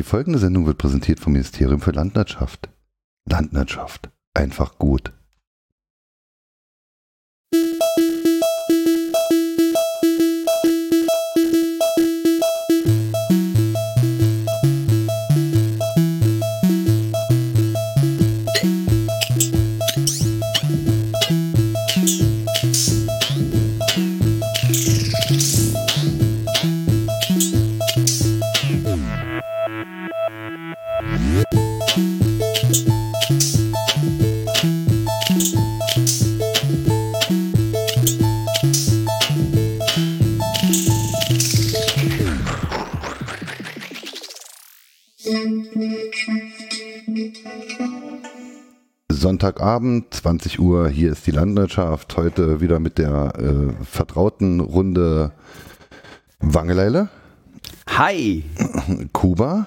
Die folgende Sendung wird präsentiert vom Ministerium für Landwirtschaft. Landwirtschaft. Einfach gut. Sonntagabend, 20 Uhr, hier ist die Landwirtschaft. Heute wieder mit der äh, vertrauten Runde Wangeleile. Hi. Kuba.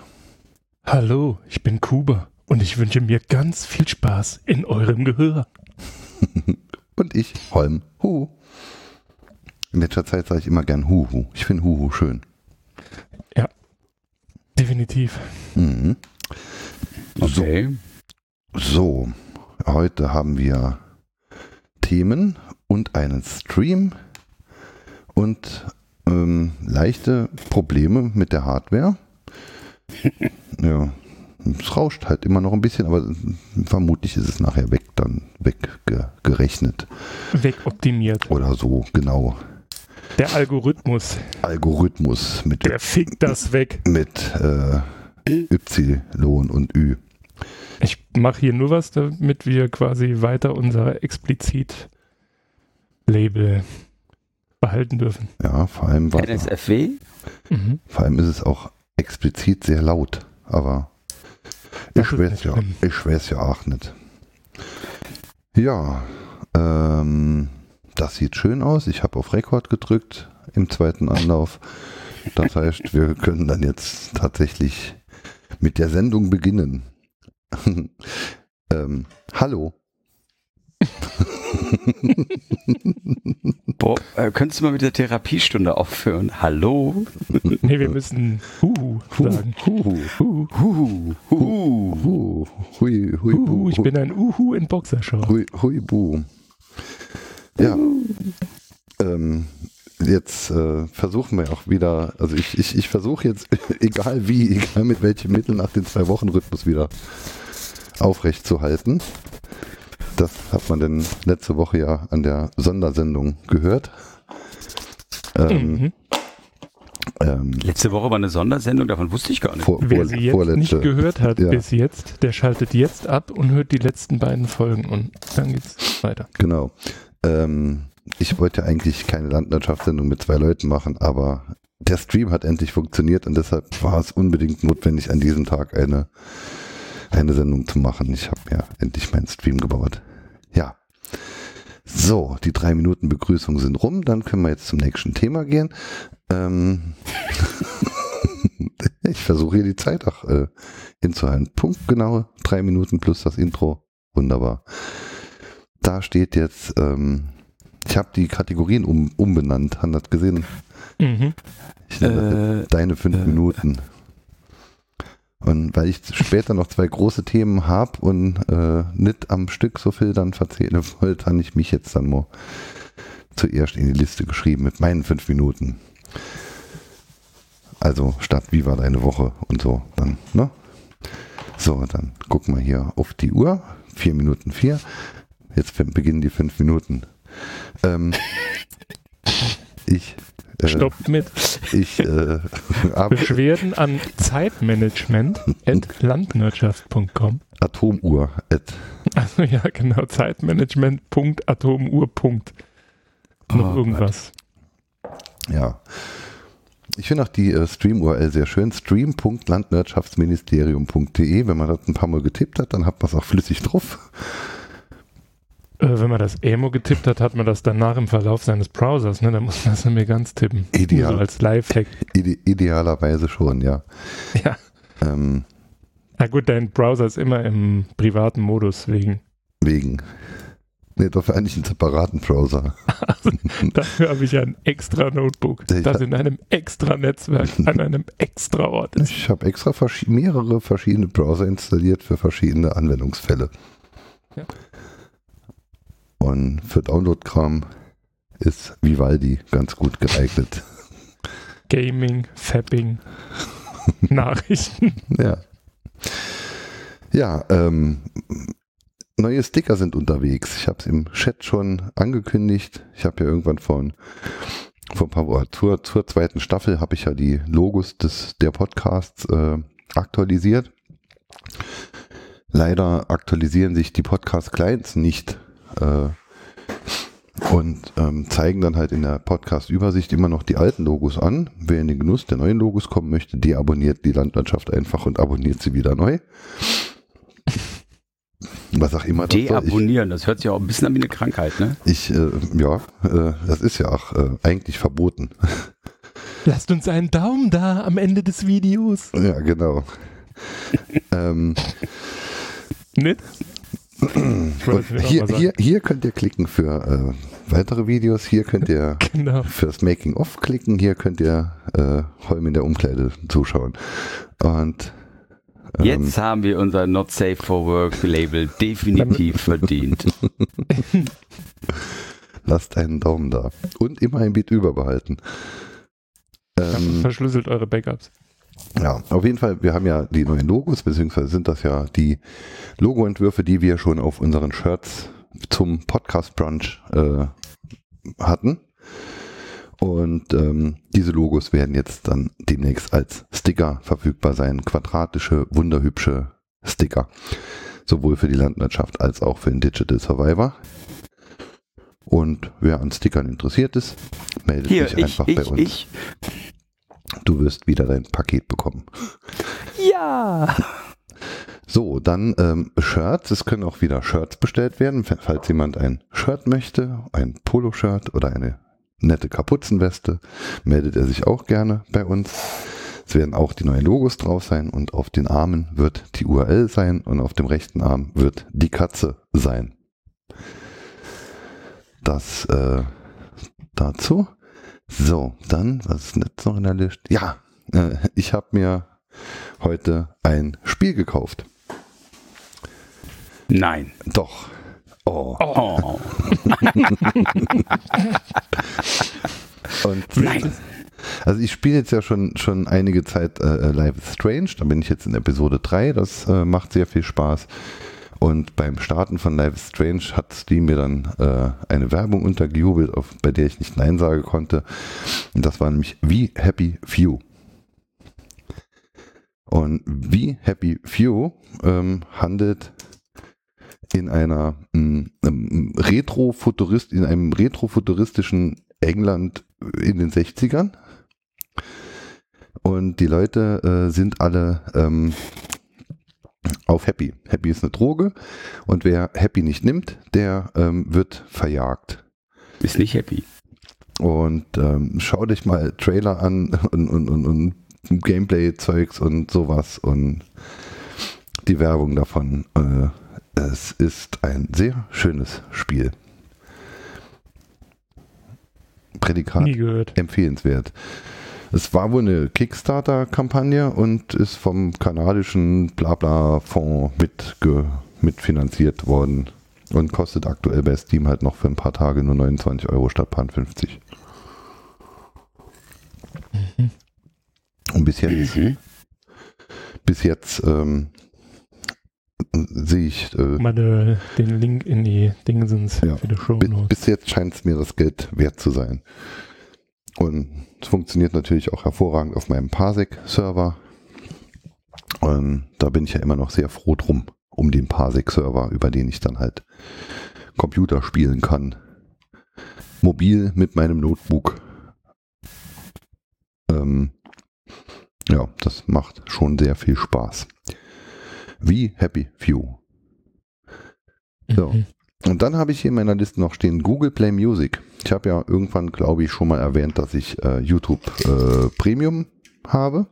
Hallo, ich bin Kuba und ich wünsche mir ganz viel Spaß in eurem Gehör. und ich, Holm. Hu. In letzter Zeit sage ich immer gern Huhu. Ich finde Huhu schön. Ja, definitiv. Mhm. Okay. So, so, Heute haben wir Themen und einen Stream und ähm, leichte Probleme mit der Hardware. ja, es rauscht halt immer noch ein bisschen, aber vermutlich ist es nachher weg, dann weggerechnet. Wegoptimiert. Oder so, genau. Der Algorithmus. Algorithmus mit. Der fickt das weg. Mit äh, Y und Ü. Ich mache hier nur was, damit wir quasi weiter unser explizit Label behalten dürfen. Ja, vor allem war NSFW? Mhm. Vor allem ist es auch explizit sehr laut, aber ich weiß ja, ich weiß ja auch nicht. Ja, ähm, das sieht schön aus. Ich habe auf Rekord gedrückt im zweiten Anlauf. Das heißt, wir können dann jetzt tatsächlich mit der Sendung beginnen. ähm, hallo. Boah, äh, könntest du mal mit der Therapiestunde aufhören? Hallo? nee, wir müssen Huhu sagen. Huhu. Huhu. Huhu. Huhu. Hui, hui, Huhu. Ich bin ein Uhu in Boxershort. Hui, hui, bu. Ja. Ähm, jetzt äh, versuchen wir auch wieder, also ich, ich, ich versuche jetzt, egal wie, egal mit welchen Mitteln, nach den zwei Wochen Rhythmus wieder aufrechtzuhalten. Das hat man denn letzte Woche ja an der Sondersendung gehört. Ähm, mhm. ähm, letzte Woche war eine Sondersendung, davon wusste ich gar nicht. Vor, Wer sie jetzt vorletzte, nicht gehört hat ja. bis jetzt, der schaltet jetzt ab und hört die letzten beiden Folgen und dann geht's weiter. Genau. Ähm, ich wollte eigentlich keine Landwirtschaftssendung mit zwei Leuten machen, aber der Stream hat endlich funktioniert und deshalb war es unbedingt notwendig, an diesem Tag eine eine Sendung zu machen. Ich habe ja endlich meinen Stream gebaut. Ja. So, die drei Minuten Begrüßung sind rum. Dann können wir jetzt zum nächsten Thema gehen. Ähm ich versuche hier die Zeit auch äh, hinzuhalten. Punkt genau, drei Minuten plus das Intro. Wunderbar. Da steht jetzt, ähm, ich habe die Kategorien um, umbenannt. Haben das gesehen? Mhm. Ich nenne äh, deine fünf äh, Minuten. Und weil ich später noch zwei große Themen habe und äh, nicht am Stück so viel dann verzählen wollte, habe ich mich jetzt dann mal zuerst in die Liste geschrieben mit meinen fünf Minuten. Also statt wie war deine Woche und so dann, ne? So, dann gucken wir hier auf die Uhr. Vier Minuten vier. Jetzt beginnen die fünf Minuten. Ähm, ich äh, Stoppt mit. Ich, äh, Beschwerden an Zeitmanagement at landwirtschaft.com. Atomuhr. At. Also ja, genau. Zeitmanagement.atomuhr. Noch oh, irgendwas. Ja. Ich finde auch die äh, Stream-URL sehr schön. stream.landwirtschaftsministerium.de. Wenn man das ein paar Mal getippt hat, dann hat man es auch flüssig drauf. Äh, wenn man das Emo getippt hat, hat man das danach im Verlauf seines Browsers, ne? Da muss man es mir ganz tippen. Ideal. So als Lifehack. Ide idealerweise schon, ja. Ja. Ähm. Na gut, dein Browser ist immer im privaten Modus wegen. Wegen. Nee, dafür eigentlich einen separaten Browser. Also, dafür habe ich ein extra Notebook, Ich das in einem extra Netzwerk an einem extra Ort ist. Ich habe extra verschi mehrere verschiedene Browser installiert für verschiedene Anwendungsfälle. Ja. Und für Download-Kram ist Vivaldi ganz gut geeignet. Gaming, Fapping, Nachrichten. Ja. Ja, ähm, neue Sticker sind unterwegs. Ich habe es im Chat schon angekündigt. Ich habe ja irgendwann von vor ein paar Wochen zur, zur zweiten Staffel habe ich ja die Logos des der Podcasts äh, aktualisiert. Leider aktualisieren sich die Podcast-Clients nicht äh, und ähm, zeigen dann halt in der Podcast-Übersicht immer noch die alten Logos an. Wer in den Genuss der neuen Logos kommen möchte, deabonniert die Landwirtschaft einfach und abonniert sie wieder neu. Was auch immer das soll. Ich, Deabonnieren, das hört sich auch ein bisschen an wie eine Krankheit, ne? ich äh, ja, äh, das ist ja auch äh, eigentlich verboten. Lasst uns einen Daumen da am Ende des Videos. Ja, genau. ähm, Nicht? Hier, hier, hier könnt ihr klicken für äh, weitere Videos. Hier könnt ihr Genau. fürs Making-of klicken. Hier könnt ihr äh, Holm in der Umkleide zuschauen. Und ähm, Jetzt haben wir unser Not Safe for Work Label definitiv verdient. lasst einen Daumen da. Und immer ein Bit überbehalten. Ähm, Verschlüsselt eure Backups. Ja, auf jeden Fall, wir haben ja die neuen Logos, beziehungsweise sind das ja die Logoentwürfe, die wir schon auf unseren Shirts zum Podcast Brunch äh, hatten. Und ähm, diese Logos werden jetzt dann demnächst als Sticker verfügbar sein. Quadratische, wunderhübsche Sticker. Sowohl für die Landwirtschaft als auch für den Digital Survivor. Und wer an Stickern interessiert ist, meldet Hier, sich ich, einfach bei ich, uns. ich. Du wirst wieder dein Paket bekommen. Ja. So, dann ähm, Shirts. Es können auch wieder Shirts bestellt werden, falls jemand ein Shirt möchte, ein Poloshirt oder eine nette Kapuzenweste, meldet er sich auch gerne bei uns. Es werden auch die neuen Logos drauf sein und auf den Armen wird die URL sein und auf dem rechten Arm wird die Katze sein. Das äh, dazu. So, dann, was ist jetzt noch in der Liste? Ja, äh, ich habe mir heute ein Spiel gekauft. Nein. Doch. Oh. Oh. Und Nein. Also ich spiele jetzt ja schon, schon einige Zeit äh, Life is Strange, da bin ich jetzt in Episode 3, das äh, macht sehr viel Spaß. Und beim Starten von Life is Strange hat Steam mir dann äh, eine Werbung untergejubelt, auf, bei der ich nicht Nein sagen konnte. Und das war nämlich We Happy Few. Und We Happy Few ähm, handelt in einer mh, ähm, Retrofuturist, in einem retrofuturistischen England in den 60ern. Und die Leute äh, sind alle ähm, auf Happy. Happy ist eine Droge und wer Happy nicht nimmt, der ähm, wird verjagt. Ist nicht happy. Und ähm, schau dich mal Trailer an und, und, und, und Gameplay-Zeugs und sowas und die Werbung davon. Äh, es ist ein sehr schönes Spiel. Prädikat Nie gehört. empfehlenswert. Es war wohl eine Kickstarter-Kampagne und ist vom kanadischen Blabla-Fonds mit, mitfinanziert worden und kostet aktuell bei Steam halt noch für ein paar Tage nur 29 Euro statt paar 50. Und bis jetzt, Mhm. bis jetzt ähm, sehe ich, äh, Mal äh, den Link in die Dingsens Ja. für die Show bis jetzt scheint es mir das Geld wert zu sein. Und es funktioniert natürlich auch hervorragend auf meinem Parsec-Server. Und da bin ich ja immer noch sehr froh drum, um den Parsec-Server, über den ich dann halt Computer spielen kann. Mobil mit meinem Notebook. Ähm, ja, das macht schon sehr viel Spaß. Wie Happy Few. so. Mhm. Und dann habe ich hier in meiner Liste noch stehen Google Play Music. Ich habe ja irgendwann, glaube ich, schon mal erwähnt, dass ich äh, YouTube äh, Premium habe.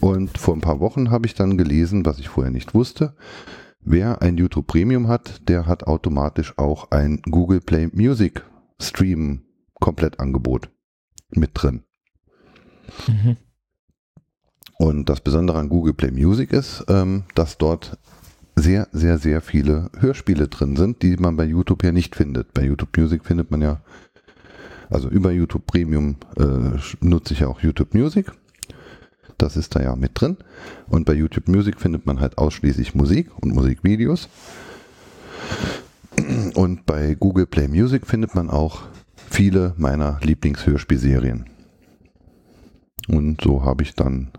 Und vor ein paar Wochen habe ich dann gelesen, was ich vorher nicht wusste, wer ein YouTube Premium hat, der hat automatisch auch ein Google Play Music Stream Komplettangebot mit drin. Mhm. Und das Besondere an Google Play Music ist, ähm, dass dort sehr, sehr, sehr viele Hörspiele drin sind, die man bei YouTube ja nicht findet. Bei YouTube Music findet man ja, also über YouTube Premium äh, nutze ich ja auch YouTube Music. Das ist da ja mit drin. Und bei YouTube Music findet man halt ausschließlich Musik und Musikvideos. Und bei Google Play Music findet man auch viele meiner Lieblingshörspielserien. Und so habe ich dann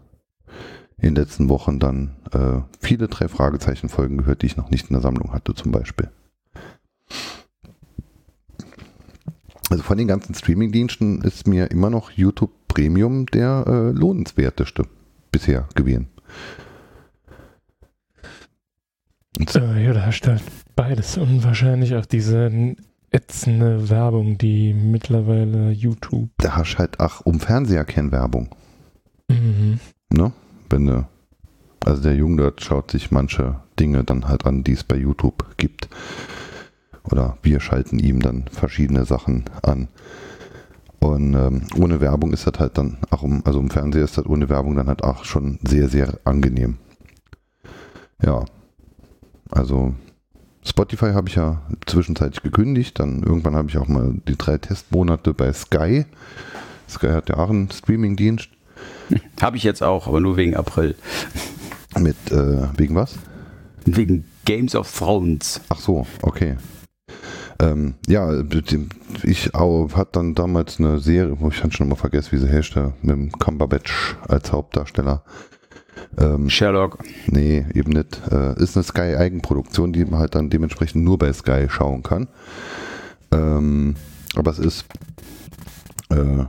in den letzten Wochen dann äh, viele drei Fragezeichen Folgen gehört, die ich noch nicht in der Sammlung hatte zum Beispiel. Also von den ganzen Streaming-Diensten ist mir immer noch YouTube Premium der äh, lohnenswerteste bisher gewesen. Äh, ja, da hast du halt beides und wahrscheinlich auch diese ätzende Werbung, die mittlerweile YouTube. Da hast du halt auch um Fernseher Werbung. Mhm. Ne? Wenn du, also der Junge dort schaut sich manche Dinge dann halt an, die es bei YouTube gibt. Oder wir schalten ihm dann verschiedene Sachen an. Und ähm, ohne Werbung ist das halt dann, auch um, also im Fernseher ist das ohne Werbung dann halt auch schon sehr, sehr angenehm. Ja. Also Spotify habe ich ja zwischenzeitlich gekündigt, dann irgendwann habe ich auch mal die drei Testmonate bei Sky. Sky hat ja auch einen Streamingdienst. Habe ich jetzt auch, aber nur wegen April. Mit, äh, wegen was? Wegen Games of Thrones. Ach so, okay. Ähm, ja, ich hatte dann damals eine Serie, wo ich dann schon mal vergessen, wie sie heißt, mit dem Cumberbatch als Hauptdarsteller. Ähm, Sherlock. Nee, eben nicht. Äh, ist eine Sky-Eigenproduktion, die man halt dann dementsprechend nur bei Sky schauen kann. Ähm, aber es ist äh,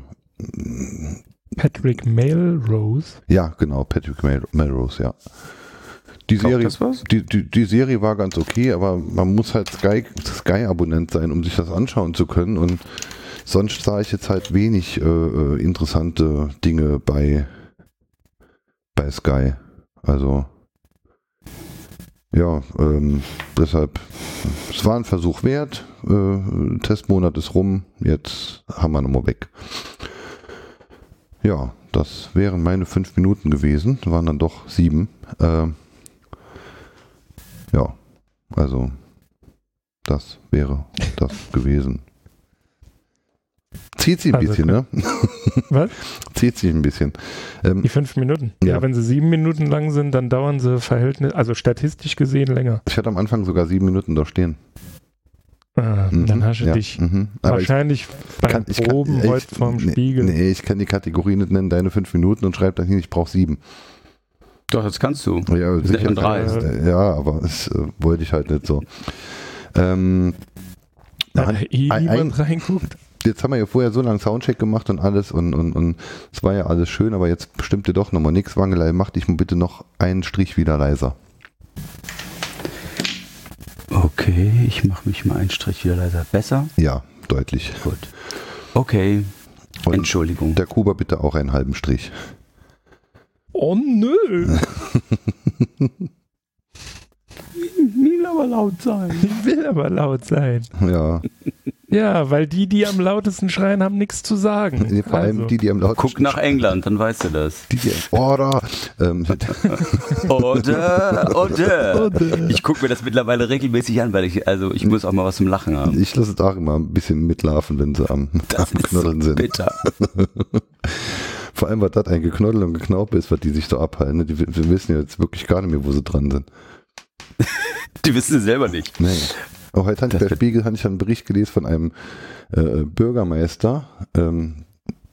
Patrick Melrose. Ja, genau, Patrick Mel Melrose, ja. Die Serie, die, die, die, Serie war ganz okay, aber man muss halt Sky-Abonnent Sky sein, um sich das anschauen zu können. Und sonst sah ich jetzt halt wenig äh, äh interessante Dinge bei, bei Sky. Also ja, ähm, deshalb, es war ein Versuch wert. Äh, Testmonat ist rum, jetzt haben wir nochmal weg. Ja, das wären meine fünf Minuten gewesen, waren dann doch sieben. Äh, ja, also das wäre das gewesen. Zieht sich ein also bisschen, ne? Was? Zieht sich ein bisschen. Ähm, Die fünf Minuten. Ja. ja. wenn sie sieben Minuten lang sind, dann dauern sie verhältnis, also statistisch gesehen länger. Ich hatte am Anfang sogar sieben Minuten da stehen. Ah, mhm, dann hast du ja, dich mhm. wahrscheinlich ich beim kann, ich Proben kann, heute vorm Spiegel. Nee, ich kann die Kategorie nicht nennen, deine fünf Minuten und schreib dann hin, ich brauche sieben. Doch, das kannst du. Ja, sicher. Drei. Ja, aber das äh, wollte ich halt nicht so. Ähm, da hat eh niemand reinguckt jetzt haben wir ja vorher so lange Soundcheck gemacht und alles und, und, und es war ja alles schön, aber jetzt stimmte doch nochmal nichts. Wangelei, mach dich bitte noch einen Strich wieder leiser. Okay, ich mache mich mal einen Strich wieder leiser. Besser? Ja, deutlich. Gut. Okay. Und Entschuldigung. Der Kuba bitte auch einen halben Strich. Oh nö. ich will aber laut sein. Ich will aber laut sein. Ja. Ja, weil die, die am lautesten schreien, haben nichts zu sagen. Nee, vor allem also. die, die am lautesten Guck nach England, dann weißt du das. Die, die oder, ähm, oder, oder. Ich gucke mir das mittlerweile regelmäßig an, weil ich, also ich muss auch mal was zum Lachen haben. Ich lasse es auch immer ein bisschen mitlaufen, wenn sie am, das am Knuddeln sind. Bitter. Vor allem, was das ein Geknoddel und Geknaupe ist, was die sich so abhalten. Ne? Die, wir wissen ja jetzt wirklich gar nicht mehr, wo sie dran sind. die wissen es selber nicht. Nee. Auch heute hatte ich bei Spiegel hatte ich einen Bericht gelesen von einem äh, Bürgermeister, ähm,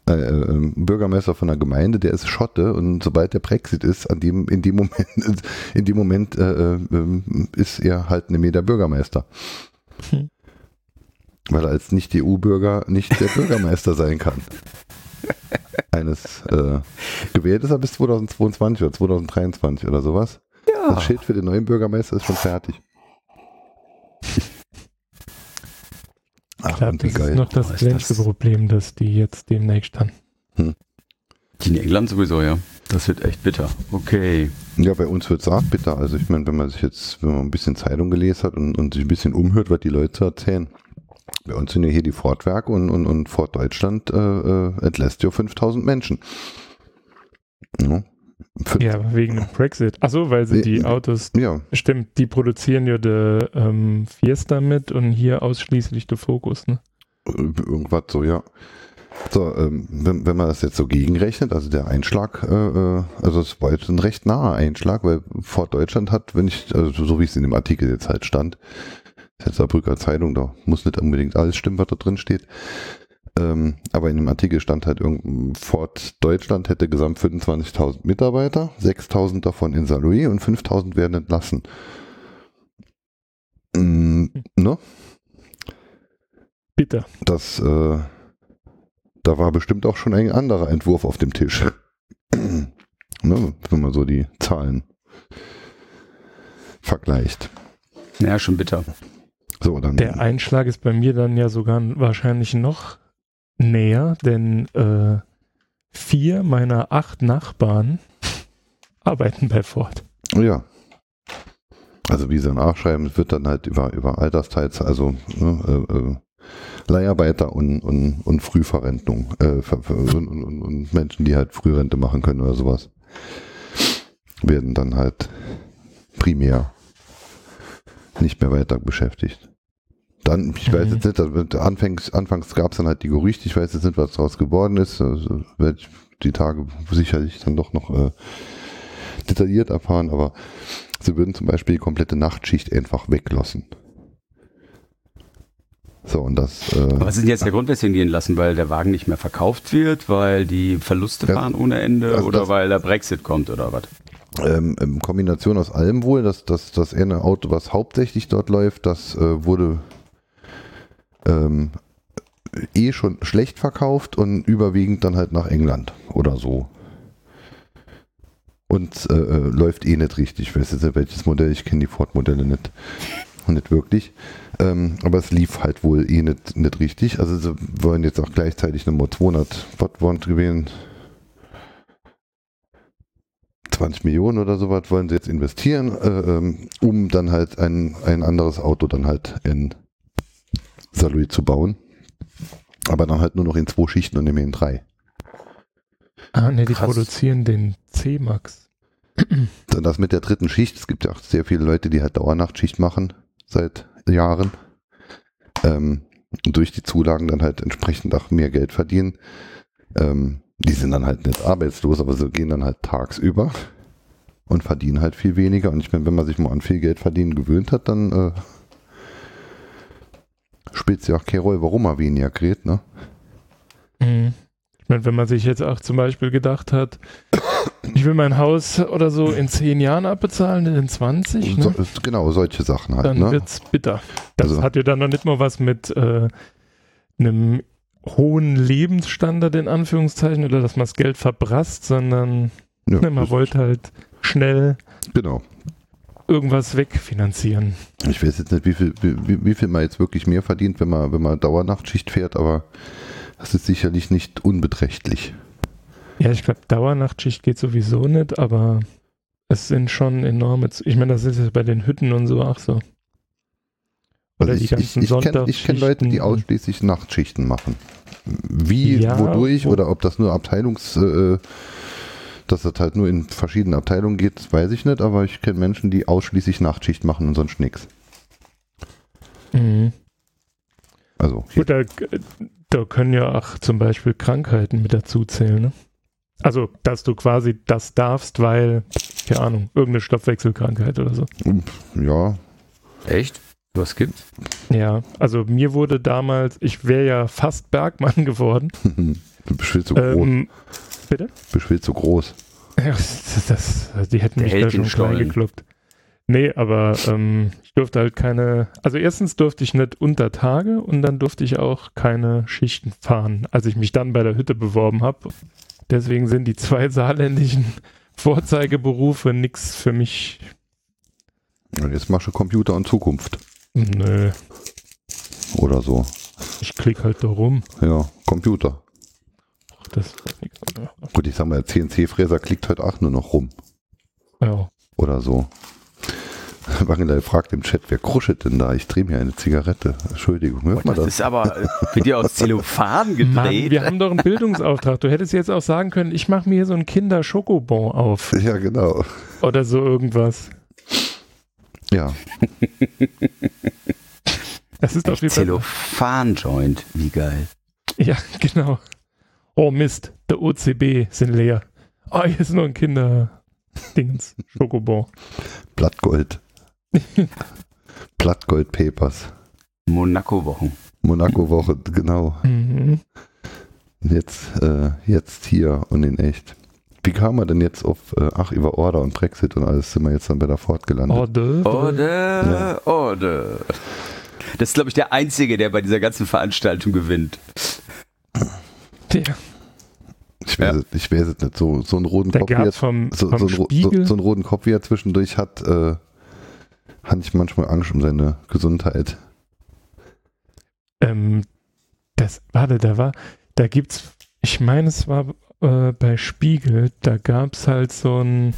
äh, äh, Bürgermeister von einer Gemeinde, der ist Schotte und sobald der Brexit ist, an dem, in dem Moment, in dem Moment äh, äh, ist er halt mehr der Bürgermeister. Hm. Weil er als Nicht-EU-Bürger nicht der Bürgermeister sein kann. Eines äh, gewählt ist er bis 2022 oder 2023 oder sowas. Ja. Das Schild für den neuen Bürgermeister ist schon fertig. Ach, ich glaube, das geil. ist noch das kleinste Problem, dass die jetzt demnächst dann. Hm. Die in England sowieso, ja. Das wird echt bitter. Okay. Ja, bei uns wird es auch bitter. Also ich meine, wenn man sich jetzt, wenn man ein bisschen Zeitung gelesen hat und, und sich ein bisschen umhört, was die Leute erzählen, bei uns sind ja hier die Fordwerke und, und, und Ford Deutschland äh, äh, entlässt ja 5000 Menschen. Ja. Ja, wegen dem Brexit. Achso, weil sie die Autos. Ja. Stimmt, die produzieren ja der ähm, Fiesta mit und hier ausschließlich der Fokus, ne? Irgendwas so, ja. So, ähm, wenn, wenn man das jetzt so gegenrechnet, also der Einschlag, äh, äh also es war jetzt ein recht naher Einschlag, weil Ford Deutschland hat, wenn ich, also so wie es in dem Artikel jetzt halt stand, jetzt Zeitung, da muss nicht unbedingt alles stimmen, was da drin steht. Ähm, aber in dem Artikel stand halt irgendein Ford Deutschland hätte gesamt 25.000 Mitarbeiter, 6.000 davon in Saarlouis und 5.000 werden entlassen. Mm, ne? Bitte. Das, äh, da war bestimmt auch schon ein anderer Entwurf auf dem Tisch. ne, wenn man so die Zahlen vergleicht. Ja, schon bitter. So, dann Der Einschlag ist bei mir dann ja sogar wahrscheinlich noch näher, denn äh, vier meiner acht Nachbarn arbeiten bei Ford. Ja. Also wie sie nachschreiben, wird dann halt über, über Altersteils, also ne, äh, äh Leiharbeiter und, und, und Frühverrentung äh, und, und, und Menschen, die halt Frührente machen können oder sowas, werden dann halt primär nicht mehr weiter beschäftigt. Dann, ich weiß mhm. jetzt nicht, anfangs, anfangs gab es dann halt die Gerüchte, ich weiß jetzt nicht, was daraus geworden ist. Also werde ich die Tage sicherlich dann doch noch äh, detailliert erfahren, aber sie würden zum Beispiel die komplette Nachtschicht einfach weglassen. So, und das. Äh, Was ist denn jetzt der Grund, weswegen die ihn lassen? Weil der Wagen nicht mehr verkauft wird, weil die Verluste ja, fahren ohne Ende also oder das, weil der Brexit kommt oder was? Ähm, in Kombination aus allem wohl, dass das, das eine Auto, was hauptsächlich dort läuft, das äh, wurde ähm, eh schon schlecht verkauft und überwiegend dann halt nach England oder so. Und äh, äh läuft eh nicht richtig. Ich weiß jetzt nicht, welches Modell, ich kenne die Ford-Modelle nicht nicht wirklich. Ähm, aber es lief halt wohl eh nicht, nicht richtig. Also sie wollen jetzt auch gleichzeitig Nummer 200 Watt Watt gewählen. 20 Millionen oder so was wollen sie jetzt investieren, äh, ähm, um dann halt ein, ein anderes Auto dann halt in Saloy zu bauen. Aber dann halt nur noch in zwei Schichten und nicht mehr in drei. Ah, ne, die Krass. produzieren den C-Max. Dann das mit der dritten Schicht. Es gibt ja auch sehr viele Leute, die halt Dauernachtschicht machen seit Jahren. Ähm, durch die Zulagen dann halt entsprechend auch mehr Geld verdienen. Ähm, die sind dann halt nicht arbeitslos, aber sie gehen dann halt tagsüber und verdienen halt viel weniger. Und ich meine, wenn man sich mal an viel Geld verdienen gewöhnt hat, dann äh, spielt ja auch keine Rolle, warum er weniger kriegt, ne? Mhm. Ich meine, wenn man sich jetzt auch zum Beispiel gedacht hat, ich will mein Haus oder so in zehn Jahren abbezahlen, in 20. Ne? So, genau, solche Sachen halt. Dann ne? es bitter. Das also. hat ja dann noch nicht mal was mit äh, einem hohen Lebensstandard in Anführungszeichen oder dass man das Geld verbrasst, sondern ja, ne, man wollte halt schnell genau. Irgendwas wegfinanzieren. Ich weiß jetzt nicht, wie viel, wie, wie viel man jetzt wirklich mehr verdient, wenn man, wenn man Dauernachtschicht fährt, aber das ist sicherlich nicht unbeträchtlich. Ja, ich glaube, Dauernachtschicht geht sowieso nicht, aber es sind schon enorme. Z ich meine, das ist ja bei den Hütten und so auch so. Oder also ich, ich, ich kenne kenn Leute, die ausschließlich Nachtschichten machen. Wie, ja, wodurch oder ob das nur Abteilungs, äh, dass das halt nur in verschiedenen Abteilungen geht, weiß ich nicht, aber ich kenne Menschen, die ausschließlich Nachtschicht machen und sonst nichts. Mhm. Also. Gut, da, da können ja auch zum Beispiel Krankheiten mit dazu zählen, ne? Also, dass du quasi das darfst, weil, keine Ahnung, irgendeine Stoffwechselkrankheit oder so. Ja. Echt? Was gibt's? Ja, also mir wurde damals, ich wäre ja fast Bergmann geworden. du bist viel zu groß. Ähm, bitte? Du bist viel zu groß. Ja, das, das, die hätten Der mich da schon klein gekloppt. Nee, aber ähm, ich durfte halt keine, also erstens durfte ich nicht unter Tage und dann durfte ich auch keine Schichten fahren, als ich mich dann bei der Hütte beworben habe. Deswegen sind die zwei saarländischen Vorzeigeberufe nichts für mich. Und jetzt machst du Computer und Zukunft. Nö. Oder so. Ich klicke halt da rum. Ja, Computer. Das Gut, ich sag mal, der CNC-Fräser klickt heute auch nur noch rum. Ja. Oder so. Wangelei fragt im Chat, wer kruschelt denn da? Ich drehe mir eine Zigarette. Entschuldigung, hört man das? Das ist aber für dir aus Zellophan gedreht. Mann, wir haben doch einen Bildungsauftrag. Du hättest jetzt auch sagen können, ich mache mir hier so einen Kinder-Schokobon auf. Ja, genau. Oder so irgendwas. Ja. Das ist doch wie Zellophan-Joint, wie geil. Ja, genau. Oh Mist, der OCB sind leer. Oh, hier ist nur ein Kinder-Dings, Schokobon. Blattgold. Blattgold Papers. Monaco-Wochen. Monaco-Woche, genau. Mhm. Jetzt, äh, jetzt hier und in echt. Wie kam man denn jetzt auf, äh, ach, über Order und Brexit und alles sind wir jetzt dann bei der Ford gelandet? Order, Order, ja. Order. Das ist, glaube ich, der Einzige, der bei dieser ganzen Veranstaltung gewinnt. Der. Ich weiß, ja. es, ich weiß es nicht. So, so einen roten Kopf, wie er, vom, so, vom so, so, so, einen roten Kopf, wie er zwischendurch hat, äh, hatte ich manchmal Angst um seine Gesundheit. Ähm, das, warte, da war, da gibt's, ich meine, es war äh, bei Spiegel, da gab es halt so ein,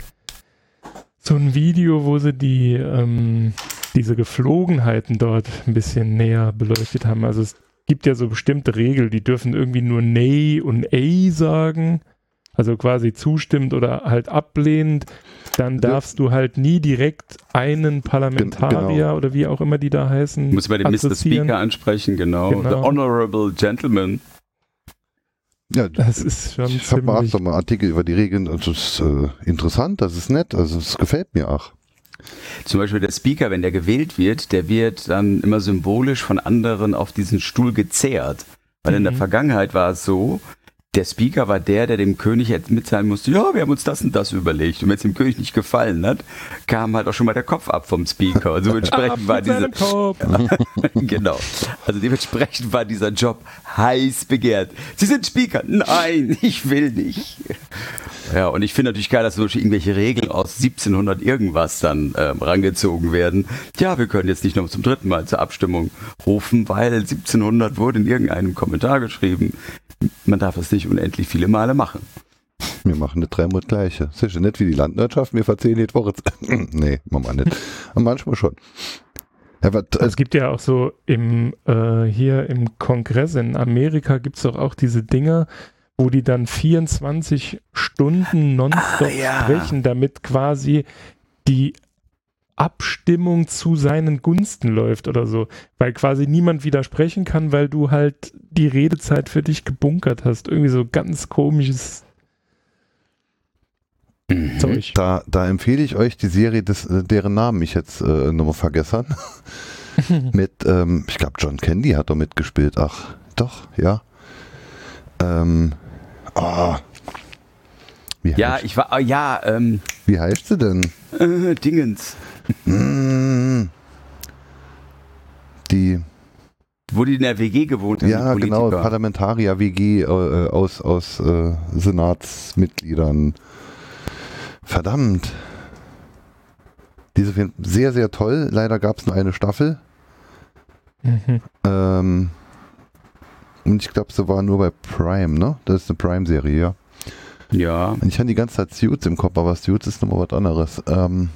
so ein Video, wo sie die, ähm, diese Geflogenheiten dort ein bisschen näher beleuchtet haben. Also es gibt ja so bestimmte Regeln, die dürfen irgendwie nur Nay und A sagen, also quasi zustimmend oder halt ablehnend dann darfst du halt nie direkt einen Parlamentarier genau. oder wie auch immer die da heißen. Muss bei dem Mr. Speaker ansprechen, genau. genau. The Honorable Gentleman. Ja, das ist schon Ich habe mal einen Artikel über die Regeln, das ist äh, interessant, das ist nett, also es gefällt mir auch. Zum Beispiel der Speaker, wenn der gewählt wird, der wird dann immer symbolisch von anderen auf diesen Stuhl gezerrt. Weil mhm. in der mhm. Vergangenheit war es so, der Speaker war der, der dem König jetzt mitteilen musste, ja, wir haben uns das und das überlegt. Und wenn es dem König nicht gefallen hat, kam halt auch schon mal der Kopf ab vom Speaker. Also dementsprechend war diese genau. Also dementsprechend war dieser Job heiß begehrt. Sie sind Speaker. Nein, ich will nicht. Ja, und ich finde natürlich geil, dass durch irgendwelche Regeln aus 1700 irgendwas dann ähm, rangezogen werden. Ja, wir können jetzt nicht noch zum dritten Mal zur Abstimmung rufen, weil 1700 wurde in irgendeinem Kommentar geschrieben, man darf es nicht unendlich viele Male machen. Wir machen das dreimal das gleiche. Das ist ja nicht wie die Landwirtschaft, wir verzählen jede Woche. nee, machen wir nicht. Aber manchmal schon. Ja, es gibt ja auch so im äh, hier im Kongress in Amerika gibt es doch auch diese Dinger, wo die dann 24 Stunden nonstop ah, ja. sprechen, damit quasi die Abstimmung zu seinen Gunsten läuft oder so, weil quasi niemand widersprechen kann, weil du halt die Redezeit für dich gebunkert hast. Irgendwie so ganz komisches mhm. Zeug. Da, da empfehle ich euch die Serie, des, äh, deren Namen ich jetzt äh, nochmal vergessen. mit, ähm, ich glaube, John Candy hat da mitgespielt. Ach, doch, ja. Ähm, oh, ja, ich war, ja, ähm, Wie heißt sie denn? Äh, Dingens. Hm. Die. Wo die in der WG gewohnt haben. Ja, genau, Parlamentarier-WG äh, aus, aus äh, Senatsmitgliedern. Verdammt. Diese Film sehr, sehr toll. Leider gab es nur eine Staffel. Mhm. Ähm, und ich glaube, sie war nur bei Prime, ne? Das ist eine Prime-Serie, ja. Ja. Ich habe die ganze Zeit Suits im Kopf, aber Suits ist nochmal was anderes. Ähm,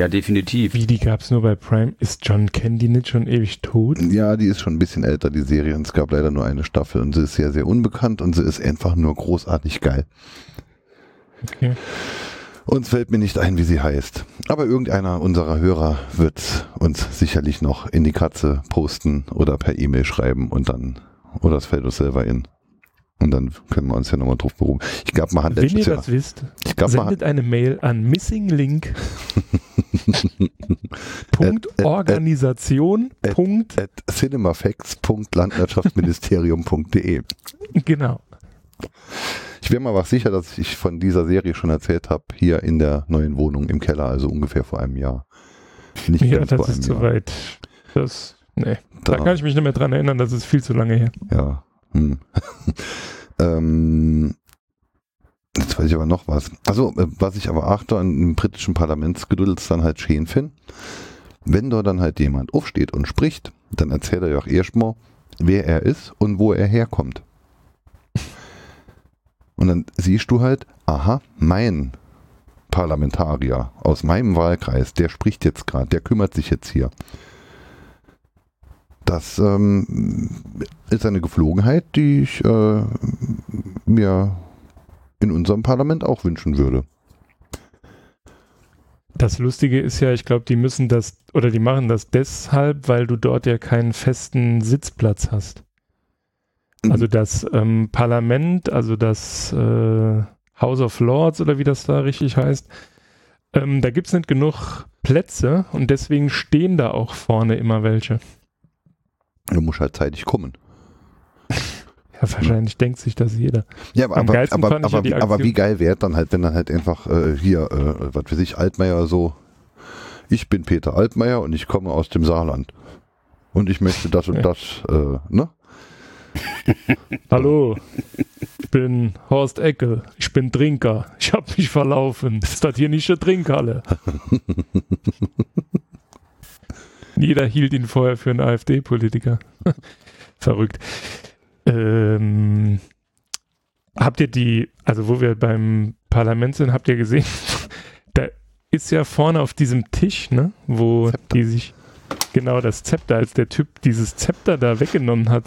ja, definitiv. Wie, die gab es nur bei Prime? Ist John Candy nicht schon ewig tot? Ja, die ist schon ein bisschen älter, die Serie. Und es gab leider nur eine Staffel und sie ist sehr, sehr unbekannt und sie ist einfach nur großartig geil. Okay. Uns fällt mir nicht ein, wie sie heißt. Aber irgendeiner unserer Hörer wird uns sicherlich noch in die Katze posten oder per E-Mail schreiben und dann, oder es fällt uns selber in. Und dann können wir uns ja nochmal drauf berufen. Ich glaube, man hat Wenn ihr das wisst, ich glaub, sendet eine Mail an missinglink. Punkt Organisation. At, Punkt at cinemafacts.landwirtschaftsministerium.de. Genau. Ich wäre mal was sicher, dass ich von dieser Serie schon erzählt habe, hier in der neuen Wohnung im Keller, also ungefähr vor einem Jahr. Nicht ja, das ist zu weit. Das, nee. Da, da, kann ich mich nicht mehr dran erinnern, das ist viel zu lange her. Ja. Hm. ähm, jetzt weiß ich aber noch was. Also, äh, was ich aber achte an dem britischen Parlamentsgeduld ist dann halt schön finde, wenn da dann halt jemand aufsteht und spricht, dann erzählt er ja auch erstmal, wer er ist und wo er herkommt. Und dann siehst du halt, aha, mein Parlamentarier aus meinem Wahlkreis, der spricht jetzt gerade, der kümmert sich jetzt hier. Das ähm, ist eine Geflogenheit, die ich äh, mir in unserem Parlament auch wünschen würde. Das Lustige ist ja, ich glaube, die müssen das oder die machen das deshalb, weil du dort ja keinen festen Sitzplatz hast. Mhm. Also das ähm, Parlament, also das äh, House of Lords oder wie das da richtig heißt, ähm, da gibt es nicht genug Plätze und deswegen stehen da auch vorne immer welche. Du musst halt zeitig kommen. Ja, wahrscheinlich ja. denkt sich das jeder. Ja, aber, aber, aber, aber, ja aber, wie geil wäre dann halt, wenn dann halt einfach äh, hier, äh, was weiß ich, Altmaier so, ich bin Peter Altmaier und ich komme aus dem Saarland. Und ich möchte das und das, äh, ne? Hallo, ich bin Horst Eckel, ich bin Trinker, ich habe mich verlaufen. Ist das hier nicht eine Trinkhalle? Jeder hielt ihn vorher für einen AfD-Politiker. Verrückt. Ähm, habt ihr die, also wo wir beim Parlament sind, habt ihr gesehen, da ist ja vorne auf diesem Tisch, ne, wo Zepter. die sich, genau das Zepter, als der Typ dieses Zepter da weggenommen hat.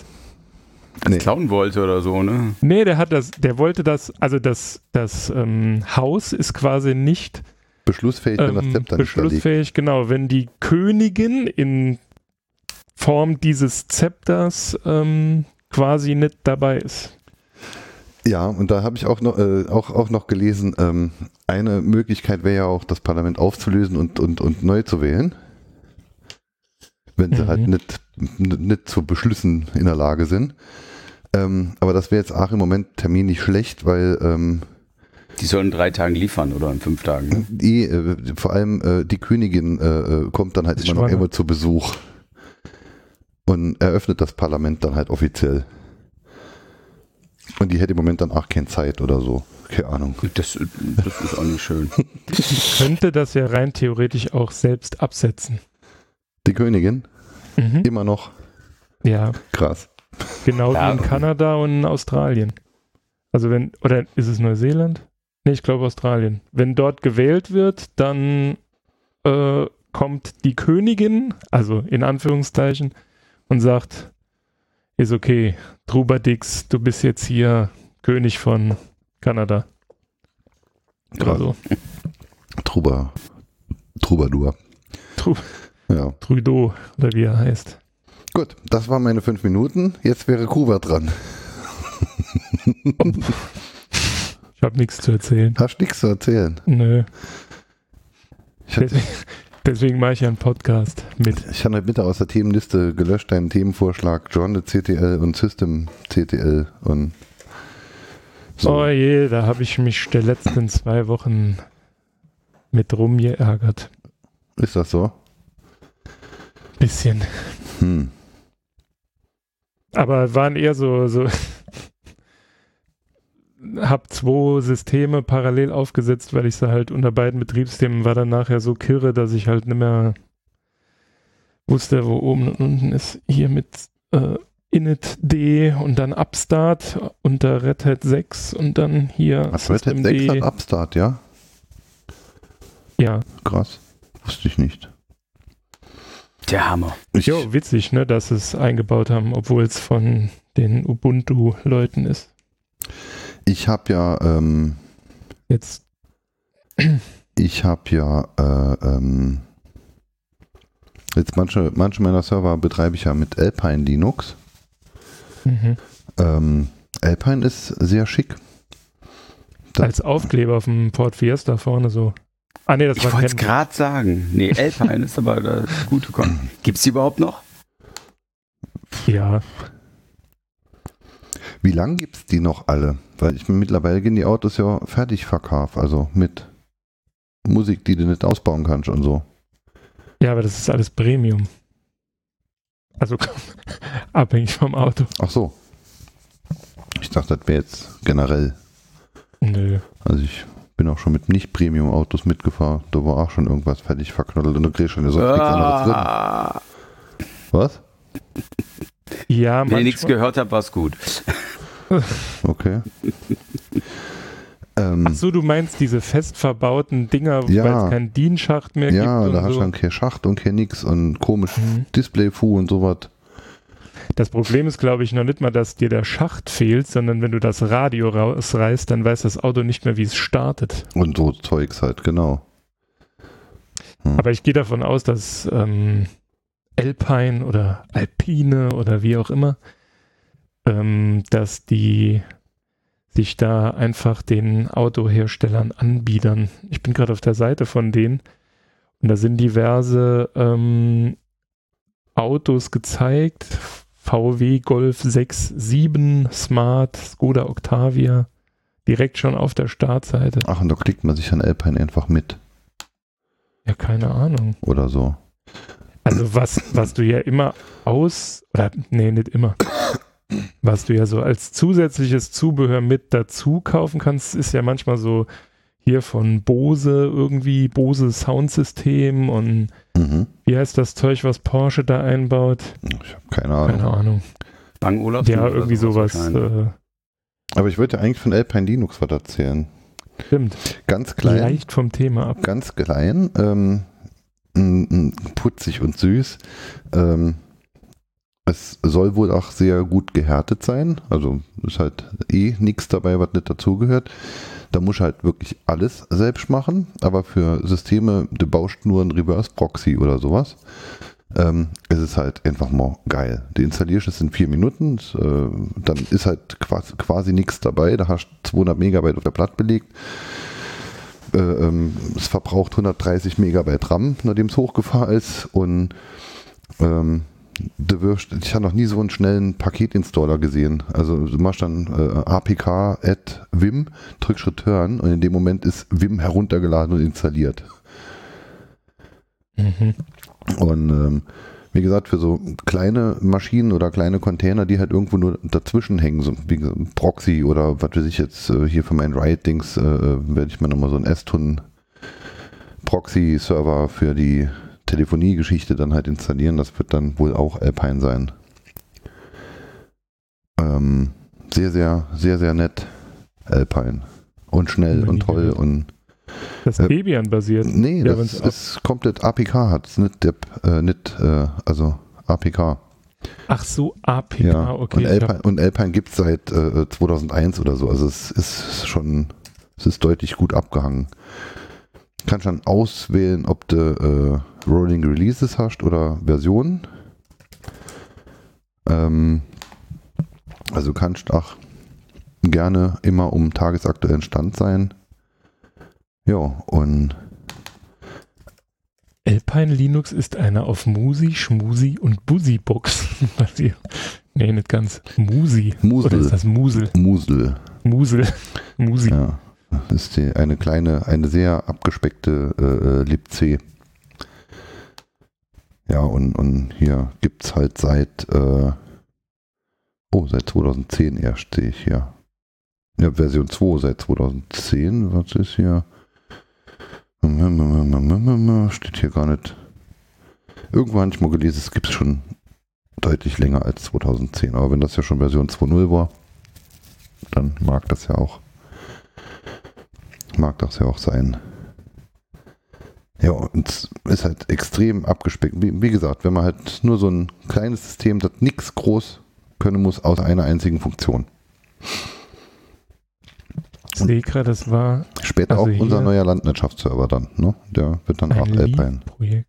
Nee. klauen wollte oder so, ne? Nee, der hat das, der wollte das, also das, das ähm, Haus ist quasi nicht beschlussfähig, wenn das ähm, Zepter Beschlussfähig, genau, wenn die Königin in Form dieses Zepters ähm, quasi nicht dabei ist. Ja, und da habe ich auch noch, äh, auch, auch noch gelesen, ähm, eine Möglichkeit wäre ja auch, das Parlament aufzulösen und, und, und neu zu wählen. Wenn sie halt mhm. halt nicht, nicht zu Beschlüssen in der Lage sind. Ähm, aber das wäre jetzt auch im Moment terminlich schlecht, weil ähm, die sollen in drei Tagen liefern oder in fünf Tagen. Ne? Die, äh, vor allem äh, die Königin äh, äh kommt dann halt immer noch immer zu Besuch und eröffnet das Parlament dann halt offiziell. Und die hätte im Moment dann auch keine Zeit oder so. Keine Ahnung. Das, das ist auch nicht schön. könnte das ja rein theoretisch auch selbst absetzen. Die Königin? Mhm. Immer noch. Ja. Krass. Genau ja. wie in Kanada und in Australien. Also wenn, oder ist es Neuseeland? Nee, ich glaube Australien. Wenn dort gewählt wird, dann äh, kommt die Königin, also in Anführungszeichen, und sagt, ist okay, Trubadix, du bist jetzt hier König von Kanada. Oder so. Truba, Troubadour. Tru ja. Trudeau, oder wie er heißt. Gut, das waren meine fünf Minuten. Jetzt wäre Kuba dran. ich habe nichts zu erzählen. Hast nichts zu erzählen? Nö. Ich hatte, Deswegen mache ich ja einen Podcast mit. Ich habe bitte aus der Themenliste gelöscht deinen Themenvorschlag Journal CTL und System CTL und so. Oh je, da habe ich mich der letzten zwei Wochen mit rumgeärgert. Ist das so? Bisschen. Hm. Aber waren eher so, so habe zwei Systeme parallel aufgesetzt, weil ich sie halt unter beiden Betriebssystemen war dann nachher so kirre, dass ich halt nicht mehr wusste, wo oben und unten ist. Hier mit äh, init.d und dann upstart unter Red Hat 6 und dann hier Was, Red Hat 6 hat upstart, ja? Ja. Krass. Wusste ich nicht. Der Hammer. Ich jo, witzig, ne, dass sie es eingebaut haben, obwohl es von den Ubuntu-Leuten ist. Ich habe ja ähm, jetzt. Ich habe ja äh, ähm, jetzt manche, manche meiner Server betreibe ich ja mit Alpine Linux. Mhm. Ähm, Alpine ist sehr schick. Das Als Aufkleber auf dem Port Fiesta vorne so. Ah, nee, das ich wollte es gerade sagen. Nee, Alpine ist aber das gute Kon. Gibt es die überhaupt noch? Ja. Wie lange gibt es die noch alle? Weil ich mittlerweile gehen die Autos ja fertig verkauft, also mit Musik, die du nicht ausbauen kannst und so. Ja, aber das ist alles Premium. Also abhängig vom Auto. Ach so. Ich dachte, das wäre jetzt generell. Nö. Also ich bin auch schon mit Nicht-Premium-Autos mitgefahren. Da war auch schon irgendwas fertig verknottelt und du kriegst schon so nichts anderes drin. Ah. Was? Ja, Wenn ich nichts gehört habe, war es gut. Okay. ähm, Ach so, du meinst diese fest verbauten Dinger, ja, weil es keinen DIN-Schacht mehr ja, gibt? Ja, da hast du dann kein Schacht und kein nix und komisch mhm. Display-Fu und sowas. Das Problem ist, glaube ich, noch nicht mal, dass dir der Schacht fehlt, sondern wenn du das Radio rausreißt, dann weiß das Auto nicht mehr, wie es startet. Und so Zeugs halt, genau. Hm. Aber ich gehe davon aus, dass ähm, Alpine oder Alpine oder wie auch immer, ähm, dass die sich da einfach den Autoherstellern anbiedern. Ich bin gerade auf der Seite von denen und da sind diverse ähm, Autos gezeigt. VW Golf 6, 7, Smart, Skoda Octavia, direkt schon auf der Startseite. Ach, und da klickt man sich an Alpine einfach mit. Ja, keine Ahnung. Oder so. Also was, was du ja immer aus, oder nee, nicht immer. Was du ja so als zusätzliches Zubehör mit dazu kaufen kannst, ist ja manchmal so hier von Bose irgendwie, Bose Soundsystem und mhm. wie heißt das Zeug, was Porsche da einbaut? Ich habe keine Ahnung. Keine Ahnung. Bang Olaf? Ja, irgendwie sowas. Äh, Aber ich wollte ja eigentlich von Alpine Linux was erzählen. Stimmt. Ganz klein. Leicht vom Thema ab. Ganz klein. Ähm, putzig und süß. Ähm, es soll wohl auch sehr gut gehärtet sein. Also ist halt eh nichts dabei, was nicht dazugehört. Da muss halt wirklich alles selbst machen. Aber für Systeme, du baust nur ein Reverse Proxy oder sowas. Ähm, es ist halt einfach mal geil. Du installierst es in vier Minuten, äh, dann ist halt quasi, quasi nichts dabei. Da hast du 200 Megabyte auf der Platte belegt. Äh, ähm, es verbraucht 130 Megabyte RAM, nachdem es hochgefahren ist. Und ähm, ich habe noch nie so einen schnellen Paketinstaller gesehen. Also du machst dann äh, apk at vim, drückst Return und in dem Moment ist Vim heruntergeladen und installiert. Mhm. Und ähm, wie gesagt, für so kleine Maschinen oder kleine Container, die halt irgendwo nur dazwischen hängen, so wie Proxy oder was weiß ich jetzt, äh, hier für mein Riot-Dings, äh, äh, werde ich mir nochmal so einen S-Tun Proxy-Server für die Telefonie-Geschichte dann halt installieren. Das wird dann wohl auch Alpine sein. Ähm, sehr, sehr, sehr, sehr nett. Alpine. Und schnell und toll und das äh, Debian basiert. Nee, ja, das ist komplett APK hat es nicht, Dep, äh, nicht äh, also APK. Ach so, APK, ja. okay. Und Alpine, und Alpine gibt es seit äh, 2001 oder so, also es ist schon, es ist deutlich gut abgehangen. Kannst dann auswählen, ob du äh, Rolling Releases hast oder Versionen. Ähm, also kannst auch gerne immer um tagesaktuellen Stand sein. Ja, und Alpine Linux ist eine auf Musi, Schmusi und Busi-Box basiert. nee, nicht ganz. Musi. Musel. Oder ist das Musel? Musel. Musel. Musi. Ja, ist die, eine kleine, eine sehr abgespeckte äh, äh libc. Ja, und, und hier gibt es halt seit, äh, oh, seit 2010 erst sehe ich hier. Ja, Version 2 seit 2010. Was ist hier? Steht hier gar nicht. Irgendwann habe ich mal gelesen, es gibt es schon deutlich länger als 2010. Aber wenn das ja schon Version 2.0 war, dann mag das ja auch. Mag das ja auch sein. Ja, und es ist halt extrem abgespeckt. Wie, wie, gesagt, wenn man halt nur so ein kleines System, das nichts groß können muss, außer einer einzigen Funktion. Ich sehe gerade, das war. Später also auch unser neuer Landwirtschaftsserver dann, ne? Der wird dann auch Alpine. Projekt.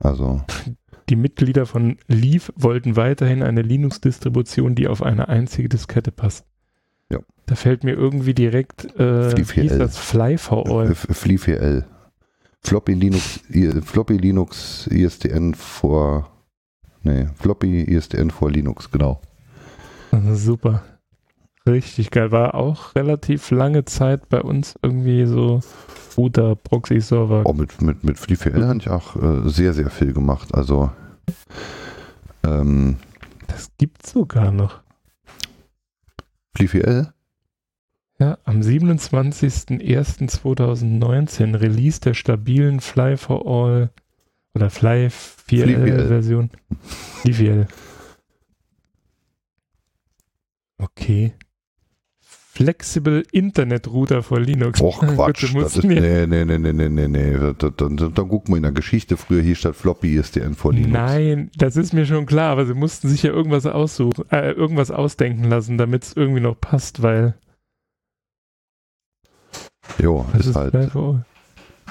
Also. Die Mitglieder von Leaf wollten weiterhin eine Linux-Distribution, die auf eine einzige Diskette passt. Ja. Da fällt mir irgendwie direkt äh, wie das FlyVOL. FlyVL. Floppy Linux, Floppy Linux ISDN vor, nee, Floppy ISDN vor Linux, genau. Super. Richtig geil. War auch relativ lange Zeit bei uns irgendwie so guter Proxy-Server. Oh, mit, mit, mit FreeVL habe ich auch äh, sehr, sehr viel gemacht. Also ähm, das gibt's sogar noch. FreeVL? Ja, am 27.01.2019 Release der stabilen Fly for All oder Fly 4L Version. FreeVL. Okay. Flexible Internet Router für Linux. Och Quatsch. das ist, nee, nee, nee, nee, nee, nee. Dann, dann, dann gucken wir in der Geschichte. Früher hieß statt Floppy ISDN vor Linux. Nein, das ist mir schon klar, aber sie mussten sich ja irgendwas aussuchen, äh, irgendwas ausdenken lassen, damit es irgendwie noch passt, weil. Jo, ist, ist halt.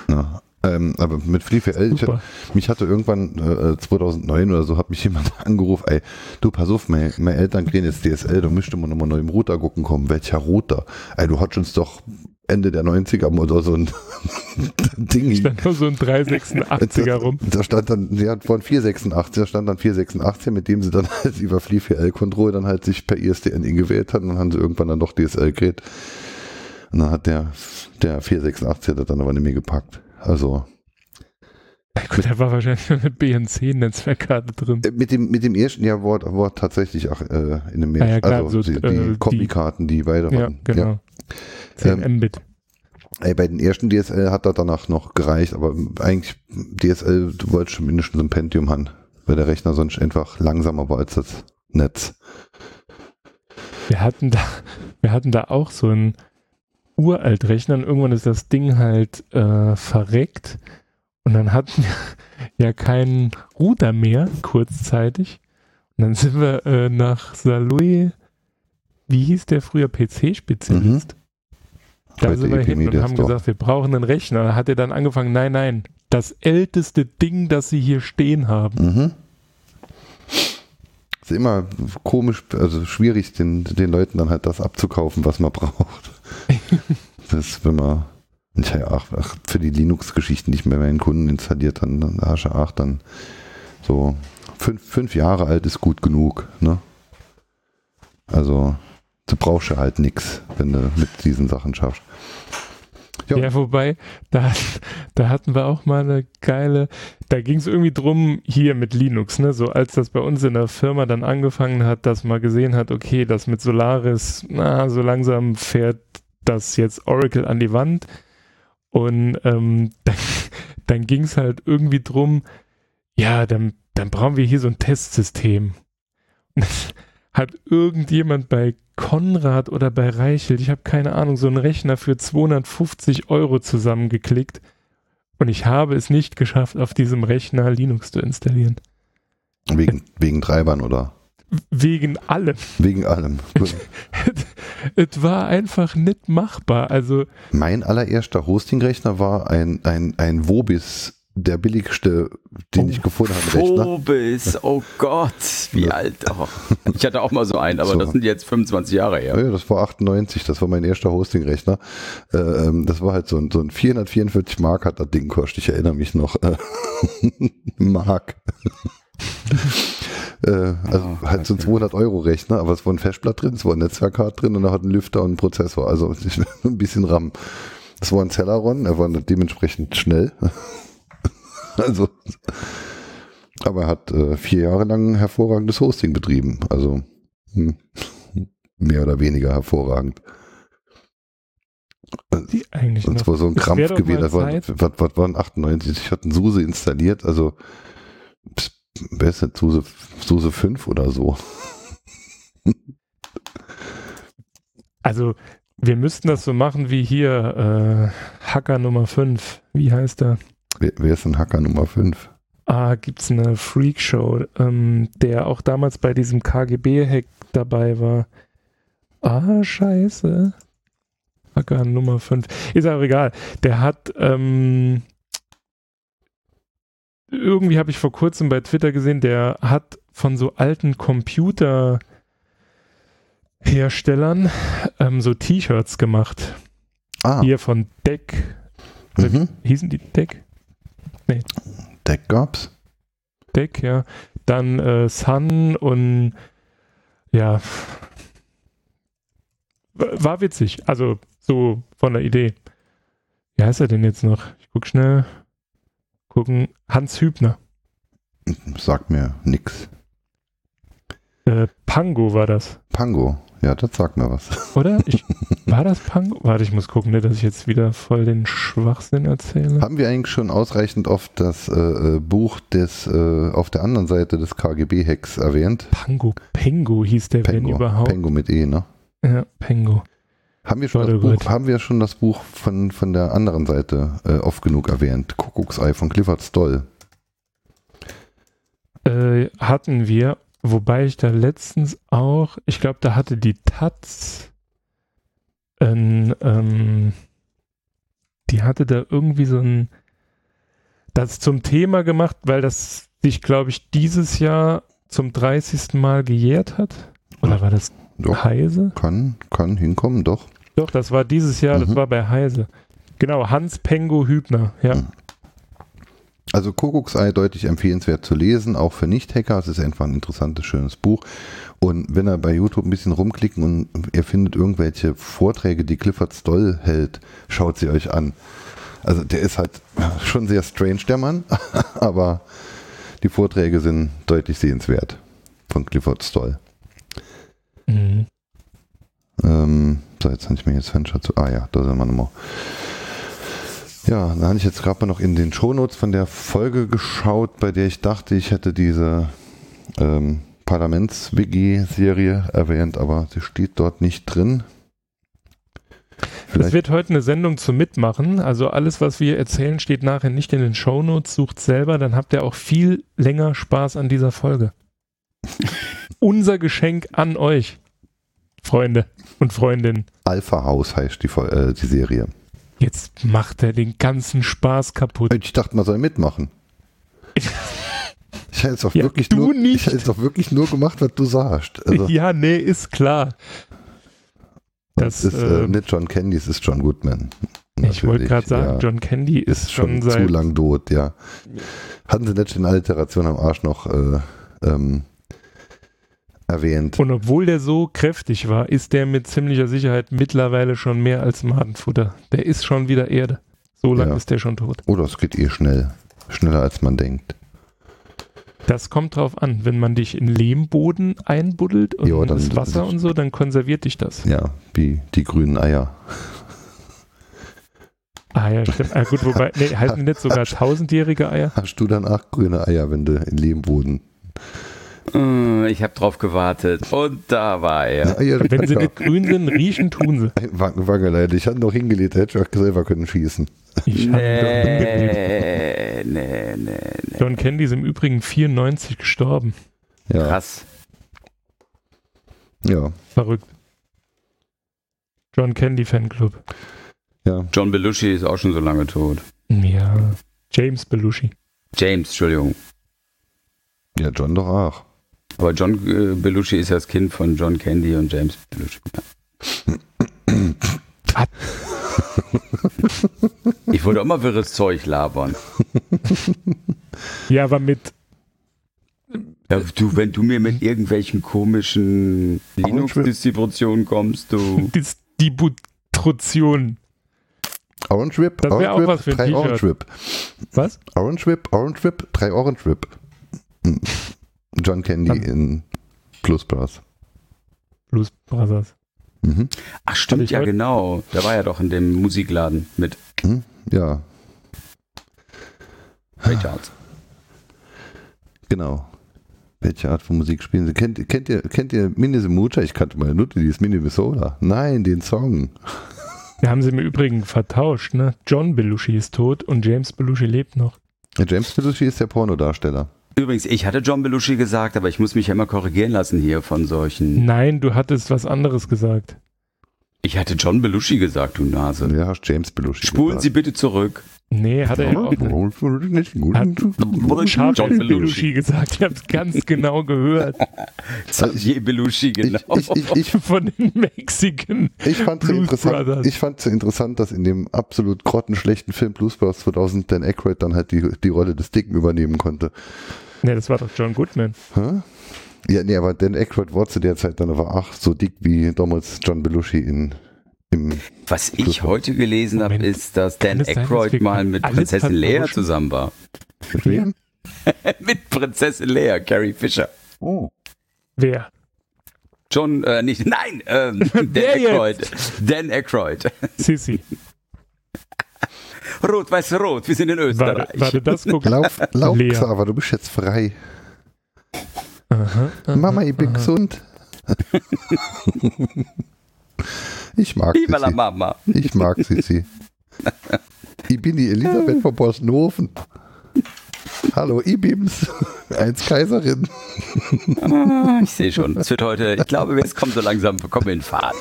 Ja, ähm, aber mit FreeFL, ich, mich hatte irgendwann äh, 2009 oder so, hat mich jemand angerufen, ey, du pass auf, meine, meine Eltern kriegen jetzt DSL, da müsste man nochmal neu im Router gucken kommen. Welcher Router? Ey, du hattest uns doch Ende der 90er oder so ein Ding. Stand nur so ein 386er rum. Da stand dann, ja, von 486, da stand dann 486, mit dem sie dann halt über FreeFL-Control dann halt sich per ISDN gewählt hatten und dann haben sie irgendwann dann doch DSL geredet. Und dann hat der, der 486 das dann aber nicht mehr gepackt. Also. Ja, gut, da war wahrscheinlich eine BNC-Netzwerkkarte drin. Äh, mit dem, mit dem ersten Jahr war, war tatsächlich auch äh, in einem Mail. Ja, klar, also so, die, äh, die Kombikarten, die weiter Ja, genau. Ja. 10 ähm, Mbit. Ey, bei den ersten DSL hat er danach noch gereicht, aber eigentlich DSL, du wolltest schon mindestens ein Pentium haben, weil der Rechner sonst einfach langsamer war als das Netz. Wir hatten da, wir hatten da auch so ein uralt Rechnern. Irgendwann ist das Ding halt äh, verreckt und dann hatten wir ja keinen Router mehr kurzzeitig. Und dann sind wir äh, nach Saloy, wie hieß der früher PC-Spezialist? Mhm. Da sind wir hin und haben gesagt, wir brauchen einen Rechner. Da hat er dann angefangen, nein, nein, das älteste Ding, das sie hier stehen haben. Mhm. Ist immer komisch, also schwierig, den, den Leuten dann halt das abzukaufen, was man braucht. Das, wenn man ach, ach, für die Linux-Geschichten nicht mehr meinen Kunden installiert, dann, dann du ach, dann so fünf, fünf Jahre alt ist gut genug, ne? Also, du brauchst ja halt nichts, wenn du mit diesen Sachen schaffst. Ja, ja wobei, da, da hatten wir auch mal eine geile, da ging es irgendwie drum, hier mit Linux, ne, so als das bei uns in der Firma dann angefangen hat, dass man gesehen hat, okay, das mit Solaris, na, so langsam fährt das jetzt Oracle an die Wand. Und ähm, dann, dann ging es halt irgendwie drum, ja, dann, dann brauchen wir hier so ein Testsystem. Hat irgendjemand bei Konrad oder bei Reichelt, ich habe keine Ahnung, so einen Rechner für 250 Euro zusammengeklickt. Und ich habe es nicht geschafft, auf diesem Rechner Linux zu installieren. Wegen, wegen Treibern, oder? Wegen allem. Wegen allem. es war einfach nicht machbar. Also mein allererster Hosting-Rechner war ein, ein, ein Wobis der billigste, den oh, ich gefunden habe. Phobis, oh Gott, wie ja. alt. Oh. Ich hatte auch mal so einen, aber so. das sind jetzt 25 Jahre her. Ja, das war 98, das war mein erster Hosting-Rechner. Äh, ähm, das war halt so ein, so ein 444 Mark hat das Ding gekostet, ich erinnere mich noch. Mark. Äh, also oh, halt so ein 200 Euro Rechner, aber es war ein Festblatt drin, es war ein Netzwerkkarte drin und er hat einen Lüfter und einen Prozessor, also ein bisschen RAM. Das war ein Celeron, er war dementsprechend schnell. also, aber er hat äh, vier Jahre lang hervorragendes Hosting betrieben, also hm, mehr oder weniger hervorragend. Die eigentlich und es war so ein Krampf gewesen. Das war, was, was waren 98? Ich hatte einen SUSE installiert, also pss, wer ist denn Suse, Suse 5 oder so? Also, wir müssten das so machen wie hier äh, Hacker Nummer 5. Wie heißt er? Wer, wer ist denn Hacker Nummer 5? Ah, gibt es eine Freakshow, ähm, der auch damals bei diesem KGB-Hack dabei war. Ah, scheiße. Hacker Nummer 5. Ist auch egal. Der hat ähm, irgendwie habe ich vor kurzem bei Twitter gesehen, der hat von so alten Computerherstellern ähm, so T-Shirts gemacht. Ah. Hier von Deck. Mhm. Hießen die Deck? Nee. Deck gab's? Deck, ja. Dann äh, Sun und ja. War witzig. Also so von der Idee. Wie heißt er denn jetzt noch? Ich guck schnell gucken. Hans Hübner. Sagt mir nix. Äh, Pango war das. Pango, Ja, das sagt mir was. Oder? Ich, war das Pango? Warte, ich muss gucken, ne, dass ich jetzt wieder voll den Schwachsinn erzähle. Haben wir eigentlich schon ausreichend oft das äh, äh Buch des äh, auf der anderen Seite des KGB-Hacks erwähnt? Pango, Pengo hieß der, Pengo, wenn überhaupt. Pengo mit E, ne? Ja, Pengo. Haben wir schon, das Buch, haben wir schon das Buch von, von der anderen Seite äh, oft genug erwähnt? Kuckucksei von Clifford Stoll. Äh, hatten wir, wobei ich da letztens auch, ich glaube, da hatte die Taz ein, ähm, die hatte da irgendwie so ein, das zum Thema gemacht, weil das sich, glaube ich, dieses Jahr zum 30. Mal gejährt hat. Oder war das doch, Heise? Kann, kann hinkommen, doch. Doch, das war dieses Jahr, mhm. das war bei Heise. Genau, Hans Pengo Hübner, ja. Mhm. Also Kuckucksei deutlich empfehlenswert zu lesen, auch für Nicht-Hacker. Es ist einfach ein interessantes, schönes Buch. Und wenn er bei YouTube ein bisschen rumklicken und ihr findet irgendwelche Vorträge, die Clifford Stoll hält, schaut sie euch an. Also der ist halt schon sehr strange, der Mann, aber die Vorträge sind deutlich sehenswert von Clifford Stoll. Mhm. Ähm, so, jetzt habe ich mir jetzt Fenster zu. Ah ja, da sind wir nochmal. Ja, da habe ich jetzt gerade mal noch in den Shownotes von der Folge geschaut, bei der ich dachte, ich hätte diese ähm, Parlaments-WG-Serie erwähnt, aber sie steht dort nicht drin. Es wird heute eine Sendung zum Mitmachen. Also alles, was wir erzählen, steht nachher nicht in den Shownotes. Sucht selber, dann habt ihr auch viel länger Spaß an dieser Folge. Unser Geschenk an euch, Freunde und Freundinnen. Alpha House heißt die, äh, die Serie. Jetzt macht er den ganzen Spaß kaputt. Ich dachte, man soll mitmachen. Ich hätte es doch, ja, wirklich nur, Ich hätte es doch wirklich nur gemacht, was du sagst. Also, ja, nee, ist klar. Das, das ist äh, nicht John Candy, es ist John Goodman. Ich wollte gerade sagen, ja. John Candy ist, ist schon, schon zu lang tot, ja. Hatten sie nicht in Alteration am Arsch noch äh, ähm, erwähnt. Und obwohl der so kräftig war, ist der mit ziemlicher Sicherheit mittlerweile schon mehr als Madenfutter. Der ist schon wieder Erde. So lange ja. ist der schon tot. Oder es geht eh schnell. Schneller als man denkt. Das kommt drauf an. Wenn man dich in Lehmboden einbuddelt und jo, das Wasser und so, dann konserviert dich das. Ja, wie die grünen Eier. Ah ja, stimmt. Ah, gut, wobei, nee, halten nicht sogar tausendjährige Eier? Hast du dann acht grüne Eier, wenn du in Lehmboden ich habe drauf gewartet und da war er. Ja, Wenn sie nicht grün sind, riechen tun sie. Wangerleid, ich hatte noch hingelegt, hätte ich auch selber können schießen. Ich nee, nee, nee, nee. John Candy ist im Übrigen 94 gestorben. Ja. Krass. Ja. Verrückt. John Candy Fanclub. Ja. John Belushi ist auch schon so lange tot. Ja. James Belushi. James, Entschuldigung. Ja, John doch auch. Aber John äh, Belushi ist ja das Kind von John Candy und James Belushi. Ja. ich wollte auch mal wirres Zeug labern. Ja, aber mit. Ja, du, wenn du mir mit irgendwelchen komischen Linux-Distributionen kommst, du. Distribution. Orange Whip, das wäre auch was für ein drei Orange Whip. Was? Orange Whip, Orange Whip, drei Orange Whip. John Candy Dann. in Blues Brothers. Blues Brothers. Mhm. Ach stimmt, ja genau. Der war ja doch in dem Musikladen mit. Mhm, ja. Welche Art? Genau. Welche Art von Musik spielen sie? Kennt, kennt ihr, kennt ihr Minnesota? Ich kannte meine Nutte, die ist Minnesota. Nein, den Song. Wir haben sie im Übrigen vertauscht, ne? John Belushi ist tot und James Belushi lebt noch. James Belushi ist der Pornodarsteller. Übrigens, ich hatte John Belushi gesagt, aber ich muss mich ja immer korrigieren lassen hier von solchen. Nein, du hattest was anderes gesagt. Ich hatte John Belushi gesagt, du Nase. Ja, hast James Belushi Spulen gesagt. Sie bitte zurück. Nee, hat er ja auch nicht. Hat John Belushi gesagt. Ich habe es ganz genau gehört. Xavier Belushi, genau. Ich, ich, ich, Von den Mexican ich fand Blues interessant, Brothers. Ich fand es interessant, dass in dem absolut grottenschlechten Film Blues Brothers 2000 Dan Aykroyd dann halt die, die Rolle des Dicken übernehmen konnte. Nee, das war doch John Goodman. Hä? Ja, nee, aber Dan Aykroyd war zu der Zeit dann aber ach so dick wie damals John Belushi in im Was ich heute gelesen habe, ist, dass Dan Aykroyd mal mit Prinzessin Leia zusammen war. Mit wem? mit Prinzessin Leia, Carrie Fisher. Oh. Wer? John, äh, nicht, nein, ähm, Dan Aykroyd. Dan Aykroyd. Sissi. Rot, weiß, rot, wir sind in Österreich. Warte, warte das gucken. Lauf, lauf Xaver, du bist jetzt frei. Aha, aha, Mama, ich bin aha. gesund. ich mag Viva Sissi. Mama. Ich mag Sissi. Ich bin die Elisabeth von Bossenhofen. Hallo, Ibims, eins Kaiserin. Ah, ich sehe schon, es wird heute, ich glaube, es kommt so langsam, wir kommen in Fahrt.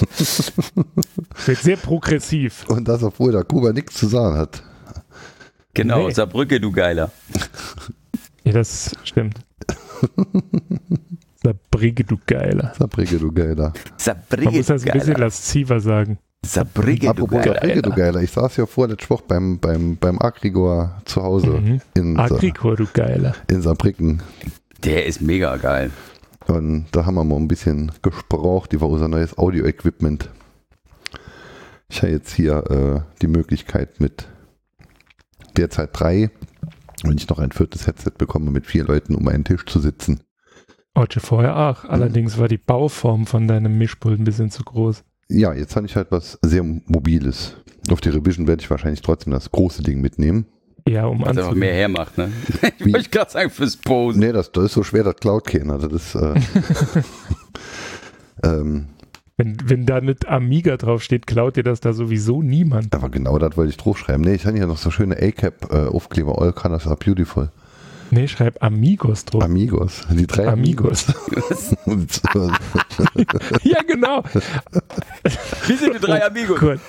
Wird sehr progressiv. Und das, obwohl der Kuba nichts zu sagen hat. Genau, nee. Saarbrücke, du Geiler. Ja, das stimmt. Saarbrücke, du Geiler. Saarbrücke, du Geiler. Saarbrücke, Man muss das ein bisschen lasziver sagen. Sabrige, Apropos du Sabrige, du Geiler. Ich saß ja vor letzte Woche beim, beim, beim Agrigor zu Hause. Mhm. In Agrigor, du Geiler. In Saarbrücken. Der ist mega geil. Und da haben wir mal ein bisschen gesprochen über unser neues Audio-Equipment. Ich habe jetzt hier äh, die Möglichkeit mit derzeit drei, wenn ich noch ein viertes Headset bekomme, mit vier Leuten um einen Tisch zu sitzen. Heute vorher auch. Allerdings war die Bauform von deinem Mischpult ein bisschen zu groß ja, jetzt habe ich halt was sehr Mobiles. Auf die Revision werde ich wahrscheinlich trotzdem das große Ding mitnehmen. Ja, um Was einfach mehr hermacht, ne? Ich wollte gerade sagen, fürs Posen. Nee, das, das ist so schwer, das Cloud kennen. Also das äh, ähm, wenn, wenn da nicht Amiga draufsteht, klaut dir das da sowieso niemand. Aber genau das wollte ich draufschreiben. Nee, ich habe hier noch so schöne A-Cap-Aufkleber. Äh, All colors are beautiful. Nee, schreib Amigos drauf. Amigos, die drei Amigos. Amigos. ja, genau. Wir sind die drei Amigos. Cool.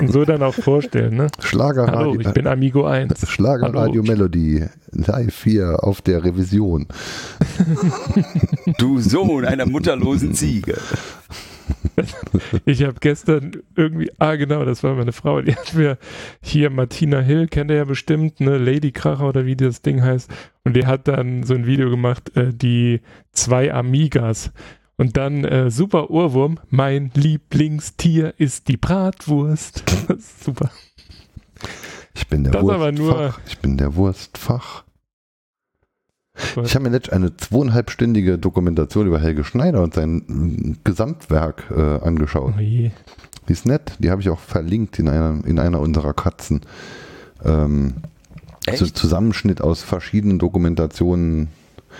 Und so dann auch vorstellen, ne? Schlagerradio. Hallo, ich bin Amigo 1. Schlagerradio Melody, live hier auf der Revision. Du Sohn einer mutterlosen Ziege. Ich habe gestern irgendwie, ah genau, das war meine Frau, die hat mir hier Martina Hill, kennt ihr ja bestimmt, ne, Lady Kracher oder wie das Ding heißt. Und die hat dann so ein Video gemacht, äh, die zwei Amigas. Und dann äh, super Ohrwurm, mein Lieblingstier ist die Bratwurst. super. Ich bin der das Wurstfach. ich bin der Wurstfach. Ich habe mir letztens eine zweieinhalbstündige Dokumentation über Helge Schneider und sein Gesamtwerk äh, angeschaut. Oh die ist nett, die habe ich auch verlinkt in einer, in einer unserer Katzen. Ähm, so Zusammenschnitt aus verschiedenen Dokumentationen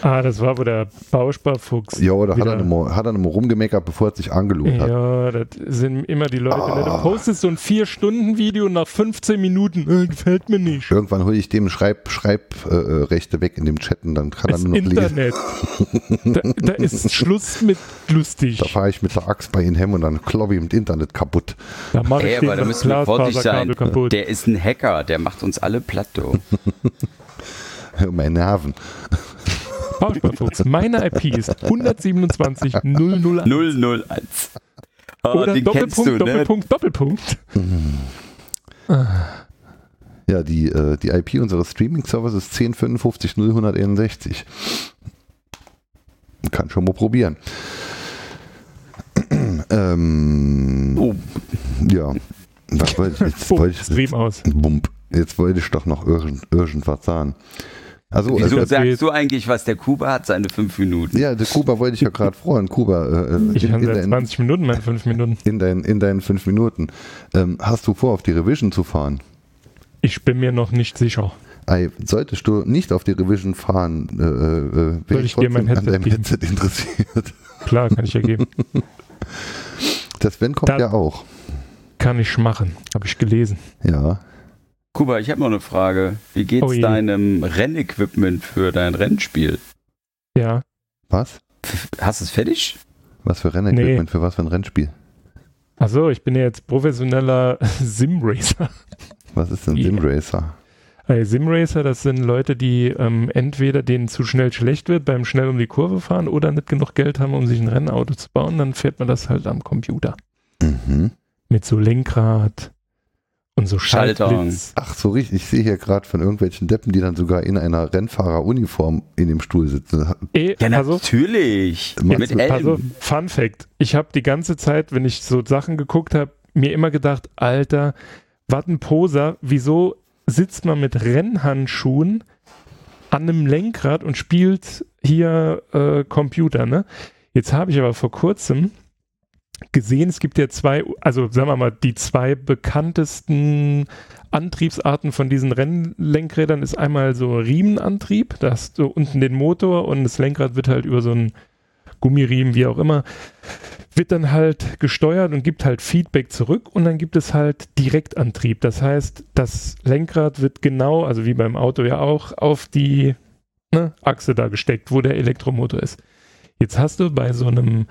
Ah, das war, wo der Bausparfuchs. Ja, da hat er, nochmal, hat er nochmal rumgemeckert, bevor er sich angelohnt hat. Ja, das sind immer die Leute. Ah. Du postest so ein 4-Stunden-Video nach 15 Minuten, äh, gefällt mir nicht. Irgendwann hole ich dem Schreib, Schreibrechte äh, weg in dem Chat und dann kann das er nur noch Internet. lesen. da, da ist Schluss mit lustig. Da fahre ich mit der Axt bei ihm hem und dann kloppe ich im Internet kaputt. Da mache ich hey, aber da müssen wir vorsichtig sein. Kaputt. Der ist ein Hacker, der macht uns alle platt, du. Meine Nerven. Bausparfuchs. Meine IP ist 127 001. 001. Oh, Oder Doppelpunkt, du, ne? Doppelpunkt, Doppelpunkt. Ja, die, äh, die IP unseres Streaming-Servers ist 1055 0161. Kann schon mal probieren. ähm, oh. Ja. Was wollte ich jetzt? Wollte ich. Bump. Jetzt wollte ich doch noch irgend, irgendwas sagen. Also, Wieso also, sagst du eigentlich, was der Kuba hat, seine fünf Minuten? Ja, der Kuba wollte ich ja gerade freuen. Kuba, äh, äh ich habe seit 20 Minuten meine fünf Minuten. In, dein, in deinen fünf Minuten. Ähm, hast du vor, auf die Revision zu fahren? Ich bin mir noch nicht sicher. Ey, solltest du nicht auf die Revision fahren, äh, äh, bin ich, ich dir mein Headset, an deinem geben. Headset interessiert. Klar, kann ich ja geben. Das Wenn kommt da ja auch. Kann ich machen, habe ich gelesen. Ja. Kuba, ich habe noch eine Frage. Wie geht's oh deinem Rennequipment für dein Rennspiel? Ja. Was? Hast du es fertig? Was für Rennequipment? Nee. Für was für ein Rennspiel? Achso, ich bin ja jetzt professioneller Simracer. Was ist denn yeah. Simracer? Simracer, das sind Leute, die ähm, entweder denen zu schnell schlecht wird beim schnell um die Kurve fahren oder nicht genug Geld haben, um sich ein Rennauto zu bauen. Dann fährt man das halt am Computer. Mhm. Mit so Lenkrad, und so Schalter. Ach, so richtig. Ich sehe hier gerade von irgendwelchen Deppen, die dann sogar in einer Rennfahreruniform in dem Stuhl sitzen. E ja, natürlich. Mit Elm. Also, Fun Fact. Ich habe die ganze Zeit, wenn ich so Sachen geguckt habe, mir immer gedacht, Alter, was ein Poser. Wieso sitzt man mit Rennhandschuhen an einem Lenkrad und spielt hier äh, Computer, ne? Jetzt habe ich aber vor kurzem gesehen, es gibt ja zwei, also sagen wir mal, die zwei bekanntesten Antriebsarten von diesen Rennlenkrädern ist einmal so Riemenantrieb, da hast du unten den Motor und das Lenkrad wird halt über so einen Gummiriemen, wie auch immer, wird dann halt gesteuert und gibt halt Feedback zurück und dann gibt es halt Direktantrieb. Das heißt, das Lenkrad wird genau, also wie beim Auto ja auch, auf die ne, Achse da gesteckt, wo der Elektromotor ist. Jetzt hast du bei so einem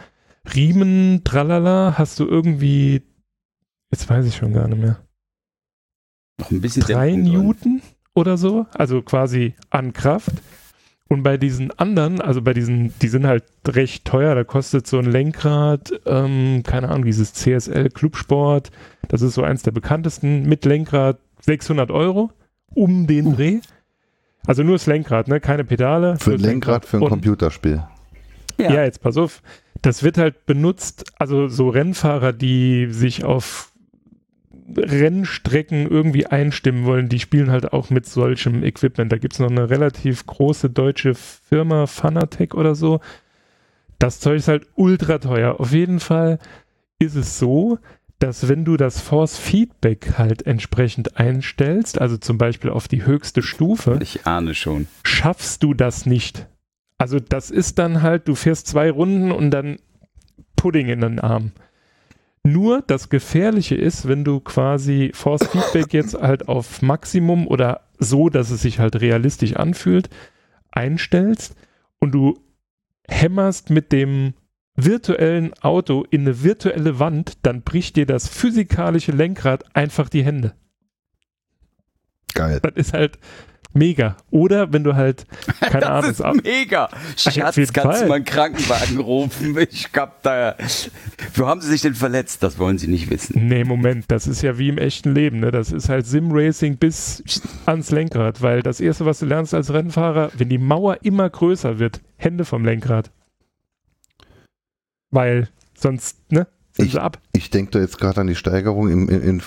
Riemen, tralala, hast du irgendwie, jetzt weiß ich schon gar nicht mehr. Noch ein bisschen drei Newton oder so, also quasi an Kraft. Und bei diesen anderen, also bei diesen, die sind halt recht teuer, da kostet so ein Lenkrad, ähm, keine Ahnung, dieses CSL Clubsport, das ist so eins der bekanntesten, mit Lenkrad 600 Euro um den uh. Dreh. Also nur das Lenkrad, ne? keine Pedale. Für ein Lenkrad, Lenkrad für ein Computerspiel. Ja. ja, jetzt pass auf. Das wird halt benutzt, also so Rennfahrer, die sich auf Rennstrecken irgendwie einstimmen wollen, die spielen halt auch mit solchem Equipment. Da gibt es noch eine relativ große deutsche Firma, Fanatec oder so. Das Zeug ist halt ultra teuer. Auf jeden Fall ist es so, dass wenn du das Force Feedback halt entsprechend einstellst, also zum Beispiel auf die höchste Stufe, ich ahne schon, schaffst du das nicht. Also das ist dann halt, du fährst zwei Runden und dann Pudding in den Arm. Nur das Gefährliche ist, wenn du quasi Force Feedback jetzt halt auf Maximum oder so, dass es sich halt realistisch anfühlt, einstellst und du hämmerst mit dem virtuellen Auto in eine virtuelle Wand, dann bricht dir das physikalische Lenkrad einfach die Hände. Geil. Das ist halt, Mega. Oder wenn du halt, keine das Ahnung. Ist mega. Schatz, kannst Fall. du mal einen Krankenwagen rufen? Ich hab da. Wo haben sie sich denn verletzt? Das wollen sie nicht wissen. Nee, Moment, das ist ja wie im echten Leben. Ne? Das ist halt Sim-Racing bis ans Lenkrad, weil das Erste, was du lernst als Rennfahrer, wenn die Mauer immer größer wird, Hände vom Lenkrad. Weil sonst, ne? Sind ich, ab. Ich denke da jetzt gerade an die Steigerung in, in, in,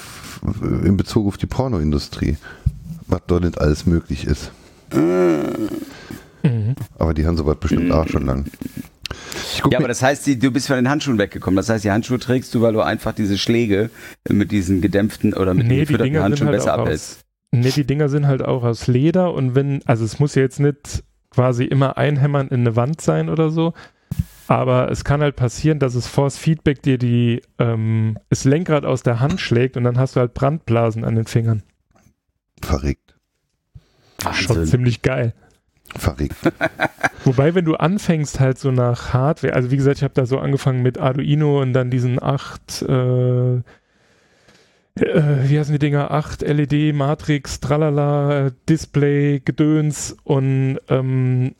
in Bezug auf die Pornoindustrie was dort nicht alles möglich ist. Mhm. Aber die haben sowas bestimmt auch schon lang. Ja, aber das heißt, du bist von den Handschuhen weggekommen. Das heißt, die Handschuhe trägst du, weil du einfach diese Schläge mit diesen gedämpften oder mit nee, den die Handschuhen halt besser abhältst. Nee, die Dinger sind halt auch aus Leder und wenn, also es muss ja jetzt nicht quasi immer einhämmern in eine Wand sein oder so, aber es kann halt passieren, dass es Force Feedback dir die, ähm, das Lenkrad aus der Hand schlägt und dann hast du halt Brandblasen an den Fingern. Verrückt. Wahnsinn. Schon ziemlich geil. Verrückt. Wobei, wenn du anfängst halt so nach Hardware, also wie gesagt, ich habe da so angefangen mit Arduino und dann diesen 8, äh, äh, wie heißen die Dinger, 8 LED, Matrix, Tralala, Display, Gedöns und ähm,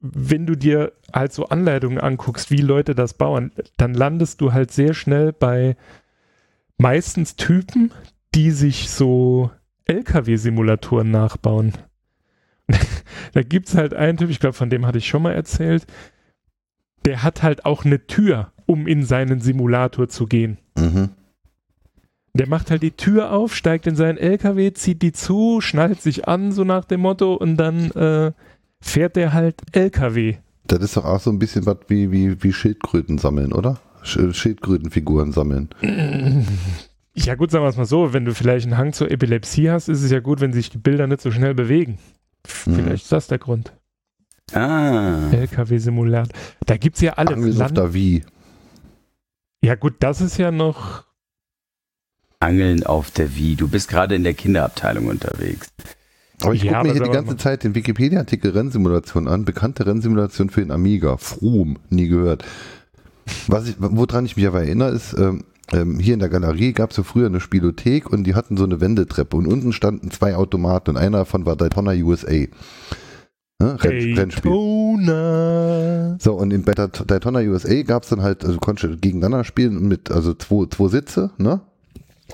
wenn du dir halt so Anleitungen anguckst, wie Leute das bauen, dann landest du halt sehr schnell bei meistens Typen, die sich so LKW-Simulatoren nachbauen. da gibt es halt einen Typ, ich glaube, von dem hatte ich schon mal erzählt, der hat halt auch eine Tür, um in seinen Simulator zu gehen. Mhm. Der macht halt die Tür auf, steigt in seinen LKW, zieht die zu, schnallt sich an, so nach dem Motto, und dann äh, fährt der halt LKW. Das ist doch auch so ein bisschen was wie, wie, wie Schildkröten sammeln, oder? Schildkrötenfiguren sammeln. Ja gut, sagen wir es mal so, wenn du vielleicht einen Hang zur Epilepsie hast, ist es ja gut, wenn sich die Bilder nicht so schnell bewegen. Mhm. Vielleicht ist das der Grund. Ah. LKW-Simulator. Da gibt es ja alles. Angeln auf der Wie. Ja gut, das ist ja noch... Angeln auf der Wie. Du bist gerade in der Kinderabteilung unterwegs. Aber ich ja, gucke mir hier die ganze Zeit den Wikipedia-Artikel Rennsimulation an. Bekannte Rennsimulation für den Amiga. Froom, nie gehört. Was ich, woran ich mich aber erinnere, ist, ähm, ähm, hier in der Galerie gab es so früher eine Spielothek und die hatten so eine Wendeltreppe und unten standen zwei Automaten und einer davon war Daytona USA. Ne? Renn, Daytona. So, und in Daytona USA gab es dann halt, also konnte gegeneinander spielen mit, also zwei, zwei Sitze, ne?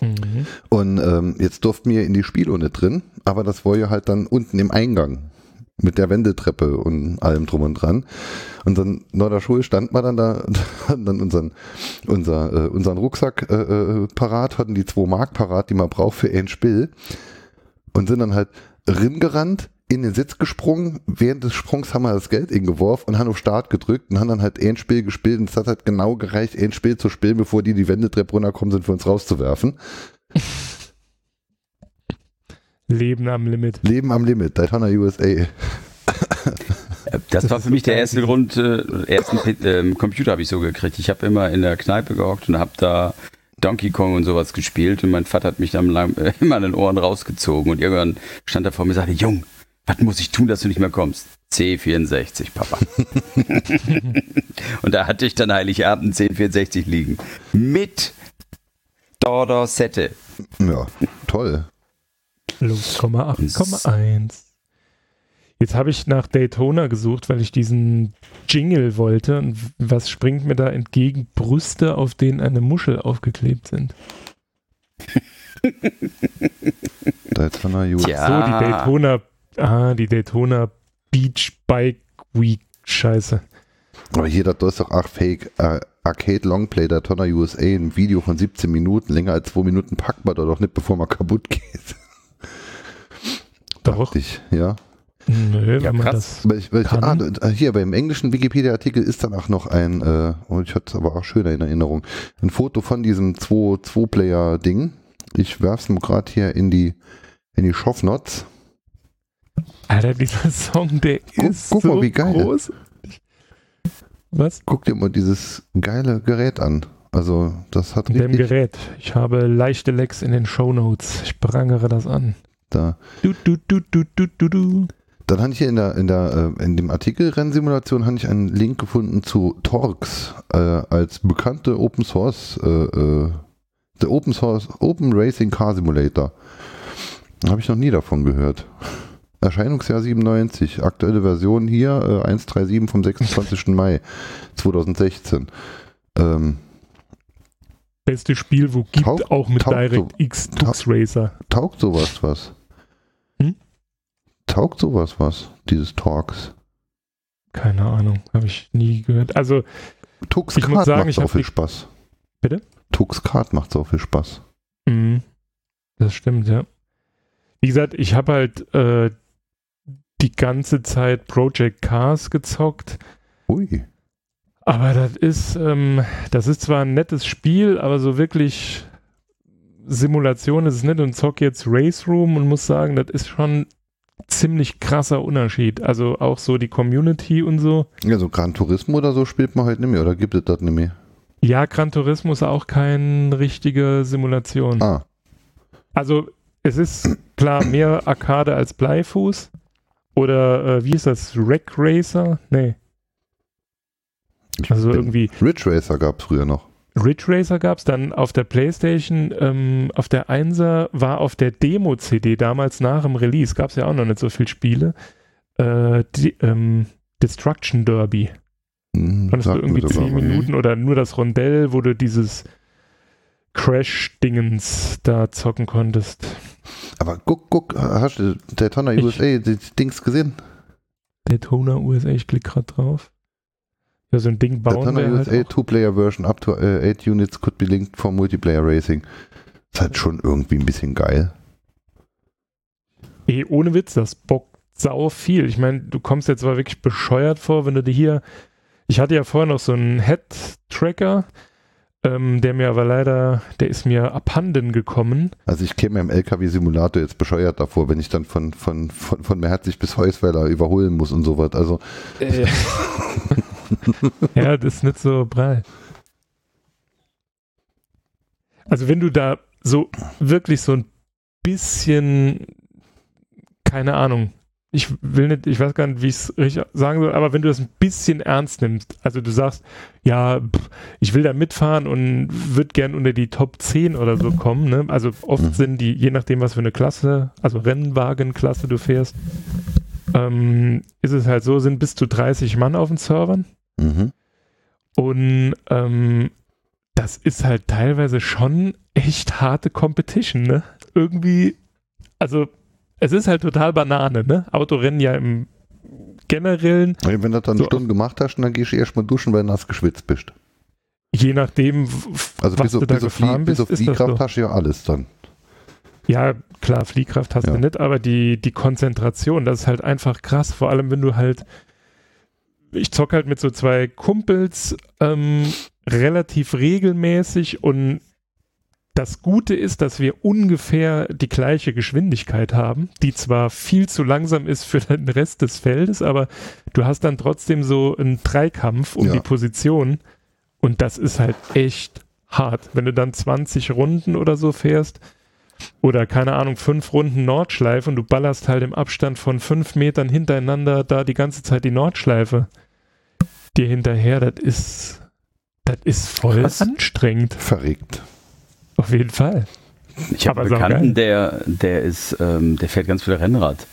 Mhm. Und ähm, jetzt durften wir in die Spielunde drin, aber das war ja halt dann unten im Eingang mit der Wendeltreppe und allem drum und dran. Und dann nach der Schule stand man dann da, dann unseren, unser, äh, unseren Rucksack äh, äh, parat, hatten die zwei Mark parat, die man braucht für ein Spiel und sind dann halt ringerannt in den Sitz gesprungen, während des Sprungs haben wir das Geld geworfen und haben auf Start gedrückt und haben dann halt ein Spiel gespielt und es hat halt genau gereicht, ein Spiel zu spielen, bevor die die Wendetreppe runterkommen sind, für uns rauszuwerfen. Leben am Limit. Leben am Limit, Daytona USA. Das war für mich der erste Grund, äh, ersten äh, Computer habe ich so gekriegt. Ich habe immer in der Kneipe gehockt und habe da Donkey Kong und sowas gespielt und mein Vater hat mich dann lang, äh, immer an den Ohren rausgezogen und irgendwann stand er vor mir und sagte, Jung, was muss ich tun, dass du nicht mehr kommst? C64, Papa. und da hatte ich dann Heiligabend C64 liegen. Mit Dordorsette. Ja, toll. Los, 8,1. Jetzt habe ich nach Daytona gesucht, weil ich diesen Jingle wollte. Und was springt mir da entgegen? Brüste, auf denen eine Muschel aufgeklebt sind. Daytona US. Ja. So, die Daytona, ah, die Daytona Beach Bike Week. Scheiße. Aber hier, das ist doch auch Fake. Äh, Arcade Longplay Daytona USA, ein Video von 17 Minuten, länger als 2 Minuten packt man doch nicht, bevor man kaputt geht. Doch. Ich, ja. Nö, ja, wenn man das weil ich, weil ich, ah, hier beim englischen Wikipedia-Artikel ist dann auch noch ein, äh, oh, ich hatte es aber auch schöner in Erinnerung, ein Foto von diesem 2-Player-Ding. Ich werf's mal gerade hier in die, in die Shownotes. Alter, dieser Song, der guck, ist guck so mal, wie geil. groß. Was? Guck dir mal dieses geile Gerät an. Also, das hat in richtig... Dem Gerät. Ich habe leichte Lecks in den Shownotes. Ich prangere das an. Da. Du, du, du, du, du, du, du. Dann hatte ich hier in der, in der, äh, in dem Artikel Rennsimulation hatte ich einen Link gefunden zu Torx äh, als bekannte Open Source, äh, äh, der Open Source Open Racing Car Simulator. Habe ich noch nie davon gehört. Erscheinungsjahr 97, aktuelle Version hier äh, 137 vom 26. Mai 2016. Ähm, Beste Spiel, wo gibt taugt, auch mit DirectX Tux Racer. Taugt sowas was? Taugt sowas was, dieses Talks? Keine Ahnung, habe ich nie gehört. Also, Tux ich muss sagen, macht so viel Spaß. Bitte? Tux Kart macht so viel Spaß. Mhm. Das stimmt, ja. Wie gesagt, ich habe halt äh, die ganze Zeit Project Cars gezockt. Ui. Aber das ist, ähm, das ist zwar ein nettes Spiel, aber so wirklich Simulation ist es nicht und zock jetzt Race Room und muss sagen, das ist schon ziemlich krasser Unterschied. Also auch so die Community und so. Ja, so Gran Turismo oder so spielt man halt nicht mehr, oder gibt es das nicht mehr? Ja, Gran Turismo ist auch keine richtige Simulation. Ah. Also es ist klar mehr Arcade als Bleifuß. Oder äh, wie ist das? Wreck Racer? Nee. Also irgendwie. Ridge Racer gab es früher noch. Ridge Racer gab es dann auf der Playstation, ähm, auf der 1er war auf der Demo-CD damals nach dem Release, gab es ja auch noch nicht so viele Spiele, äh, die, ähm, Destruction Derby. Hm, Konntest du irgendwie 10 Minuten oder nur das Rondell, wo du dieses Crash-Dingens da zocken konntest. Aber guck, guck, hast du Daytona USA die Dings gesehen? Daytona USA, ich klicke gerade drauf. Ja, so ein Ding bauen wir halt USA Two-Player Version up to 8 uh, units could be linked for Multiplayer Racing. Ist halt schon irgendwie ein bisschen geil. Ey, ohne Witz, das bockt sau viel. Ich meine, du kommst jetzt zwar wirklich bescheuert vor, wenn du dir hier. Ich hatte ja vorher noch so einen Head-Tracker, ähm, der mir aber leider, der ist mir abhanden gekommen. Also ich käme im LKW-Simulator jetzt bescheuert davor, wenn ich dann von, von, von, von Merzig bis Heusweiler überholen muss und sowas. Also. Äh. ja, das ist nicht so prall. Also wenn du da so wirklich so ein bisschen, keine Ahnung, ich will nicht, ich weiß gar nicht, wie ich es richtig sagen soll, aber wenn du das ein bisschen ernst nimmst, also du sagst, ja, ich will da mitfahren und würde gern unter die Top 10 oder so kommen, ne? Also oft mhm. sind die, je nachdem, was für eine Klasse, also Rennwagenklasse du fährst, ähm, ist es halt so, sind bis zu 30 Mann auf den Servern. Mhm. Und ähm, das ist halt teilweise schon echt harte Competition, ne? Irgendwie, also es ist halt total Banane, ne? Autorennen ja im generellen. Wenn du das dann so, eine Stunde gemacht hast, dann gehst du erstmal duschen, weil du nass geschwitzt bist. Je nachdem, also was bis, du da bis gefahren auf die, bist, bis auf die Kraft hast du ja alles dann. Ja, klar, Fliehkraft hast ja. du nicht, aber die, die Konzentration, das ist halt einfach krass. Vor allem, wenn du halt, ich zock halt mit so zwei Kumpels ähm, relativ regelmäßig und das Gute ist, dass wir ungefähr die gleiche Geschwindigkeit haben, die zwar viel zu langsam ist für den Rest des Feldes, aber du hast dann trotzdem so einen Dreikampf um ja. die Position und das ist halt echt hart. Wenn du dann 20 Runden oder so fährst oder keine Ahnung, fünf Runden Nordschleife und du ballerst halt im Abstand von fünf Metern hintereinander da die ganze Zeit die Nordschleife dir hinterher, das ist, das ist voll Krass. anstrengend. Verregt. Auf jeden Fall. Ich habe einen Bekannten, der, der ist, ähm, der fährt ganz viel Rennrad.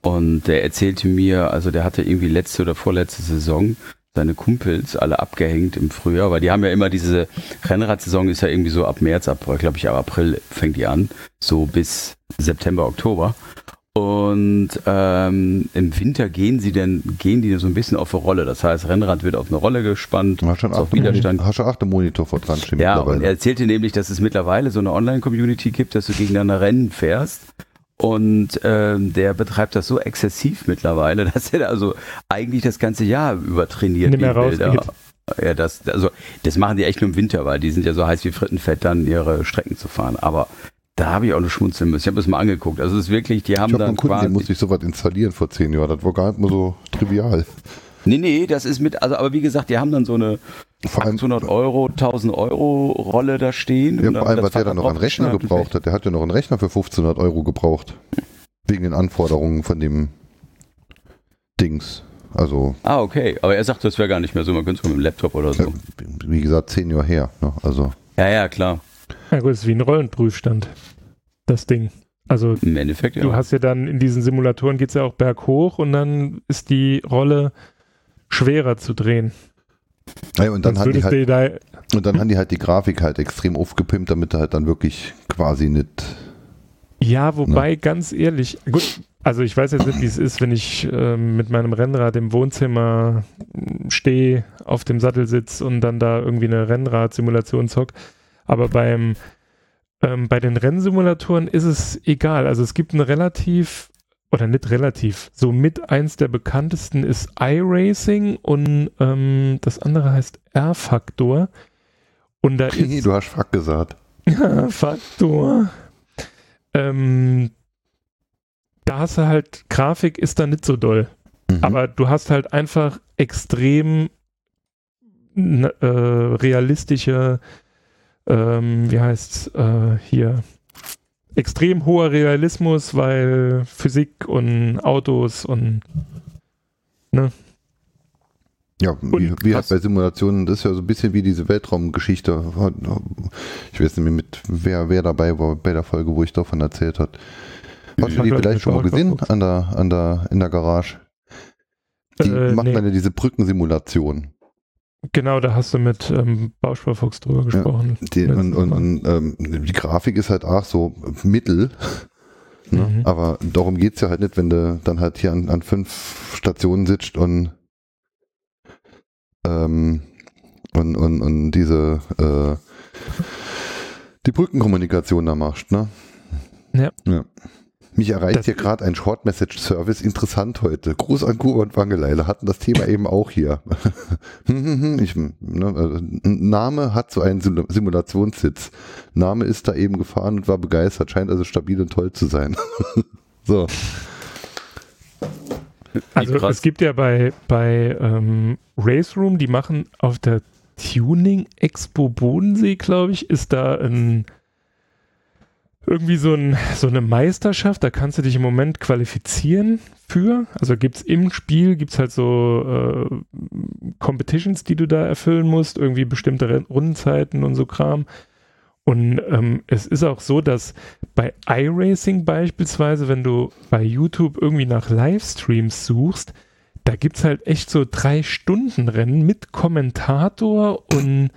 Und der erzählte mir, also der hatte irgendwie letzte oder vorletzte Saison seine Kumpels alle abgehängt im Frühjahr, weil die haben ja immer diese Rennradsaison ist ja irgendwie so ab März, ab, glaube ich, ab April fängt die an, so bis September, Oktober. Und ähm, im Winter gehen sie denn, gehen die so ein bisschen auf eine Rolle. Das heißt, Rennrad wird auf eine Rolle gespannt, hast schon auf Widerstand. Hast du achte Monitor vor dran stehen Ja, und er erzählte nämlich, dass es mittlerweile so eine Online-Community gibt, dass du gegeneinander Rennen fährst. Und ähm, der betreibt das so exzessiv mittlerweile, dass er also eigentlich das ganze Jahr über trainiert. Mehr rausgeht. Ja, das, also, das machen die echt nur im Winter, weil die sind ja so heiß wie Frittenfett, dann ihre Strecken zu fahren. Aber da habe ich auch noch schmunzeln müssen. Ich habe es mal angeguckt. Also es ist wirklich, die haben ich hab dann Kunden, quasi... musste ich sowas installieren vor zehn Jahren. Das war gar nicht mehr so trivial. Nee, nee, das ist mit, also aber wie gesagt, die haben dann so eine 800 Euro, 1000 Euro Rolle da stehen. Ja, vor allem, was der dann noch an Rechner gebraucht hat. Der hat ja noch einen Rechner für 1500 Euro gebraucht. Wegen den Anforderungen von dem Dings. Also. Ah, okay. Aber er sagt, das wäre gar nicht mehr so. Man könnte es mit dem Laptop oder so. Wie gesagt, zehn Jahre her. Ne? Also. Ja, ja, klar. Ja gut, es ist wie ein Rollenprüfstand, das Ding. Also im Endeffekt, ja. du hast ja dann in diesen Simulatoren geht es ja auch berghoch und dann ist die Rolle schwerer zu drehen. Ja, und dann, hat die halt, da, und dann haben die halt die Grafik halt extrem aufgepimpt, damit er halt dann wirklich quasi nicht. Ja, wobei, ne? ganz ehrlich, gut, also ich weiß jetzt nicht, wie es ist, wenn ich äh, mit meinem Rennrad im Wohnzimmer stehe, auf dem Sattelsitz und dann da irgendwie eine Rennrad-Simulation zock. Aber beim, ähm, bei den Rennsimulatoren ist es egal. Also es gibt ein relativ, oder nicht relativ, so mit eins der bekanntesten ist iRacing und ähm, das andere heißt R-Faktor. Und da ist. du hast Fuck gesagt. Ja, Faktor. Ähm, da hast du halt, Grafik ist da nicht so doll. Mhm. Aber du hast halt einfach extrem äh, realistische ähm, wie heißt äh, hier, extrem hoher Realismus, weil Physik und Autos und ne? Ja, wie, wie halt bei Simulationen, das ist ja so ein bisschen wie diese Weltraumgeschichte. Ich weiß nicht mehr, mit wer, wer dabei war bei der Folge, wo ich davon erzählt habe. Hast du die vielleicht schon mal gesehen an der, an der, in der Garage? Die äh, machen nee. dann ja diese Brückensimulation. Genau, da hast du mit ähm, Bausparfuchs drüber gesprochen. Ja, die, und, und, und ähm, die Grafik ist halt auch so mittel. Ne? Mhm. Aber darum geht es ja halt nicht, wenn du dann halt hier an, an fünf Stationen sitzt und, ähm, und, und, und diese äh, die Brückenkommunikation da machst, ne? Ja. ja. Mich erreicht das hier gerade ein Short Message Service. Interessant heute. Gruß an Kuba und Wangeleile hatten das Thema eben auch hier. ich, ne, also, Name hat so einen Simulationssitz. Name ist da eben gefahren und war begeistert. Scheint also stabil und toll zu sein. so. Also es gibt ja bei, bei ähm, Race Room, die machen auf der Tuning Expo Bodensee, glaube ich, ist da ein irgendwie so, ein, so eine Meisterschaft, da kannst du dich im Moment qualifizieren für. Also gibt es im Spiel, gibt es halt so äh, Competitions, die du da erfüllen musst, irgendwie bestimmte Rundenzeiten und so Kram. Und ähm, es ist auch so, dass bei iRacing beispielsweise, wenn du bei YouTube irgendwie nach Livestreams suchst, da gibt es halt echt so drei Stunden Rennen mit Kommentator und,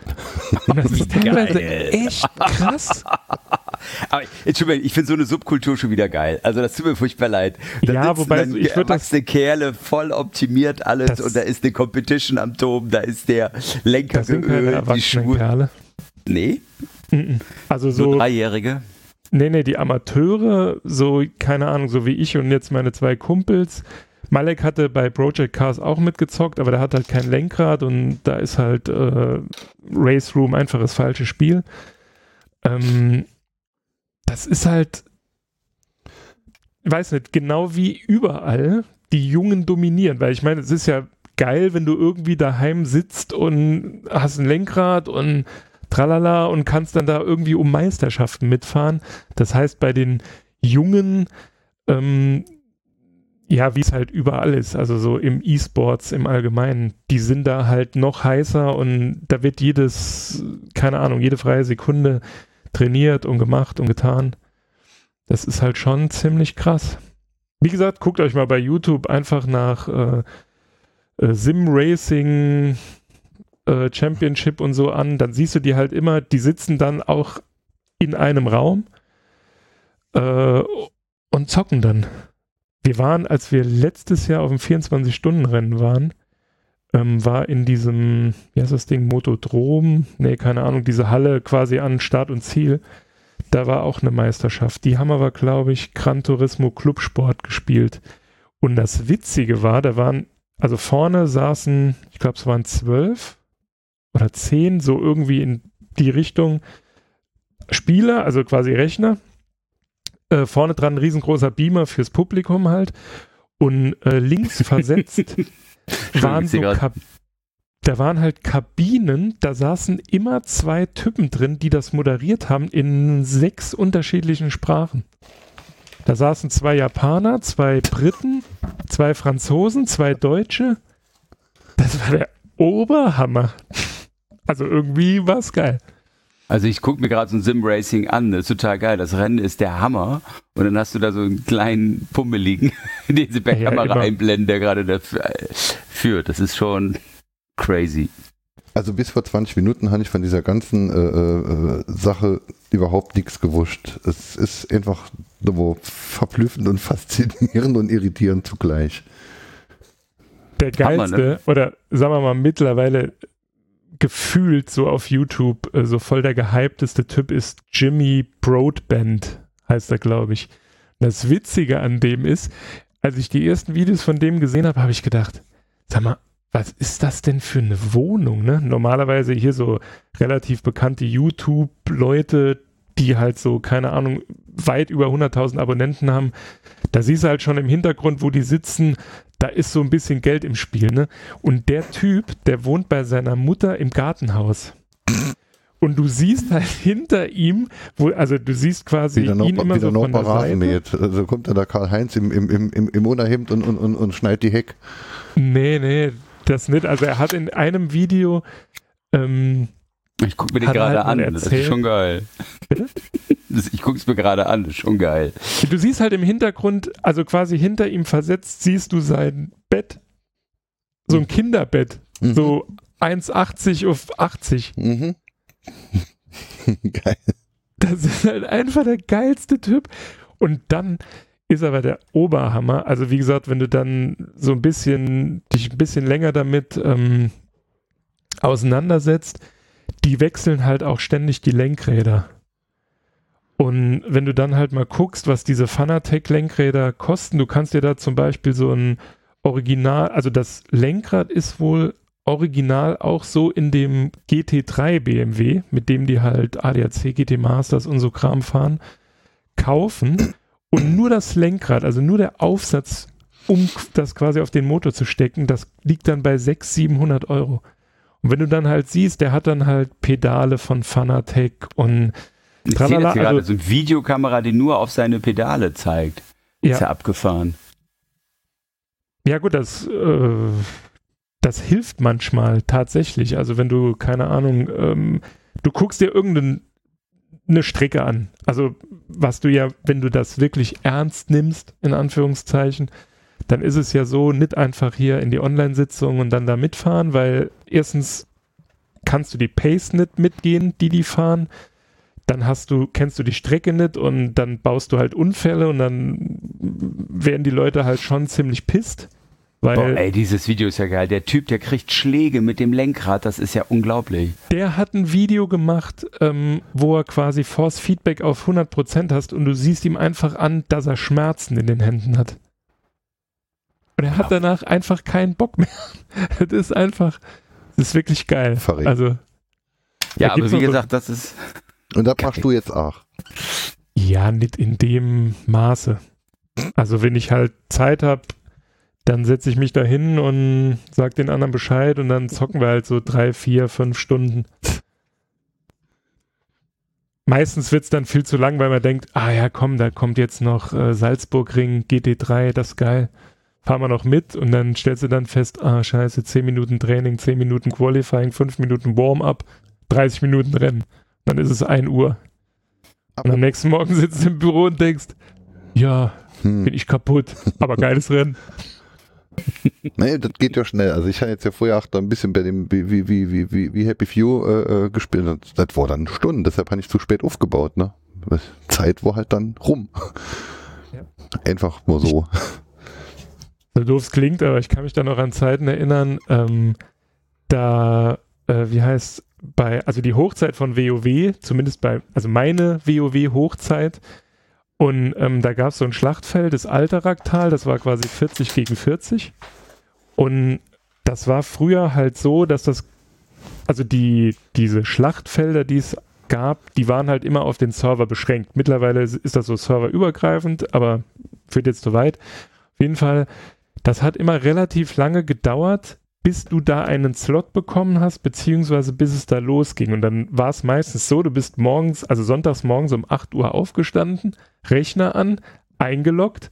und das ist teilweise echt krass. Aber Entschuldigung, ich finde so eine Subkultur schon wieder geil. Also das tut mir furchtbar leid. Da ja, wobei dann ich würde das Kerle voll optimiert alles und da ist eine Competition am Turm, da ist der Lenker das keine die Schuhe. Kerle. Nee. Also so, so Dreijährige. Nee, nee, die Amateure, so, keine Ahnung, so wie ich und jetzt meine zwei Kumpels. Malek hatte bei Project Cars auch mitgezockt, aber der hat halt kein Lenkrad und da ist halt äh, Race Room einfach das falsche Spiel. Ähm, das ist halt, weiß nicht, genau wie überall die Jungen dominieren, weil ich meine, es ist ja geil, wenn du irgendwie daheim sitzt und hast ein Lenkrad und tralala und kannst dann da irgendwie um Meisterschaften mitfahren. Das heißt, bei den Jungen, ähm, ja, wie es halt überall ist, also so im E-Sports im Allgemeinen, die sind da halt noch heißer und da wird jedes, keine Ahnung, jede freie Sekunde trainiert und gemacht und getan. Das ist halt schon ziemlich krass. Wie gesagt, guckt euch mal bei YouTube einfach nach äh, äh, Sim Racing äh, Championship und so an. Dann siehst du die halt immer, die sitzen dann auch in einem Raum äh, und zocken dann. Wir waren, als wir letztes Jahr auf dem 24-Stunden-Rennen waren, ähm, war in diesem, wie heißt das Ding, Motodrom, nee, keine Ahnung, diese Halle quasi an Start und Ziel. Da war auch eine Meisterschaft. Die haben aber, glaube ich, Gran Turismo Clubsport gespielt. Und das Witzige war, da waren, also vorne saßen, ich glaube, es waren zwölf oder zehn, so irgendwie in die Richtung Spieler, also quasi Rechner. Äh, vorne dran ein riesengroßer Beamer fürs Publikum halt. Und äh, links versetzt waren so Kab da waren halt Kabinen, da saßen immer zwei Typen drin, die das moderiert haben in sechs unterschiedlichen Sprachen. Da saßen zwei Japaner, zwei Briten, zwei Franzosen, zwei Deutsche. Das war der Oberhammer. Also irgendwie war es geil. Also ich gucke mir gerade so ein Sim-Racing an, das ist total geil. Das Rennen ist der Hammer. Und dann hast du da so einen kleinen Pummeligen, den sie per ja, Kamera immer. einblenden, der gerade dafür führt. Das ist schon crazy. Also bis vor 20 Minuten habe ich von dieser ganzen äh, äh, Sache überhaupt nichts gewusst. Es ist einfach nur verblüffend und faszinierend und irritierend zugleich. Der geilste, Hammer, ne? oder sagen wir mal mittlerweile gefühlt so auf YouTube, äh, so voll der gehypteste Typ ist Jimmy Broadband, heißt er, glaube ich. Das Witzige an dem ist, als ich die ersten Videos von dem gesehen habe, habe ich gedacht, sag mal, was ist das denn für eine Wohnung? Ne? Normalerweise hier so relativ bekannte YouTube-Leute, die halt so, keine Ahnung, weit über 100.000 Abonnenten haben. Da siehst du halt schon im Hintergrund, wo die sitzen, da ist so ein bisschen Geld im Spiel. Ne? Und der Typ, der wohnt bei seiner Mutter im Gartenhaus. Und du siehst halt hinter ihm, wo, also du siehst quasi wieder ihn noch, immer so von der Seite. Mäht. Also kommt da Karl-Heinz im, im, im, im Unterhemd und, und, und, und schneidet die Heck. Nee, nee, das nicht. Also er hat in einem Video ähm, ich gucke mir den gerade halt an, das ist schon geil. Bitte? Ich gucke es mir gerade an, das ist schon geil. Du siehst halt im Hintergrund, also quasi hinter ihm versetzt, siehst du sein Bett. So ein Kinderbett. Mhm. So 1,80 auf 80. Mhm. Geil. Das ist halt einfach der geilste Typ. Und dann ist aber der Oberhammer. Also wie gesagt, wenn du dann so ein bisschen, dich ein bisschen länger damit ähm, auseinandersetzt, die wechseln halt auch ständig die Lenkräder. Und wenn du dann halt mal guckst, was diese Fanatec-Lenkräder kosten, du kannst dir da zum Beispiel so ein Original, also das Lenkrad ist wohl original auch so in dem GT3 BMW, mit dem die halt ADAC, GT Masters und so Kram fahren, kaufen und nur das Lenkrad, also nur der Aufsatz, um das quasi auf den Motor zu stecken, das liegt dann bei 600, 700 Euro. Und wenn du dann halt siehst, der hat dann halt Pedale von Fanatec und ich sehe jetzt gerade also, so eine Videokamera, die nur auf seine Pedale zeigt. Ja. Ist ja abgefahren. Ja gut, das, äh, das hilft manchmal tatsächlich. Also wenn du, keine Ahnung, ähm, du guckst dir irgendeine Strecke an. Also was du ja, wenn du das wirklich ernst nimmst, in Anführungszeichen, dann ist es ja so, nicht einfach hier in die Online-Sitzung und dann da mitfahren, weil erstens kannst du die Pace nicht mitgehen, die die fahren. Dann hast du, kennst du die Strecke nicht und dann baust du halt Unfälle und dann werden die Leute halt schon ziemlich pisst. Weil Boah, ey, dieses Video ist ja geil. Der Typ, der kriegt Schläge mit dem Lenkrad, das ist ja unglaublich. Der hat ein Video gemacht, ähm, wo er quasi Force Feedback auf 100% hast und du siehst ihm einfach an, dass er Schmerzen in den Händen hat. Und er hat danach einfach keinen Bock mehr. das ist einfach, das ist wirklich geil. Verrückt. Also, ja, aber wie gesagt, so das ist. Und das machst du jetzt auch. Ja, nicht in dem Maße. Also, wenn ich halt Zeit habe, dann setze ich mich da hin und sag den anderen Bescheid und dann zocken wir halt so drei, vier, fünf Stunden. Meistens wird es dann viel zu lang, weil man denkt, ah ja, komm, da kommt jetzt noch äh, Salzburgring GT3, das ist geil. Fahren wir noch mit und dann stellst du dann fest, ah scheiße, 10 Minuten Training, 10 Minuten Qualifying, 5 Minuten Warm-up, 30 Minuten Rennen. Dann ist es 1 Uhr. Und am nächsten Morgen sitzt du im Büro und denkst, ja, hm. bin ich kaputt, aber geiles Rennen. nee, das geht ja schnell. Also ich habe jetzt ja vorher auch da ein bisschen bei dem wie, wie, wie, wie, wie Happy Few äh, äh gespielt. Das, das war dann Stunden, deshalb habe ich zu spät aufgebaut. Ne? Zeit war halt dann rum. Ja. Einfach nur so. So doof es klingt, aber ich kann mich da noch an Zeiten erinnern, ähm, da, äh, wie heißt bei, also die Hochzeit von WoW, zumindest bei, also meine WoW-Hochzeit, und ähm, da gab es so ein Schlachtfeld, das Alteraktal, das war quasi 40 gegen 40. Und das war früher halt so, dass das, also die, diese Schlachtfelder, die es gab, die waren halt immer auf den Server beschränkt. Mittlerweile ist das so serverübergreifend, aber führt jetzt zu weit. Auf jeden Fall, das hat immer relativ lange gedauert, bis du da einen Slot bekommen hast, beziehungsweise bis es da losging. Und dann war es meistens so, du bist morgens, also sonntags morgens um 8 Uhr aufgestanden, Rechner an, eingeloggt,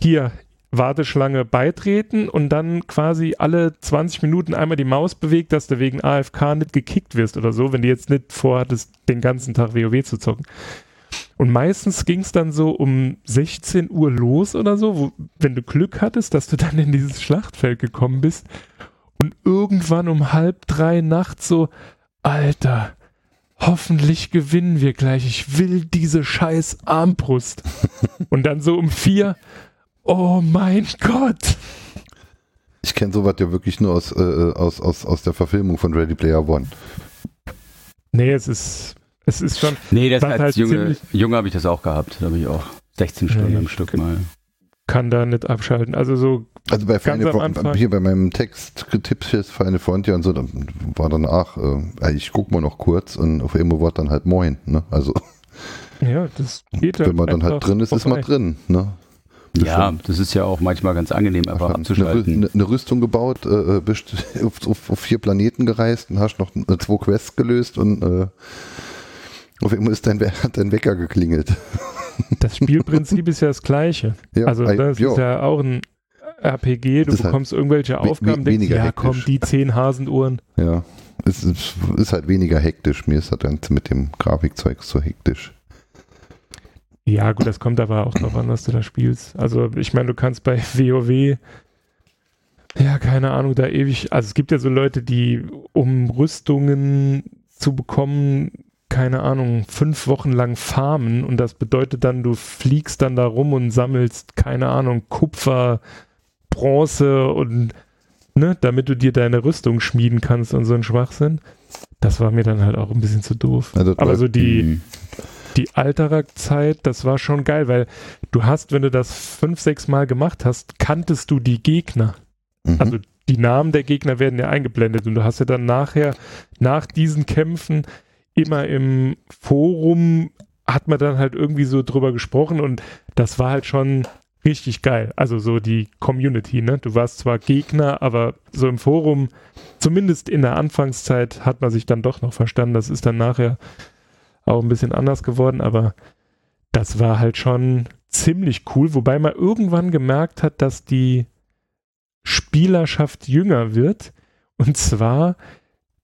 hier Warteschlange beitreten und dann quasi alle 20 Minuten einmal die Maus bewegt, dass du wegen AFK nicht gekickt wirst oder so, wenn du jetzt nicht vorhattest, den ganzen Tag WoW zu zocken. Und meistens ging es dann so um 16 Uhr los oder so, wo, wenn du Glück hattest, dass du dann in dieses Schlachtfeld gekommen bist. Und irgendwann um halb drei nachts so, Alter, hoffentlich gewinnen wir gleich. Ich will diese scheiß Armbrust. Und dann so um vier, oh mein Gott. Ich kenne sowas ja wirklich nur aus, äh, aus, aus, aus der Verfilmung von Ready Player One. Nee, es ist, es ist schon. Nee, das als halt Junge, Junge habe ich das auch gehabt. Da habe ich auch 16 Stunden nee, am Stück mal. Kann da nicht abschalten. Also so also bei Final Frontier, hier bei meinem Text Tipps für Final Frontier und so, dann war dann ach, äh, ich guck mal noch kurz und auf einmal war dann halt moin, ne? Also ja, das geht Wenn man dann halt drin ist, ist man drin, ne? Ja, das ist ja auch manchmal ganz angenehm, einfach abzuschalten. Eine, eine, Rüstung gebaut, äh, äh bist auf, auf, auf, vier Planeten gereist und hast noch zwei Quests gelöst und äh, auf einmal ist dein, hat dein Wecker geklingelt. Das Spielprinzip ist ja das gleiche. Ja, also das ist ja auch ein RPG, du bekommst halt irgendwelche Aufgaben, denkst, ja hektisch. komm, die zehn Hasenuhren. Ja, es ist, ist, halt weniger hektisch. Mir ist das dann mit dem Grafikzeug so hektisch. Ja, gut, das kommt aber auch darauf an, was du da spielst. Also, ich meine, du kannst bei WoW, ja, keine Ahnung, da ewig, also es gibt ja so Leute, die, um Rüstungen zu bekommen, keine Ahnung, fünf Wochen lang farmen und das bedeutet dann, du fliegst dann da rum und sammelst, keine Ahnung, Kupfer, Bronze und ne, damit du dir deine Rüstung schmieden kannst und so ein Schwachsinn. Das war mir dann halt auch ein bisschen zu doof. Also, Aber so die, mhm. die Alterak-Zeit, das war schon geil, weil du hast, wenn du das fünf, sechs Mal gemacht hast, kanntest du die Gegner. Mhm. Also die Namen der Gegner werden ja eingeblendet und du hast ja dann nachher, nach diesen Kämpfen, immer im Forum hat man dann halt irgendwie so drüber gesprochen und das war halt schon richtig geil. Also so die Community, ne? Du warst zwar Gegner, aber so im Forum, zumindest in der Anfangszeit, hat man sich dann doch noch verstanden. Das ist dann nachher auch ein bisschen anders geworden, aber das war halt schon ziemlich cool, wobei man irgendwann gemerkt hat, dass die Spielerschaft jünger wird. Und zwar,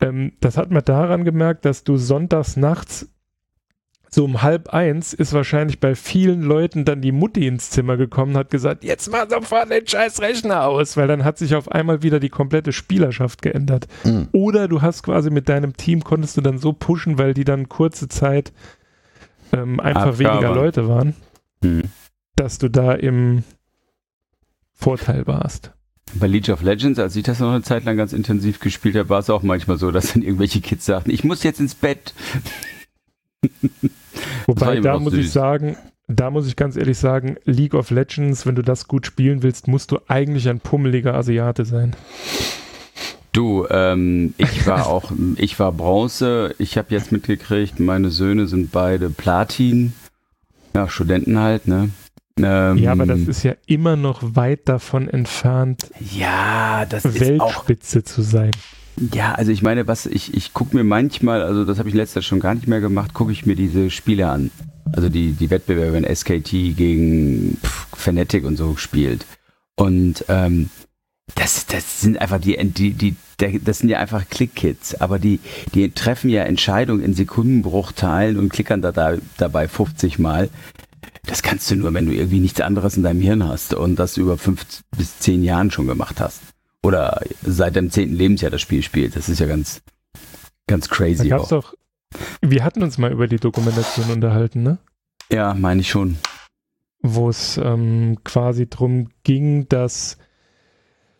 ähm, das hat man daran gemerkt, dass du sonntags nachts so um halb eins ist wahrscheinlich bei vielen Leuten dann die Mutti ins Zimmer gekommen, hat gesagt, jetzt mach sofort den scheiß Rechner aus, weil dann hat sich auf einmal wieder die komplette Spielerschaft geändert. Mhm. Oder du hast quasi mit deinem Team, konntest du dann so pushen, weil die dann kurze Zeit ähm, einfach Abgabe. weniger Leute waren, mhm. dass du da im Vorteil warst. Bei League of Legends, als ich das noch eine Zeit lang ganz intensiv gespielt habe, war es auch manchmal so, dass dann irgendwelche Kids sagten, ich muss jetzt ins Bett. Wobei, da muss süß. ich sagen, da muss ich ganz ehrlich sagen, League of Legends, wenn du das gut spielen willst, musst du eigentlich ein pummeliger Asiate sein. Du, ähm, ich war auch, ich war Bronze. Ich habe jetzt mitgekriegt, meine Söhne sind beide Platin. Ja, Studenten halt, ne? Ähm, ja, aber das ist ja immer noch weit davon entfernt, ja, das Weltspitze auch, zu sein. Ja, also ich meine, was ich, ich gucke mir manchmal, also das habe ich letztes schon gar nicht mehr gemacht, gucke ich mir diese Spiele an. Also die, die Wettbewerbe, wenn SKT gegen pff, Fnatic und so spielt. Und ähm, das, das sind einfach die, die, die, das sind ja einfach Klick-Kids, aber die, die treffen ja Entscheidungen in Sekundenbruchteilen und klickern da, da dabei 50 Mal. Das kannst du nur, wenn du irgendwie nichts anderes in deinem Hirn hast und das über fünf bis zehn Jahren schon gemacht hast. Oder seit deinem zehnten Lebensjahr das Spiel spielt. Das ist ja ganz, ganz crazy. Da gab's auch. doch, wir hatten uns mal über die Dokumentation unterhalten, ne? Ja, meine ich schon. Wo es ähm, quasi darum ging, dass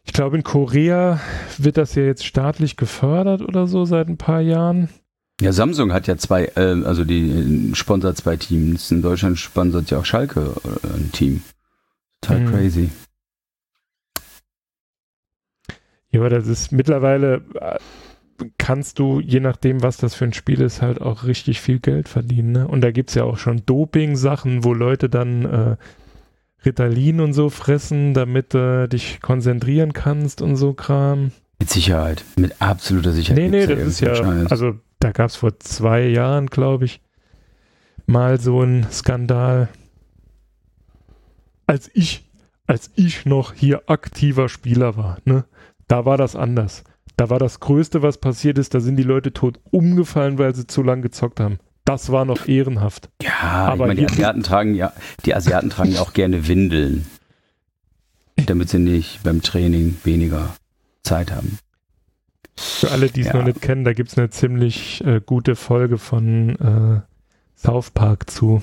ich glaube, in Korea wird das ja jetzt staatlich gefördert oder so seit ein paar Jahren. Ja, Samsung hat ja zwei, äh, also die äh, sponsert zwei Teams. In Deutschland sponsert ja auch Schalke äh, ein Team. Total mhm. crazy. Ja, aber das ist mittlerweile, äh, kannst du, je nachdem, was das für ein Spiel ist, halt auch richtig viel Geld verdienen. Ne? Und da gibt es ja auch schon Doping-Sachen, wo Leute dann äh, Ritalin und so fressen, damit du dich konzentrieren kannst und so Kram. Mit Sicherheit, mit absoluter Sicherheit. Nee, nee, das ist ja, also da gab es vor zwei Jahren, glaube ich, mal so einen Skandal. Als ich, als ich noch hier aktiver Spieler war, ne, da war das anders. Da war das Größte, was passiert ist, da sind die Leute tot umgefallen, weil sie zu lang gezockt haben. Das war noch ehrenhaft. Ja, aber meine, die Asiaten tragen ja, die Asiaten tragen ja auch gerne Windeln, damit sie nicht beim Training weniger Zeit haben. Für alle, die es ja. noch nicht kennen, da gibt es eine ziemlich äh, gute Folge von äh, South Park zu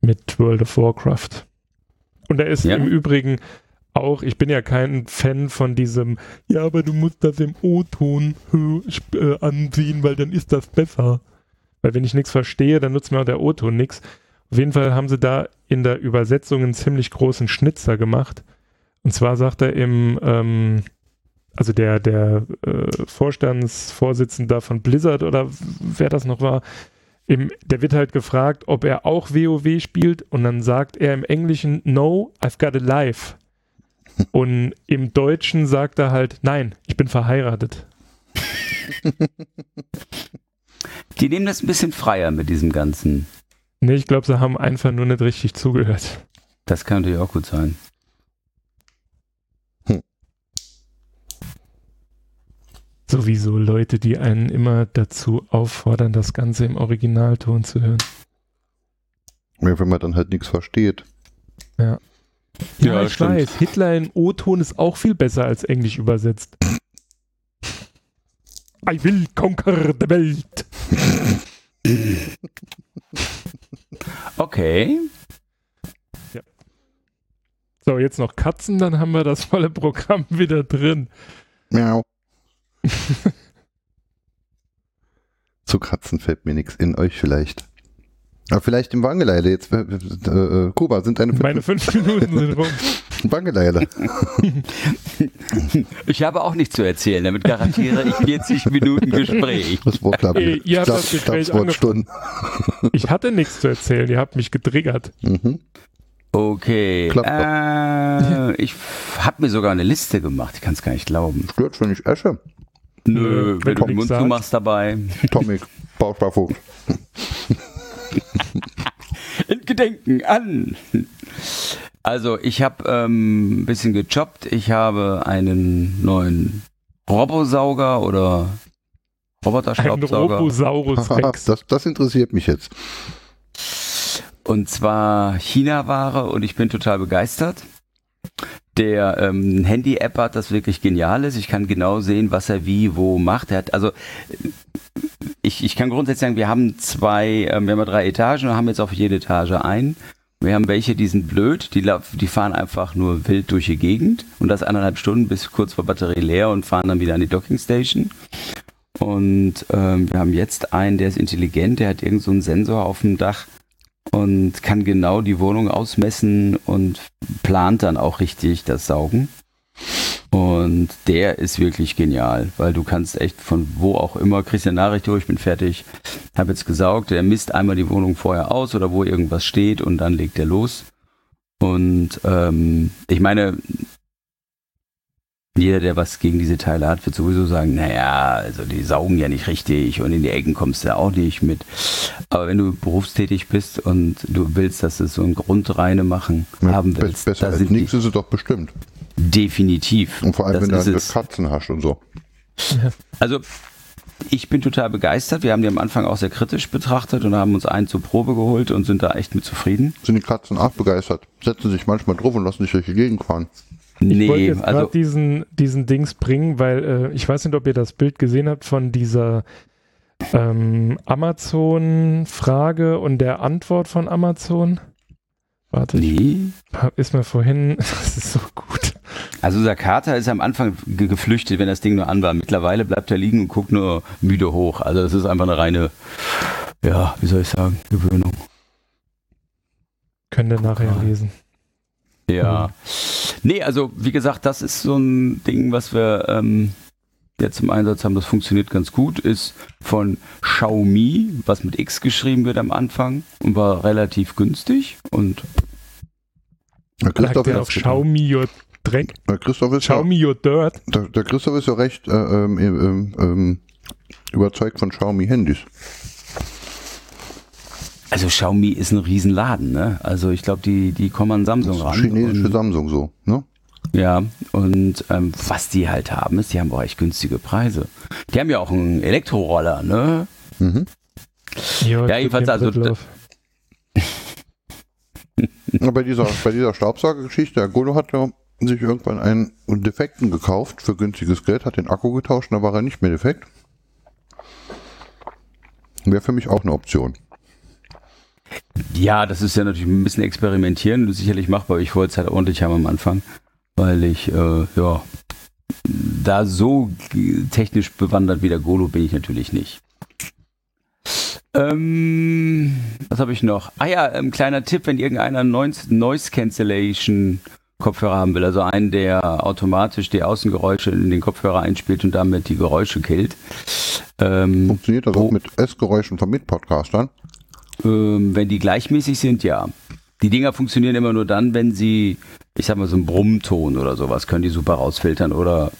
mit World of Warcraft. Und er ist ja. im Übrigen auch, ich bin ja kein Fan von diesem, ja, aber du musst das im O-Ton äh, ansehen, weil dann ist das besser. Weil wenn ich nichts verstehe, dann nutzt mir auch der O-Ton nichts. Auf jeden Fall haben sie da in der Übersetzung einen ziemlich großen Schnitzer gemacht. Und zwar sagt er im, ähm, also der, der äh, Vorstandsvorsitzende von Blizzard oder wer das noch war, im, der wird halt gefragt, ob er auch WoW spielt und dann sagt er im Englischen, no, I've got a life. Und im Deutschen sagt er halt, nein, ich bin verheiratet. Die nehmen das ein bisschen freier mit diesem Ganzen. Nee, ich glaube, sie haben einfach nur nicht richtig zugehört. Das kann natürlich auch gut sein. Sowieso Leute, die einen immer dazu auffordern, das Ganze im Originalton zu hören. Ja, wenn man dann halt nichts versteht. Ja. Ja, ja ich stimmt. weiß. Hitler in O-Ton ist auch viel besser als Englisch übersetzt. I will conquer the Welt. okay. Ja. So, jetzt noch Katzen, dann haben wir das volle Programm wieder drin. Miau. Zu Katzen fällt mir nichts in euch vielleicht. Aber vielleicht im Wangeleile. Jetzt, äh, äh, Kuba, sind deine fünf Meine fünf Minuten sind rum. Wangeleile. Ich habe auch nichts zu erzählen, damit garantiere ich 40 Minuten Gespräch. Das Wort, glaub, Ey, ihr habt das Gespräch angefangen. Ich hatte nichts zu erzählen, ihr habt mich getriggert. Mhm. Okay. Äh, ich habe mir sogar eine Liste gemacht, ich kann es gar nicht glauben. Stört schon nicht Esche. Nö, wenn, wenn du den Mund zumachst dabei. Tomic, Bauchsparfuchs. In Gedenken an. Also ich habe ähm, ein bisschen gejobbt. Ich habe einen neuen Robosauger oder Roboterstaubsauger. Ein Robosaurus Rex. Das, das interessiert mich jetzt. Und zwar China-Ware und ich bin total begeistert. Der ähm, Handy-App hat, das wirklich genial ist. Ich kann genau sehen, was er wie, wo macht. Er hat, also ich, ich kann grundsätzlich sagen, wir haben zwei, ähm, wir haben drei Etagen und haben jetzt auf jede Etage ein. Wir haben welche, die sind blöd, die, die fahren einfach nur wild durch die Gegend und das eineinhalb Stunden bis kurz vor Batterie leer und fahren dann wieder an die Dockingstation. Und ähm, wir haben jetzt einen, der ist intelligent, der hat irgendeinen so Sensor auf dem Dach und kann genau die Wohnung ausmessen und plant dann auch richtig das Saugen. Und der ist wirklich genial, weil du kannst echt von wo auch immer, kriegst eine Nachricht durch, ich bin fertig, habe jetzt gesaugt, der misst einmal die Wohnung vorher aus oder wo irgendwas steht und dann legt er los. Und ähm, ich meine, jeder, der was gegen diese Teile hat, wird sowieso sagen, naja, also die saugen ja nicht richtig und in die Ecken kommst du auch nicht mit. Aber wenn du berufstätig bist und du willst, dass es so ein Grundreine machen ja, haben willst, besser als nichts ist es doch bestimmt. Definitiv. Und vor allem, das wenn du Katzen hast und so. Also, ich bin total begeistert. Wir haben die am Anfang auch sehr kritisch betrachtet und haben uns einen zur Probe geholt und sind da echt mit zufrieden. Sind die Katzen auch begeistert? Setzen sich manchmal drauf und lassen sich durch die Gegend fahren. Ich nee, wollte jetzt also diesen, diesen Dings bringen, weil äh, ich weiß nicht, ob ihr das Bild gesehen habt von dieser ähm, Amazon-Frage und der Antwort von Amazon. Warte, nee. ist mir vorhin, das ist so gut. Also unser Kater ist am Anfang ge geflüchtet, wenn das Ding nur an war. Mittlerweile bleibt er liegen und guckt nur müde hoch. Also das ist einfach eine reine, ja, wie soll ich sagen, Gewöhnung. Könnt ihr nachher lesen. Ja. Mhm. Nee, also wie gesagt, das ist so ein Ding, was wir ähm, jetzt im Einsatz haben, das funktioniert ganz gut, ist von Xiaomi, was mit X geschrieben wird am Anfang und war relativ günstig und der Christoph ist auf Xiaomi your Dreck. Der Christoph ist Xiaomi ja, your Dirt. Der, der, Christoph ist ja recht äh, ähm, ähm, ähm, überzeugt von Xiaomi Handys. Also Xiaomi ist ein Riesenladen, ne? Also ich glaube, die, die kommen an Samsung ran. Chinesische Samsung so, ne? Ja, und ähm, was die halt haben, ist, die haben auch echt günstige Preise. Die haben ja auch einen Elektroroller, ne? Mhm. Jo, ja, jedenfalls also. bei dieser, bei dieser Staubsaugergeschichte, der Golo hat ja sich irgendwann einen Defekten gekauft für günstiges Geld, hat den Akku getauscht und da war er nicht mehr defekt. Wäre für mich auch eine Option. Ja, das ist ja natürlich ein bisschen experimentieren, sicherlich machbar. Ich wollte es halt ordentlich haben am Anfang, weil ich, äh, ja, da so technisch bewandert wie der Golo bin ich natürlich nicht. Ähm, was habe ich noch? Ah ja, ein ähm, kleiner Tipp, wenn irgendeiner Noise, Cancellation Kopfhörer haben will, also einen, der automatisch die Außengeräusche in den Kopfhörer einspielt und damit die Geräusche killt. Ähm, Funktioniert das auch mit S-Geräuschen von Mitpodcastern? Ähm, wenn die gleichmäßig sind, ja. Die Dinger funktionieren immer nur dann, wenn sie, ich sag mal, so einen Brummton oder sowas, können die super rausfiltern oder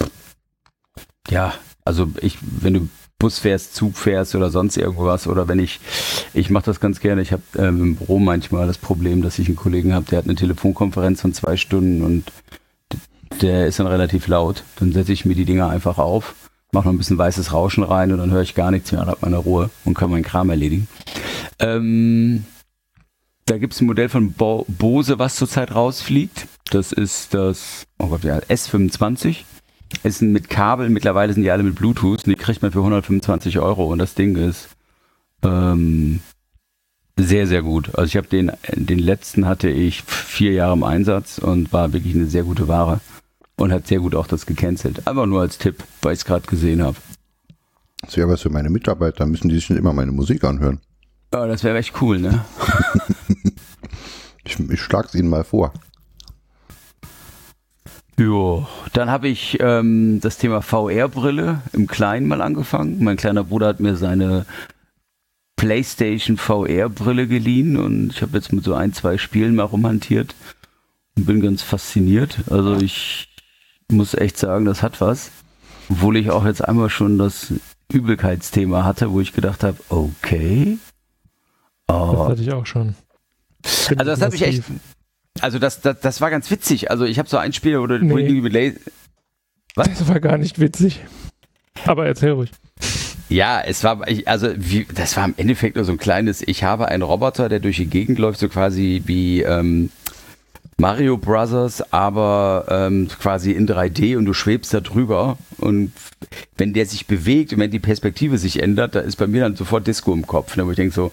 ja, also ich, wenn du Bus fährst, Zug fährst oder sonst irgendwas oder wenn ich, ich mache das ganz gerne, ich habe ähm, im Büro manchmal das Problem, dass ich einen Kollegen habe, der hat eine Telefonkonferenz von zwei Stunden und der ist dann relativ laut, dann setze ich mir die Dinger einfach auf mache noch ein bisschen weißes Rauschen rein und dann höre ich gar nichts mehr und habe meine Ruhe und kann meinen Kram erledigen. Ähm, da gibt es ein Modell von Bo Bose, was zurzeit rausfliegt. Das ist das, oh Gott, ja, S25. Ist mit Kabel, mittlerweile sind die alle mit Bluetooth und die kriegt man für 125 Euro und das Ding ist ähm, sehr, sehr gut. Also ich habe den, den letzten hatte ich vier Jahre im Einsatz und war wirklich eine sehr gute Ware und hat sehr gut auch das gecancelt. Einfach nur als Tipp, weil ich es gerade gesehen habe. Das wäre was für meine Mitarbeiter, müssen die sich nicht immer meine Musik anhören. Ja, das wäre echt cool, ne? ich, ich schlag's ihnen mal vor. Jo, dann habe ich ähm, das Thema VR-Brille im Kleinen mal angefangen. Mein kleiner Bruder hat mir seine PlayStation VR-Brille geliehen und ich habe jetzt mit so ein, zwei Spielen mal rumhantiert und bin ganz fasziniert. Also ich muss echt sagen, das hat was. Obwohl ich auch jetzt einmal schon das Übelkeitsthema hatte, wo ich gedacht habe, okay. Oh. Das hatte ich auch schon. also das habe ich echt. Also das, das, das war ganz witzig. Also ich habe so ein Spiel, wo, nee. wo ich mit Laser. Was? Das war gar nicht witzig. Aber erzähl ruhig. Ja, es war, also wie, das war im Endeffekt nur so ein kleines, ich habe einen Roboter, der durch die Gegend läuft, so quasi wie, ähm, Mario Brothers, aber ähm, quasi in 3D und du schwebst da drüber. Und wenn der sich bewegt und wenn die Perspektive sich ändert, da ist bei mir dann sofort Disco im Kopf, ne, wo ich denke so,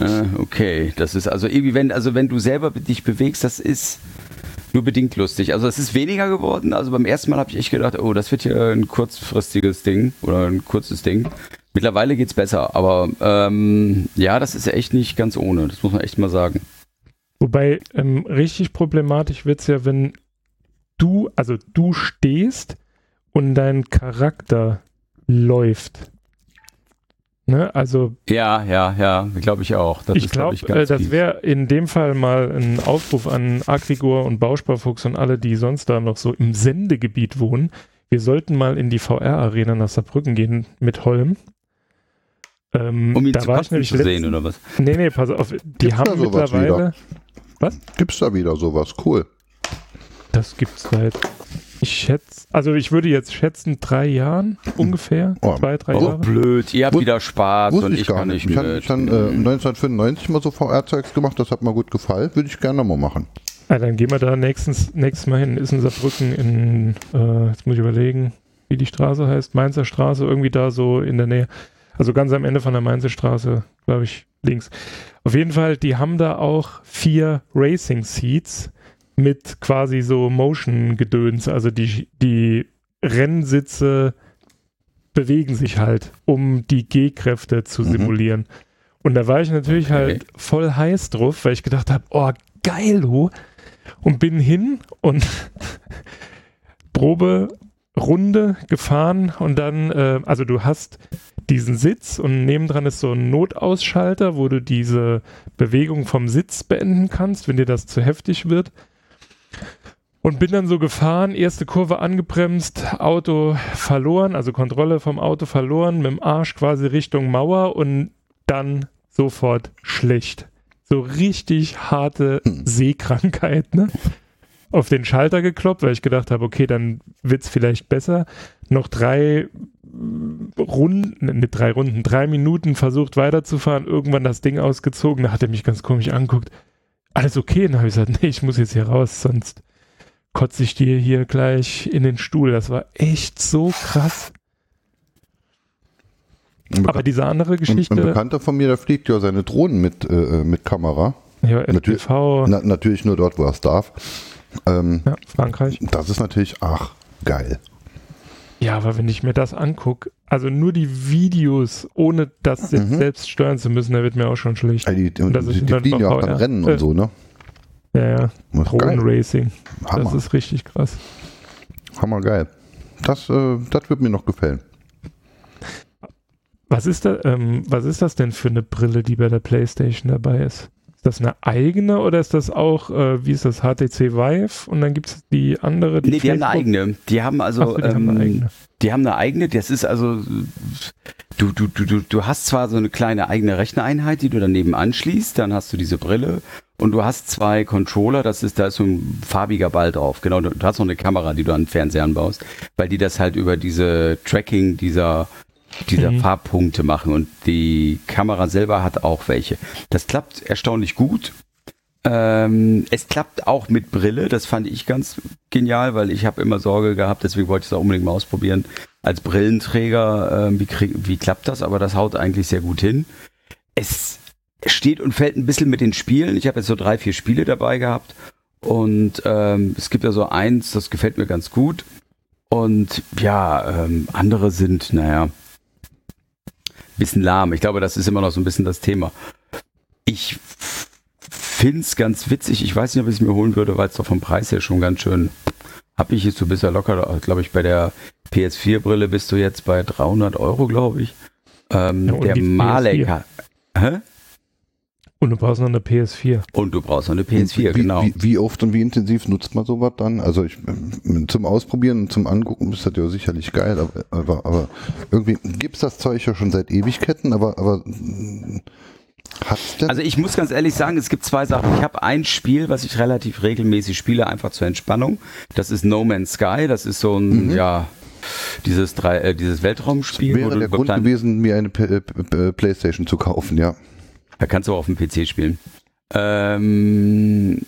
Äh, okay, das ist also irgendwie, wenn, also wenn du selber dich bewegst, das ist nur bedingt lustig. Also es ist weniger geworden. Also beim ersten Mal habe ich echt gedacht, oh, das wird hier ein kurzfristiges Ding oder ein kurzes Ding. Mittlerweile geht es besser, aber ähm, ja, das ist echt nicht ganz ohne. Das muss man echt mal sagen. Wobei ähm, richtig problematisch wird es ja, wenn du, also du stehst und dein Charakter läuft. Ne? Also ja, ja, ja, glaube ich auch. Das ich glaube, glaub äh, das wäre in dem Fall mal ein Aufruf an Agrigor und Bausparfuchs und alle, die sonst da noch so im Sendegebiet wohnen. Wir sollten mal in die VR-Arena nach Saarbrücken gehen mit Holm. Ähm, um ihn da zu, war ich nämlich zu sehen, oder was? Nee, nee, pass auf. Die Gibt's haben mittlerweile. Wieder? Was? Gibt's da wieder sowas? Cool. Das gibt's seit ich schätze, also ich würde jetzt schätzen, drei Jahren ungefähr. Oh, zwei, drei oh, Jahre. blöd, ihr habt Wus wieder Spaß und ich, ich gar nicht. Ich habe dann äh, 1995 mal so VR-Zeugs gemacht, das hat mir gut gefallen. Würde ich gerne mal machen. Ja, dann gehen wir da nächstens, nächstes Mal hin. Ist in Saarbrücken in, äh, jetzt muss ich überlegen, wie die Straße heißt, Mainzer Straße, irgendwie da so in der Nähe. Also ganz am Ende von der Mainzer Straße, glaube ich, links. Auf jeden Fall, die haben da auch vier Racing Seats mit quasi so Motion-Gedöns. Also die, die Rennsitze bewegen sich halt, um die G-Kräfte zu mhm. simulieren. Und da war ich natürlich halt okay. voll heiß drauf, weil ich gedacht habe, oh, geil, oh. Und bin hin und Probe Runde gefahren und dann, äh, also du hast diesen Sitz und nebendran ist so ein Notausschalter, wo du diese Bewegung vom Sitz beenden kannst, wenn dir das zu heftig wird. Und bin dann so gefahren, erste Kurve angebremst, Auto verloren, also Kontrolle vom Auto verloren, mit dem Arsch quasi Richtung Mauer und dann sofort schlecht. So richtig harte hm. Seekrankheit, ne? Auf den Schalter gekloppt, weil ich gedacht habe, okay, dann wird's vielleicht besser. Noch drei Runden, mit drei Runden, drei Minuten versucht weiterzufahren, irgendwann das Ding ausgezogen, da hat er mich ganz komisch angeguckt. Alles okay? dann habe ich gesagt, nee, ich muss jetzt hier raus, sonst kotze ich dir hier gleich in den Stuhl. Das war echt so krass. Aber diese andere Geschichte. Ein Bekannter von mir, der fliegt ja seine Drohnen mit, äh, äh mit Kamera. Ja, natürlich, na, natürlich nur dort, wo er es darf. Ähm, ja, Frankreich. Das ist natürlich, ach, geil. Ja, aber wenn ich mir das angucke, also nur die Videos, ohne das jetzt mhm. selbst steuern zu müssen, da wird mir auch schon schlecht. Also die, die, die, die fliegen ja auch dann Rennen äh, und so, ne? Ja, ja. Drohnenracing. Das ist richtig krass. Hammer geil. Das, äh, das wird mir noch gefallen. Was ist, da, ähm, was ist das denn für eine Brille, die bei der PlayStation dabei ist? Ist das eine eigene oder ist das auch, äh, wie ist das, HTC Vive? Und dann gibt es die andere? Die nee, die haben eine eigene. Die haben also, so, die, ähm, haben eine eigene. die haben eine eigene. Das ist also, du, du, du, du hast zwar so eine kleine eigene Rechnereinheit, die du daneben anschließt, dann hast du diese Brille und du hast zwei Controller, das ist, da ist so ein farbiger Ball drauf. Genau, du hast noch eine Kamera, die du an den Fernseher anbaust, weil die das halt über diese Tracking dieser, dieser mhm. Farbpunkte machen und die Kamera selber hat auch welche. Das klappt erstaunlich gut. Ähm, es klappt auch mit Brille, das fand ich ganz genial, weil ich habe immer Sorge gehabt, deswegen wollte ich es auch unbedingt mal ausprobieren. Als Brillenträger, äh, wie, krieg, wie klappt das? Aber das haut eigentlich sehr gut hin. Es steht und fällt ein bisschen mit den Spielen. Ich habe jetzt so drei, vier Spiele dabei gehabt und ähm, es gibt ja so eins, das gefällt mir ganz gut. Und ja, ähm, andere sind, naja, bisschen lahm. Ich glaube, das ist immer noch so ein bisschen das Thema. Ich finde es ganz witzig. Ich weiß nicht, ob ich es mir holen würde, weil es doch vom Preis her schon ganz schön habe ich jetzt so bisher locker, glaube ich, bei der PS4-Brille bist du jetzt bei 300 Euro, glaube ich. Ähm, ja, der Malek hat. Hä? Und du brauchst noch eine PS4. Und du brauchst noch eine PS4, wie, genau. Wie, wie, oft und wie intensiv nutzt man sowas dann? Also ich, zum Ausprobieren und zum Angucken ist das ja sicherlich geil, aber, aber, aber irgendwie gibt es das Zeug ja schon seit Ewigkeiten, aber, aber denn? Also ich muss ganz ehrlich sagen, es gibt zwei Sachen. Ich habe ein Spiel, was ich relativ regelmäßig spiele, einfach zur Entspannung. Das ist No Man's Sky. Das ist so ein, mhm. ja, dieses, drei, äh, dieses Weltraumspiel. Das wäre der Grund gewesen, mir eine P P Playstation zu kaufen, ja. Da kannst du auch auf dem PC spielen. Ähm,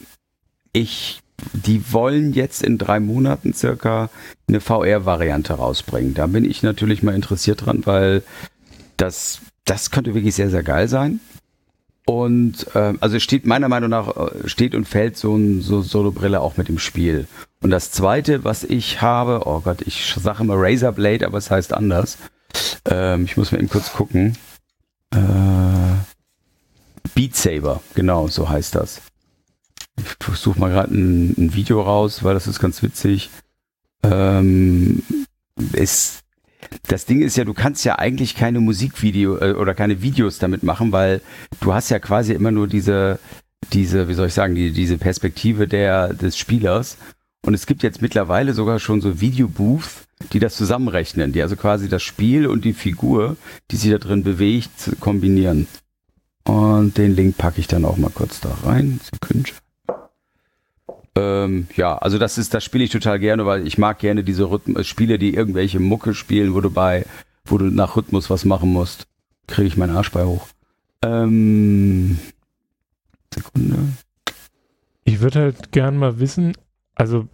ich, die wollen jetzt in drei Monaten circa eine VR-Variante rausbringen. Da bin ich natürlich mal interessiert dran, weil das, das könnte wirklich sehr, sehr geil sein. Und äh, also steht meiner Meinung nach äh, steht und fällt so ein so Solo-Brille auch mit dem Spiel. Und das zweite, was ich habe, oh Gott, ich sage immer Razorblade, aber es heißt anders. Ähm, ich muss mal eben kurz gucken. Äh, Beat Saber, genau, so heißt das. Ich suche mal gerade ein, ein, Video raus, weil das ist ganz witzig. Ähm, ist, das Ding ist ja, du kannst ja eigentlich keine Musikvideo äh, oder keine Videos damit machen, weil du hast ja quasi immer nur diese, diese, wie soll ich sagen, die, diese Perspektive der, des Spielers. Und es gibt jetzt mittlerweile sogar schon so Videobooths, die das zusammenrechnen, die also quasi das Spiel und die Figur, die sich da drin bewegt, kombinieren. Und den Link packe ich dann auch mal kurz da rein. Sekunde. Ähm, ja, also das ist, das spiele ich total gerne, weil ich mag gerne diese Rhythmen, äh, Spiele, die irgendwelche Mucke spielen, wo du bei, wo du nach Rhythmus was machen musst. Kriege ich meinen Arsch bei hoch. Ähm, Sekunde. Ich würde halt gern mal wissen, also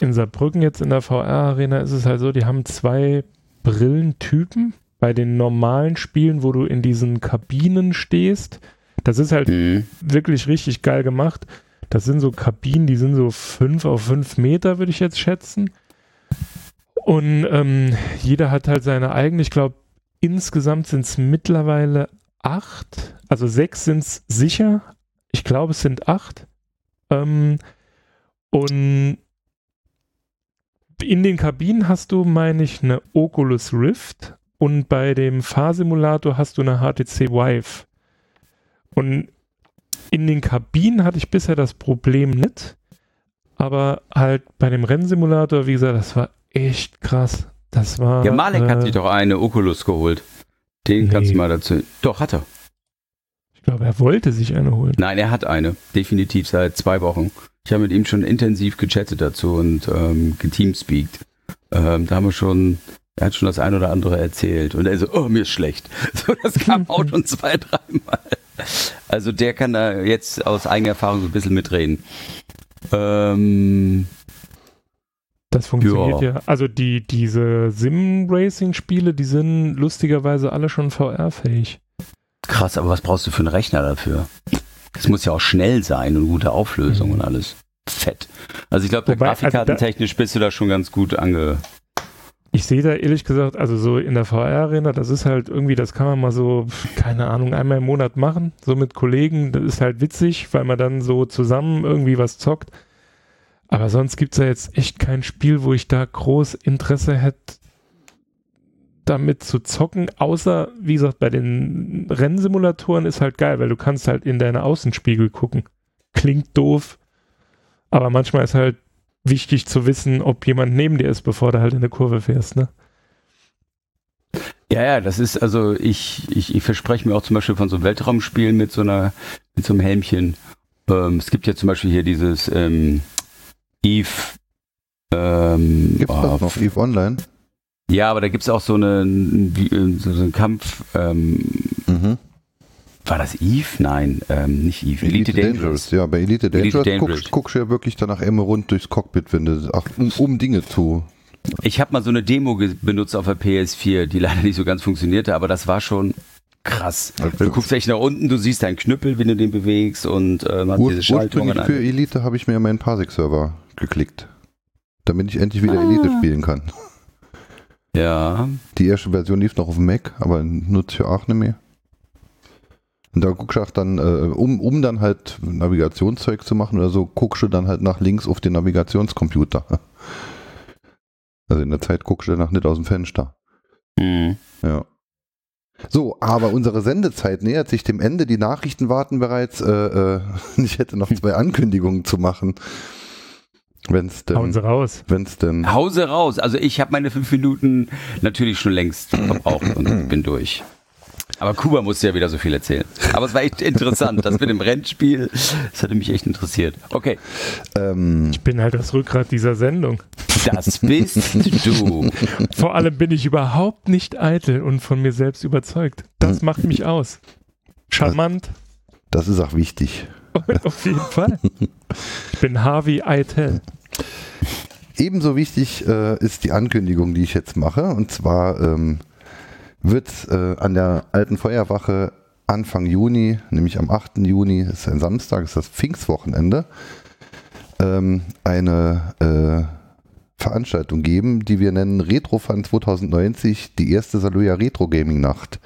in Saarbrücken jetzt in der VR-Arena ist es halt so, die haben zwei Brillentypen bei den normalen Spielen, wo du in diesen Kabinen stehst. Das ist halt mhm. wirklich richtig geil gemacht. Das sind so Kabinen, die sind so fünf auf fünf Meter, würde ich jetzt schätzen. Und ähm, jeder hat halt seine eigene, ich glaube, insgesamt sind es mittlerweile acht, also sechs sind es sicher. Ich glaube, es sind acht. Ähm, und in den Kabinen hast du, meine ich, eine Oculus Rift und bei dem Fahrsimulator hast du eine HTC Vive. Und in den Kabinen hatte ich bisher das Problem nicht. Aber halt bei dem Rennsimulator, wie gesagt, das war echt krass. Das war. Ja, Malek äh, hat sich doch eine Oculus geholt. Den nee. kannst du mal dazu. Doch, hat er. Ich glaube, er wollte sich eine holen. Nein, er hat eine. Definitiv seit zwei Wochen. Ich habe mit ihm schon intensiv gechattet dazu und ähm, geteamspeakt. Ähm, da haben wir schon, er hat schon das ein oder andere erzählt. Und er so, oh, mir ist schlecht. So, das kam auch schon zwei, dreimal. Also der kann da jetzt aus eigener Erfahrung so ein bisschen mitreden. Ähm, das funktioniert ja. ja. Also die, diese Sim-Racing-Spiele, die sind lustigerweise alle schon VR-fähig. Krass, aber was brauchst du für einen Rechner dafür? Das muss ja auch schnell sein und gute Auflösung mhm. und alles. Fett. Also ich glaube, grafikkartentechnisch also bist du da schon ganz gut ange, ich sehe da ehrlich gesagt, also so in der VR-Arena, das ist halt irgendwie, das kann man mal so, keine Ahnung, einmal im Monat machen, so mit Kollegen. Das ist halt witzig, weil man dann so zusammen irgendwie was zockt. Aber sonst gibt es ja jetzt echt kein Spiel, wo ich da groß Interesse hätte, damit zu zocken. Außer, wie gesagt, bei den Rennsimulatoren ist halt geil, weil du kannst halt in deine Außenspiegel gucken. Klingt doof, aber manchmal ist halt wichtig zu wissen, ob jemand neben dir ist, bevor du halt in der Kurve fährst, ne? Ja, ja, das ist, also ich, ich, ich verspreche mir auch zum Beispiel von so einem Weltraumspiel mit so einer, mit so einem Helmchen. Ähm, es gibt ja zum Beispiel hier dieses ähm, Eve. Ähm, Gibt's das noch, Eve Online? Ja, aber da gibt es auch so, eine, so einen Kampf. Ähm, mhm. War das Eve? Nein, ähm, nicht Eve. Elite, Elite Dangerous. Dangerous. Ja, bei Elite Dangerous, Elite Dangerous. Guckst, guckst du ja wirklich danach immer rund durchs Cockpit, wenn du, ach, um, um Dinge zu. Ich habe mal so eine Demo benutzt auf der PS4, die leider nicht so ganz funktionierte, aber das war schon krass. Also, du guckst echt nach unten, du siehst deinen Knüppel, wenn du den bewegst und äh, man Ur diese Schaltungen. Für Elite habe ich mir meinen Parsec-Server geklickt, damit ich endlich wieder ah. Elite spielen kann. Ja. Die erste Version lief noch auf dem Mac, aber nutze ich auch nicht mehr. Und da guckst du auch dann, äh, um, um dann halt Navigationszeug zu machen oder so, guckst du dann halt nach links auf den Navigationscomputer. Also in der Zeit guckst du danach nicht aus dem Fenster. Mhm. Ja. So, aber unsere Sendezeit nähert sich dem Ende. Die Nachrichten warten bereits. Äh, äh, ich hätte noch zwei Ankündigungen zu machen. Wenn's denn, Hauen Sie raus. Wenn's denn. Hause raus. Also ich habe meine fünf Minuten natürlich schon längst verbraucht und bin durch. Aber Kuba musste ja wieder so viel erzählen. Aber es war echt interessant. Das mit dem Rennspiel, das hatte mich echt interessiert. Okay. Ähm, ich bin halt das Rückgrat dieser Sendung. Das bist du. Vor allem bin ich überhaupt nicht eitel und von mir selbst überzeugt. Das macht mich aus. Charmant. Das ist auch wichtig. Auf jeden Fall. Ich bin Harvey Eitel. Ebenso wichtig äh, ist die Ankündigung, die ich jetzt mache. Und zwar ähm, wird äh, an der alten Feuerwache Anfang Juni, nämlich am 8. Juni, ist ein Samstag, ist das Pfingstwochenende, ähm, eine äh, Veranstaltung geben, die wir nennen Retrofan 2090, die erste Saluja Retro Gaming Nacht.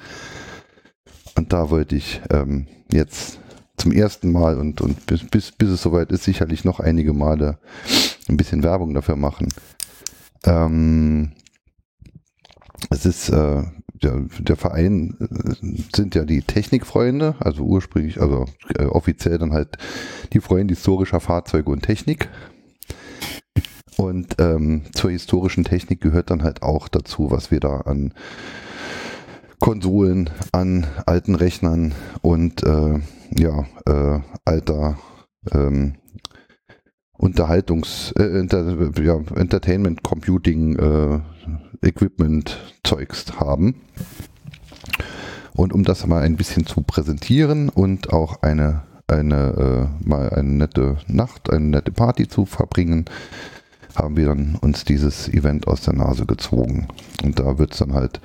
Und da wollte ich ähm, jetzt zum ersten Mal und, und bis, bis, bis es soweit ist, sicherlich noch einige Male ein bisschen Werbung dafür machen. Ähm, es ist äh, der, der Verein äh, sind ja die Technikfreunde, also ursprünglich, also äh, offiziell dann halt die Freunde historischer Fahrzeuge und Technik. Und ähm, zur historischen Technik gehört dann halt auch dazu, was wir da an Konsolen, an alten Rechnern und äh, ja, äh, alter ähm, Unterhaltungs, äh, Inter, ja, Entertainment Computing äh, Equipment Zeugs haben. Und um das mal ein bisschen zu präsentieren und auch eine, eine äh, mal eine nette Nacht, eine nette Party zu verbringen, haben wir dann uns dieses Event aus der Nase gezogen. Und da wird es dann halt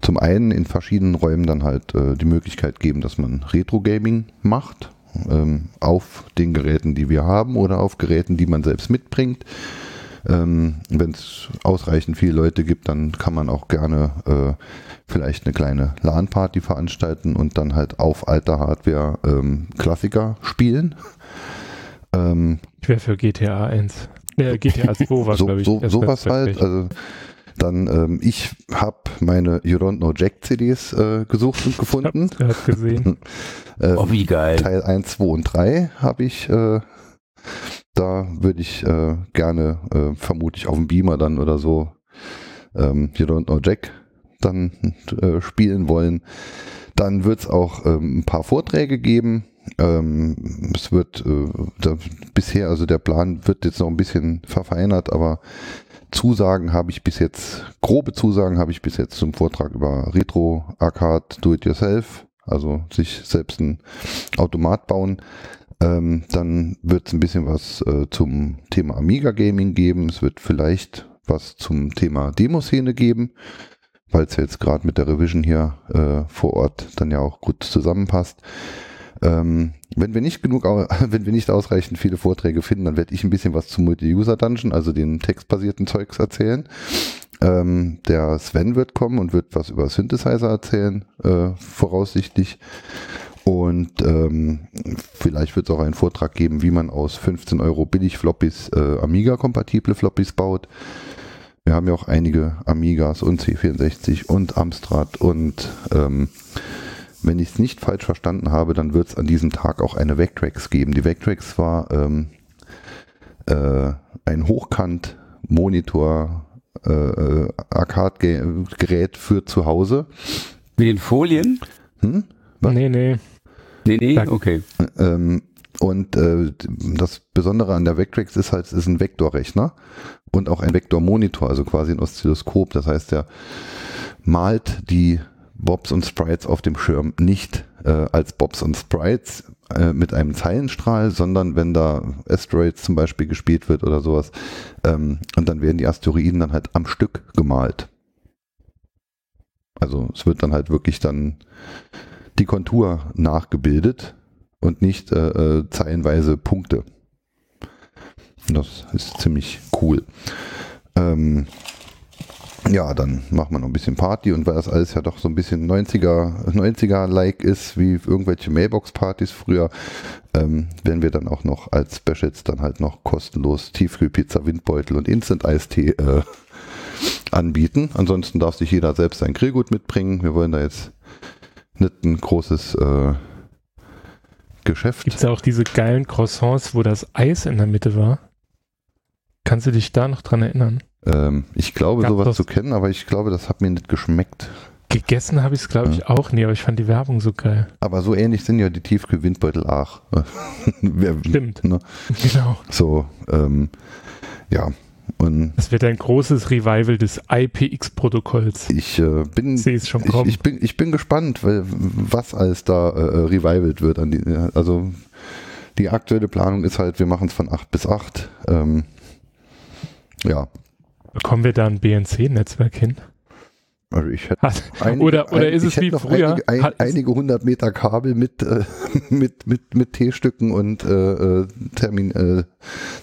zum einen in verschiedenen Räumen dann halt äh, die Möglichkeit geben, dass man Retro-Gaming macht, ähm, auf den Geräten, die wir haben oder auf Geräten, die man selbst mitbringt. Ähm, Wenn es ausreichend viele Leute gibt, dann kann man auch gerne äh, vielleicht eine kleine LAN-Party veranstalten und dann halt auf alter Hardware ähm, Klassiker spielen. Ähm, ich wäre für GTA 1. Ja, GTA 2 war, so, glaube ich. So, sowas halt. Also dann, ähm, ich habe meine You Don't Know Jack CDs äh, gesucht und gefunden. Ich hab's gesehen. ähm, oh, wie geil. Teil 1, 2 und 3 habe ich. Äh, da würde ich äh, gerne, äh, vermutlich auf dem Beamer dann oder so, ähm, You Don't Know Jack dann äh, spielen wollen. Dann wird es auch ähm, ein paar Vorträge geben. Ähm, es wird äh, da, bisher, also der Plan wird jetzt noch ein bisschen verfeinert, aber Zusagen habe ich bis jetzt, grobe Zusagen habe ich bis jetzt zum Vortrag über Retro Arcade Do It Yourself, also sich selbst ein Automat bauen. Ähm, dann wird es ein bisschen was äh, zum Thema Amiga Gaming geben. Es wird vielleicht was zum Thema Demoszene geben, weil es jetzt gerade mit der Revision hier äh, vor Ort dann ja auch gut zusammenpasst. Ähm, wenn wir nicht genug, wenn wir nicht ausreichend viele Vorträge finden, dann werde ich ein bisschen was zum Multi-User-Dungeon, also den textbasierten Zeugs erzählen. Ähm, der Sven wird kommen und wird was über Synthesizer erzählen, äh, voraussichtlich. Und ähm, vielleicht wird es auch einen Vortrag geben, wie man aus 15 Euro Billig-Floppies äh, Amiga-kompatible Floppies baut. Wir haben ja auch einige Amigas und C64 und Amstrad und ähm, wenn ich es nicht falsch verstanden habe, dann wird es an diesem Tag auch eine Vectrex geben. Die Vectrex war ähm, äh, ein Hochkant-Monitor äh, äh Arcade-Gerät für zu Hause. Mit den Folien? Hm? Was? Nee, nee. Nee, nee, okay. Ähm, und äh, das Besondere an der Vectrex ist halt, es ist ein Vektorrechner und auch ein Vektormonitor, also quasi ein Oszilloskop. Das heißt, der malt die Bobs und Sprites auf dem Schirm nicht äh, als Bobs und Sprites äh, mit einem Zeilenstrahl, sondern wenn da Asteroids zum Beispiel gespielt wird oder sowas, ähm, und dann werden die Asteroiden dann halt am Stück gemalt. Also es wird dann halt wirklich dann die Kontur nachgebildet und nicht äh, äh zeilenweise Punkte. Das ist ziemlich cool. Ähm, ja, dann machen wir noch ein bisschen Party und weil das alles ja doch so ein bisschen 90er, 90er-like ist, wie irgendwelche Mailbox-Partys früher, ähm, werden wir dann auch noch als Specials dann halt noch kostenlos Tiefkühlpizza, Windbeutel und Instant-Eistee äh, anbieten. Ansonsten darf sich jeder selbst sein Grillgut mitbringen. Wir wollen da jetzt nicht ein großes äh, Geschäft. Gibt es auch diese geilen Croissants, wo das Eis in der Mitte war? Kannst du dich da noch dran erinnern? Ähm, ich glaube, Gab sowas zu kennen, aber ich glaube, das hat mir nicht geschmeckt. Gegessen habe ich es, glaube ich, ja. auch nie, aber ich fand die Werbung so geil. Aber so ähnlich sind ja die Tiefkühlwindbeutel auch. Stimmt. Ne? Genau. So, ähm, ja. Und das wird ein großes Revival des IPX-Protokolls. Ich äh, bin, ich, schon kommen. Ich, bin, ich bin gespannt, was alles da äh, revivalt wird. Die, also die aktuelle Planung ist halt, wir machen es von 8 bis 8. Ähm, ja, Bekommen wir da ein BNC-Netzwerk hin? Also ich hätte einige, oder, oder ist es wie früher? Einige, ein, einige hundert Meter Kabel mit, äh, mit, mit, mit T-Stücken und äh, äh Termin, äh,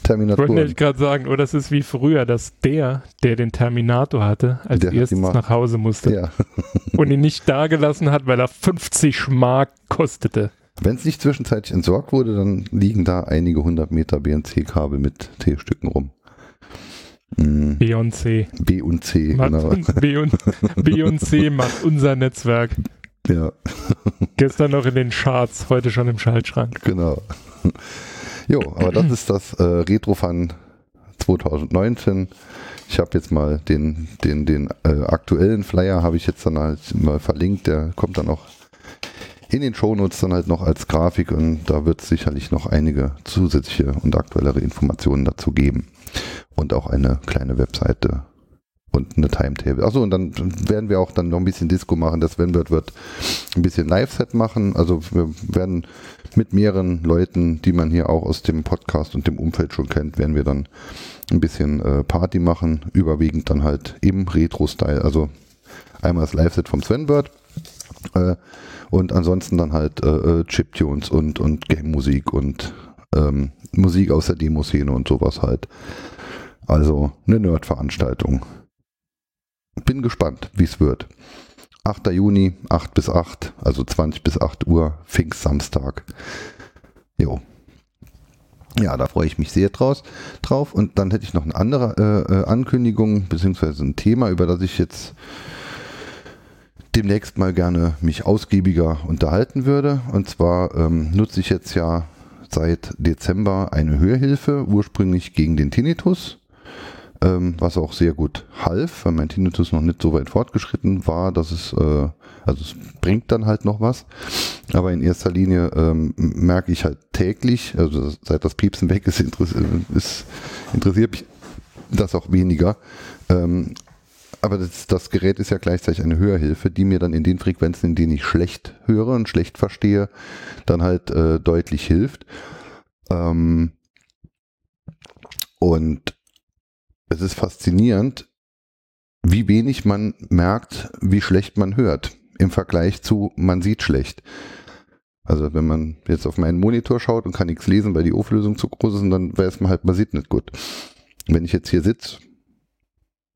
Terminatoren. Wollte ich gerade sagen, oder es ist wie früher, dass der, der den Terminator hatte, als der erstes nach Hause musste ja. und ihn nicht dagelassen hat, weil er 50 Mark kostete. Wenn es nicht zwischenzeitlich entsorgt wurde, dann liegen da einige hundert Meter BNC-Kabel mit T-Stücken rum. B und C. B und C, macht genau. B und, B und C macht unser Netzwerk. Ja. Gestern noch in den Charts, heute schon im Schaltschrank. Genau. Jo, aber das ist das äh, Retrofan 2019. Ich habe jetzt mal den, den, den äh, aktuellen Flyer, habe ich jetzt dann halt mal verlinkt. Der kommt dann auch in den Shownotes dann halt noch als Grafik und da wird es sicherlich noch einige zusätzliche und aktuellere Informationen dazu geben und auch eine kleine Webseite und eine Timetable. Achso, und dann werden wir auch dann noch ein bisschen Disco machen. Das Svenbird wird ein bisschen Live-Set machen. Also wir werden mit mehreren Leuten, die man hier auch aus dem Podcast und dem Umfeld schon kennt, werden wir dann ein bisschen äh, Party machen. Überwiegend dann halt im Retro-Style. Also einmal das Live-Set vom Svenbird. Äh, und ansonsten dann halt äh, äh Chiptunes und, und Game-Musik und ähm, Musik aus der Demoszene und sowas halt. Also eine Nerd-Veranstaltung. Bin gespannt, wie es wird. 8. Juni, 8 bis 8, also 20 bis 8 Uhr, Pfingst-Samstag. Jo. Ja, da freue ich mich sehr draus, drauf. Und dann hätte ich noch eine andere äh, äh, Ankündigung, beziehungsweise ein Thema, über das ich jetzt demnächst mal gerne mich ausgiebiger unterhalten würde. Und zwar ähm, nutze ich jetzt ja seit Dezember eine Hörhilfe, ursprünglich gegen den Tinnitus, ähm, was auch sehr gut half, weil mein Tinnitus noch nicht so weit fortgeschritten war, dass es, äh, also es bringt dann halt noch was. Aber in erster Linie ähm, merke ich halt täglich, also seit das Piepsen weg ist, interessiert, ist, interessiert mich das auch weniger. Ähm, aber das, das, Gerät ist ja gleichzeitig eine Hörhilfe, die mir dann in den Frequenzen, in denen ich schlecht höre und schlecht verstehe, dann halt äh, deutlich hilft. Ähm und es ist faszinierend, wie wenig man merkt, wie schlecht man hört im Vergleich zu man sieht schlecht. Also wenn man jetzt auf meinen Monitor schaut und kann nichts lesen, weil die Auflösung zu groß ist, dann weiß man halt, man sieht nicht gut. Wenn ich jetzt hier sitze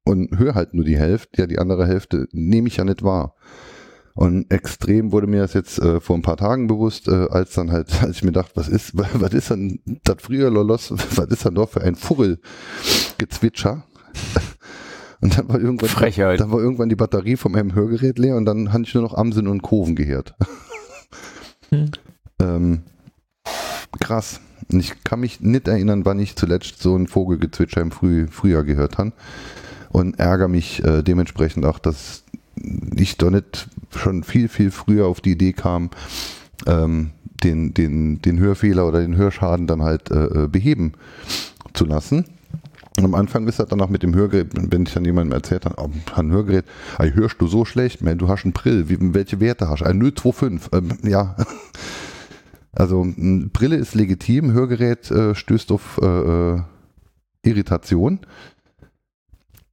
und höre halt nur die Hälfte, ja, die andere Hälfte nehme ich ja nicht wahr. Und extrem wurde mir das jetzt äh, vor ein paar Tagen bewusst, äh, als dann halt, als ich mir dachte, was ist, was ist denn das früher Lolos, was ist dann doch für ein Furrelgezwitscher? Und dann war irgendwann, Frechheit. dann war irgendwann die Batterie von meinem Hörgerät leer und dann hatte ich nur noch Amsen und Kurven gehört. Hm. ähm, krass. Ich kann mich nicht erinnern, wann ich zuletzt so ein Vogelgezwitscher im Früh, Frühjahr gehört habe und ärgere mich äh, dementsprechend auch, dass ich doch nicht schon viel, viel früher auf die Idee kam, ähm, den, den, den Hörfehler oder den Hörschaden dann halt äh, äh beheben zu lassen. Und am Anfang ist das dann auch mit dem Hörgerät, wenn ich dann jemandem erzählt habe, oh, ein Hörgerät, ey, hörst du so schlecht, man, du hast einen Brill, wie, welche Werte hast du? Ein 025, ähm, ja. Also Brille ist legitim, Hörgerät äh, stößt auf äh, äh Irritation.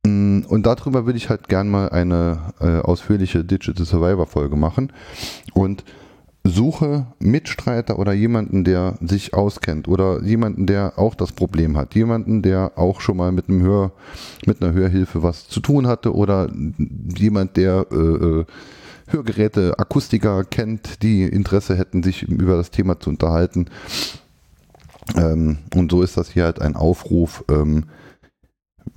Mm, und darüber würde ich halt gern mal eine äh, ausführliche Digital Survivor Folge machen und suche Mitstreiter oder jemanden, der sich auskennt oder jemanden, der auch das Problem hat, jemanden, der auch schon mal mit einem Hör, mit einer Hörhilfe was zu tun hatte oder jemand, der äh, äh, Hörgeräte, Akustiker kennt, die Interesse hätten, sich über das Thema zu unterhalten. Ähm, und so ist das hier halt ein Aufruf, ähm,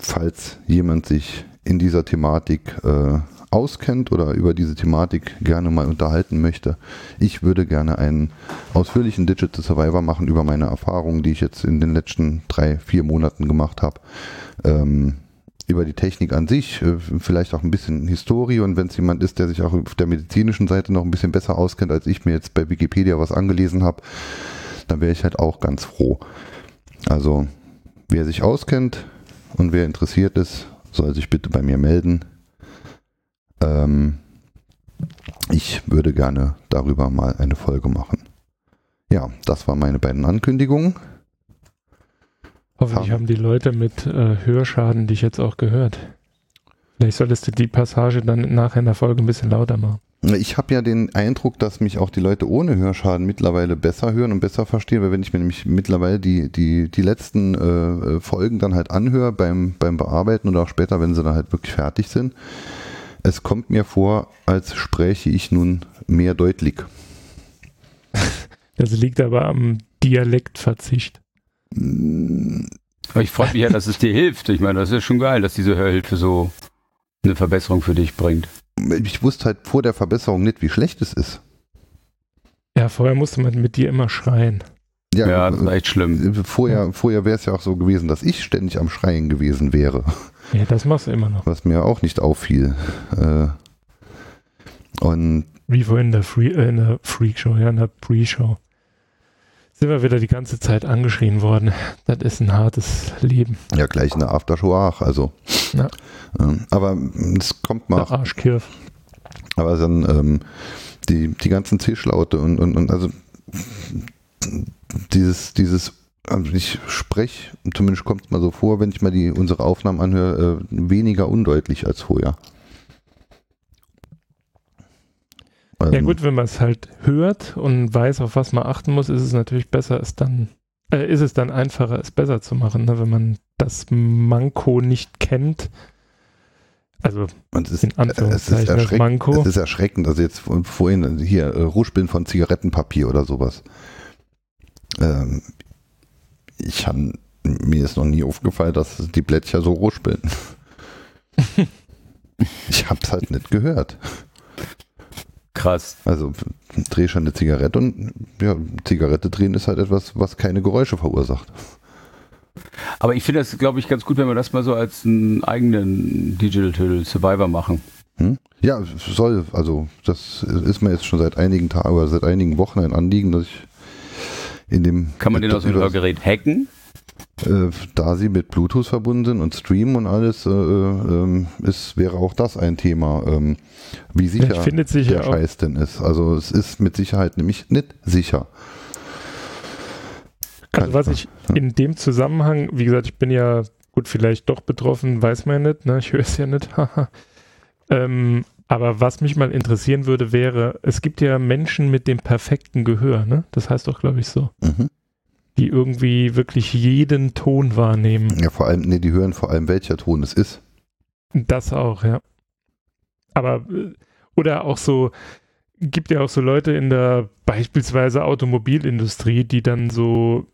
falls jemand sich in dieser Thematik äh, auskennt oder über diese Thematik gerne mal unterhalten möchte. Ich würde gerne einen ausführlichen Digital Survivor machen über meine Erfahrungen, die ich jetzt in den letzten drei, vier Monaten gemacht habe. Ähm, über die Technik an sich, äh, vielleicht auch ein bisschen Historie und wenn es jemand ist, der sich auch auf der medizinischen Seite noch ein bisschen besser auskennt, als ich mir jetzt bei Wikipedia was angelesen habe, dann wäre ich halt auch ganz froh. Also, wer sich auskennt, und wer interessiert ist, soll sich bitte bei mir melden. Ähm, ich würde gerne darüber mal eine Folge machen. Ja, das waren meine beiden Ankündigungen. Hoffentlich haben die Leute mit äh, Hörschaden dich jetzt auch gehört. Vielleicht solltest du die Passage dann nachher in der Folge ein bisschen lauter machen. Ich habe ja den Eindruck, dass mich auch die Leute ohne Hörschaden mittlerweile besser hören und besser verstehen, weil wenn ich mir nämlich mittlerweile die, die, die letzten äh, Folgen dann halt anhöre beim, beim Bearbeiten oder auch später, wenn sie dann halt wirklich fertig sind, es kommt mir vor, als spräche ich nun mehr deutlich. Das liegt aber am Dialektverzicht. Ich freue mich ja, dass es dir hilft. Ich meine, das ist schon geil, dass diese Hörhilfe so eine Verbesserung für dich bringt. Ich wusste halt vor der Verbesserung nicht, wie schlecht es ist. Ja, vorher musste man mit dir immer schreien. Ja, ja das war echt schlimm. Vorher, vorher wäre es ja auch so gewesen, dass ich ständig am Schreien gewesen wäre. Ja, das machst du immer noch. Was mir auch nicht auffiel. Äh, und Wie vorhin in der, Free, äh, in der Freak-Show, ja, in der Pre-Show. Sind wir wieder die ganze Zeit angeschrien worden. Das ist ein hartes Leben. Ja, gleich in der Aftershow auch, also. Ja. Ähm, aber es kommt mal. Arschkirf. Aber dann ähm, die, die ganzen Zischlaute und, und, und also dieses, dieses, also ich spreche, zumindest kommt es mal so vor, wenn ich mal die unsere Aufnahmen anhöre, äh, weniger undeutlich als vorher. Ja ähm, gut, wenn man es halt hört und weiß, auf was man achten muss, ist es natürlich besser, es dann, äh, ist es dann einfacher, es besser zu machen, ne? wenn man das Manko nicht kennt, also ist, in Anführungszeichen es ist, Manko. es ist erschreckend. Also jetzt vorhin hier äh, Ruschbin von Zigarettenpapier oder sowas. Ähm, ich habe mir ist noch nie aufgefallen, dass die Blättcher so ruscheln. ich habe es halt nicht gehört. Krass. Also dreh schon eine Zigarette und ja, Zigarette drehen ist halt etwas, was keine Geräusche verursacht. Aber ich finde das, glaube ich, ganz gut, wenn wir das mal so als einen eigenen Digital Survivor machen. Hm? Ja, soll. Also, das ist mir jetzt schon seit einigen Tagen oder seit einigen Wochen ein Anliegen, dass ich in dem. Kann man den aus dem Hörgerät hacken? Äh, da sie mit Bluetooth verbunden sind und streamen und alles, äh, äh, ist, wäre auch das ein Thema, ähm, wie sicher der Scheiß denn ist. Also es ist mit Sicherheit nämlich nicht sicher. Also was ich in dem Zusammenhang, wie gesagt, ich bin ja gut, vielleicht doch betroffen, weiß man ja nicht, ne? ich höre es ja nicht. ähm, aber was mich mal interessieren würde, wäre, es gibt ja Menschen mit dem perfekten Gehör, ne? Das heißt doch, glaube ich, so. Mhm. Die irgendwie wirklich jeden Ton wahrnehmen. Ja, vor allem, nee, die hören vor allem, welcher Ton es ist. Das auch, ja. Aber, äh, oder auch so, gibt ja auch so Leute in der beispielsweise Automobilindustrie, die dann so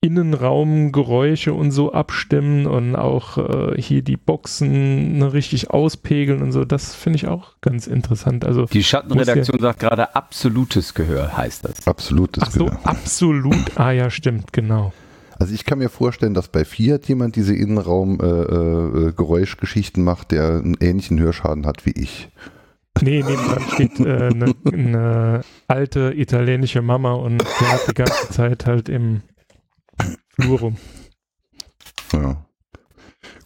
Innenraumgeräusche und so abstimmen und auch äh, hier die Boxen ne, richtig auspegeln und so. Das finde ich auch ganz interessant. Also die Schattenredaktion sagt gerade absolutes Gehör heißt das. Absolutes Ach so, Gehör. absolut. Ah ja, stimmt, genau. Also ich kann mir vorstellen, dass bei Fiat jemand diese Innenraum-Geräuschgeschichten äh, äh, macht, der einen ähnlichen Hörschaden hat wie ich. Nee, nebenan steht eine äh, ne alte italienische Mama und der hat die ganze Zeit halt im Flur rum. Ja.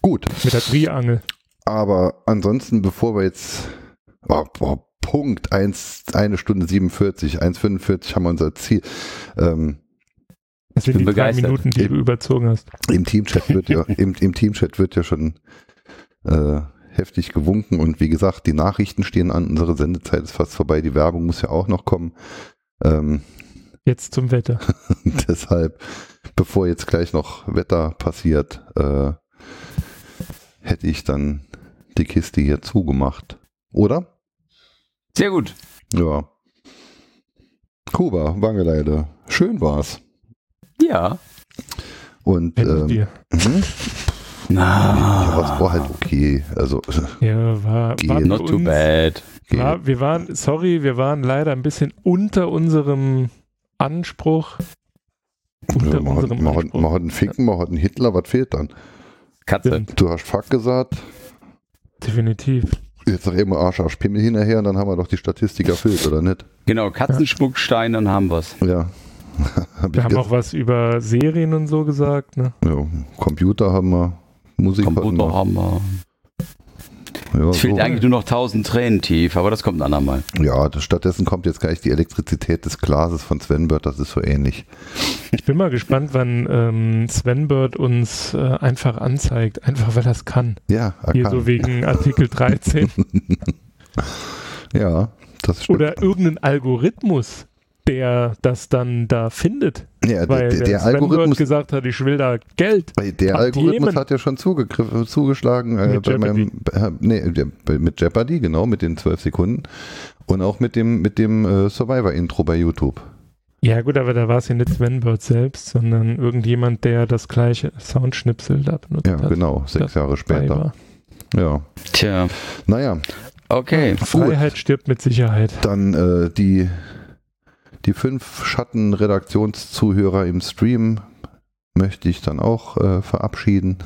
Gut. Mit der Triangel. Aber ansonsten, bevor wir jetzt. Oh, oh, Punkt 1, eine Stunde 47, 1,45 haben wir unser Ziel. Ähm, das sind die begeistert. drei Minuten, die Im, du überzogen hast. Im Teamchat wird ja, im, im Teamchat wird ja schon äh, heftig gewunken und wie gesagt, die Nachrichten stehen an, unsere Sendezeit ist fast vorbei, die Werbung muss ja auch noch kommen. Ähm, Jetzt zum Wetter. deshalb bevor jetzt gleich noch Wetter passiert, äh, hätte ich dann die Kiste hier zugemacht. Oder? Sehr gut. Ja. Kuba, Wangeleide. Schön war's. Ja. Und ähm, dir. Mhm. Na. Ja, es war halt okay. Also, ja, war, war not too bad. War, wir waren, sorry, wir waren leider ein bisschen unter unserem Anspruch. Unter man, hat, man, hat, man, hat, einen Ficken, man hat einen Hitler, was fehlt dann? Katze. Du hast Fuck gesagt. Definitiv. Jetzt sag immer Arsch, Arsch, Pimmel hinterher und dann haben wir doch die Statistik erfüllt, oder nicht? Genau, Katzenschmuckstein, dann haben wir's. Ja. Hab wir haben auch was über Serien und so gesagt, ne? Ja, Computer haben wir, Musik Computer haben wir. Ja, es fehlt so. eigentlich nur noch 1000 Tränen tief, aber das kommt ein andermal. Ja, stattdessen kommt jetzt gleich die Elektrizität des Glases von Svenbird, das ist so ähnlich. Ich bin mal gespannt, wann ähm, Svenbird uns äh, einfach anzeigt, einfach weil er es kann. Ja, er Hier kann. so wegen Artikel 13. ja, das stimmt. Oder irgendein Algorithmus, der das dann da findet. Ja, weil der, der, der Algorithmus gesagt hat, ich will da Geld. Der Algorithmus hat ja schon zugeschlagen äh, bei meinem, äh, nee, mit Jeopardy, genau, mit den zwölf Sekunden und auch mit dem mit dem äh, Survivor-Intro bei YouTube. Ja gut, aber da war es ja nicht Sven Bird selbst, sondern irgendjemand, der das gleiche Soundschnipsel da benutzt ja, hat. Ja, genau, sechs Jahre später. Ja. Tja. Naja. Okay. Freiheit gut. stirbt mit Sicherheit. Dann äh, die die fünf Schatten-Redaktionszuhörer im Stream möchte ich dann auch äh, verabschieden.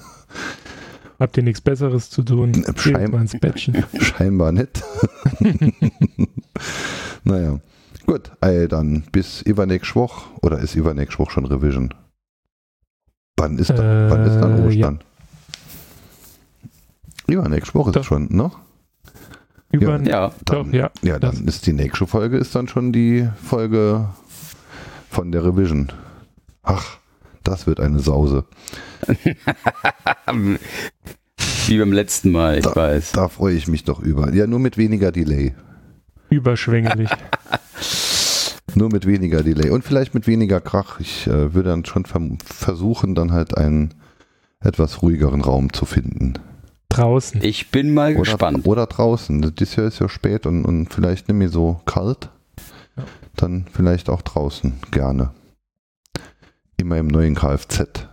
Habt ihr nichts Besseres zu tun? Schein scheinbar nicht. naja. Gut, ey, dann bis übernächste Woche. Oder ist übernächste Woche schon Revision? Wann ist, da, äh, wann ist dann äh, Ostern? Ja. Übernächste Woche ist schon, ne? Über, ja, dann, doch, ja. Ja, dann ist die nächste Folge ist dann schon die Folge von der Revision. Ach, das wird eine Sause. Wie beim letzten Mal, ich da, weiß. Da freue ich mich doch über. Ja, nur mit weniger Delay. Überschwänglich. nur mit weniger Delay und vielleicht mit weniger Krach. Ich äh, würde dann schon versuchen, dann halt einen etwas ruhigeren Raum zu finden. Draußen. Ich bin mal oder, gespannt. Oder draußen. Das Jahr ist ja spät und, und vielleicht nicht mehr so kalt. Ja. Dann vielleicht auch draußen gerne. Immer im neuen Kfz.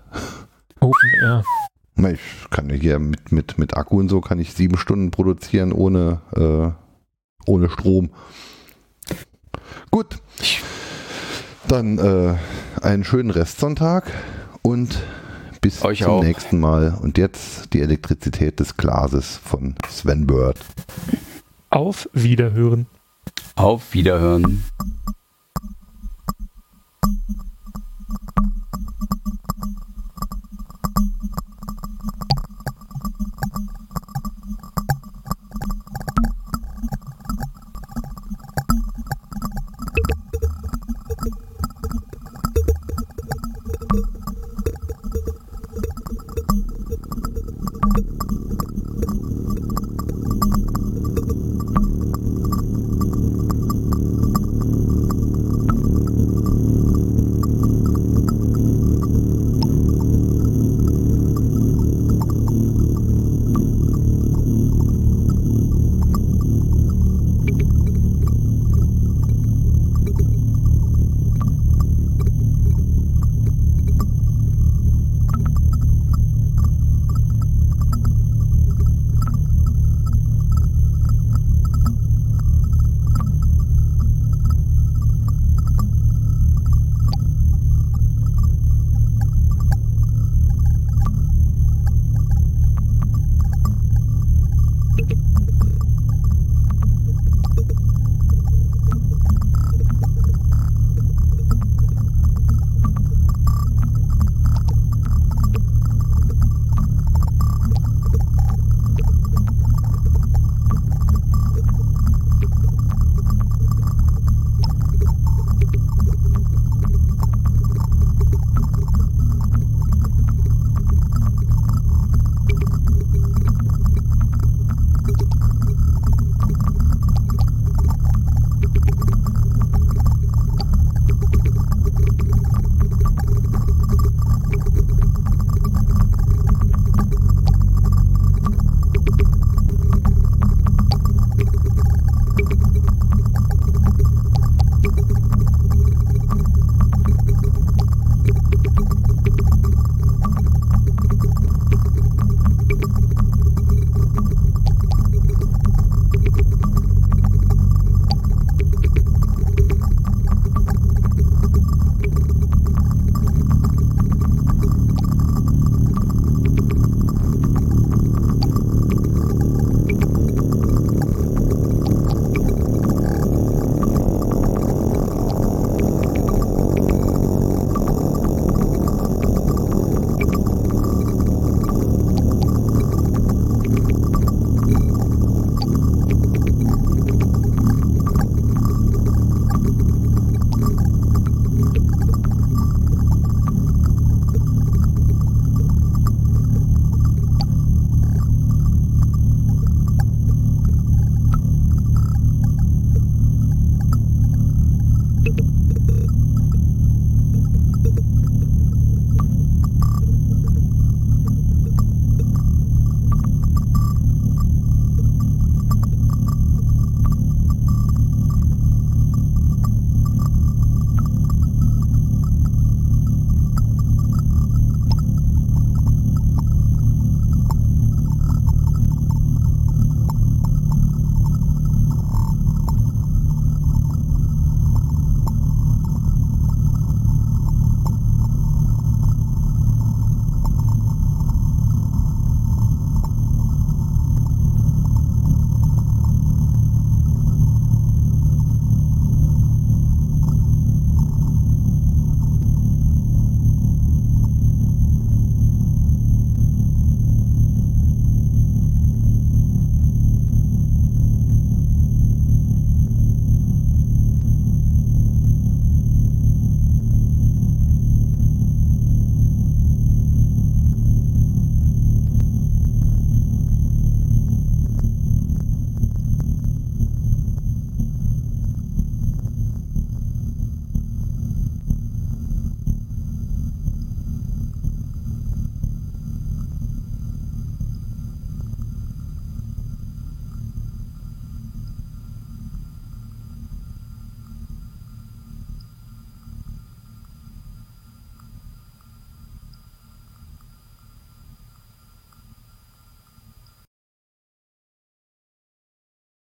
Open Air. Ich kann ja hier mit, mit, mit Akku und so kann ich sieben Stunden produzieren ohne, äh, ohne Strom. Gut. Dann äh, einen schönen Restsonntag und bis Euch zum auch. nächsten Mal. Und jetzt die Elektrizität des Glases von Sven Bird. Auf Wiederhören. Auf Wiederhören.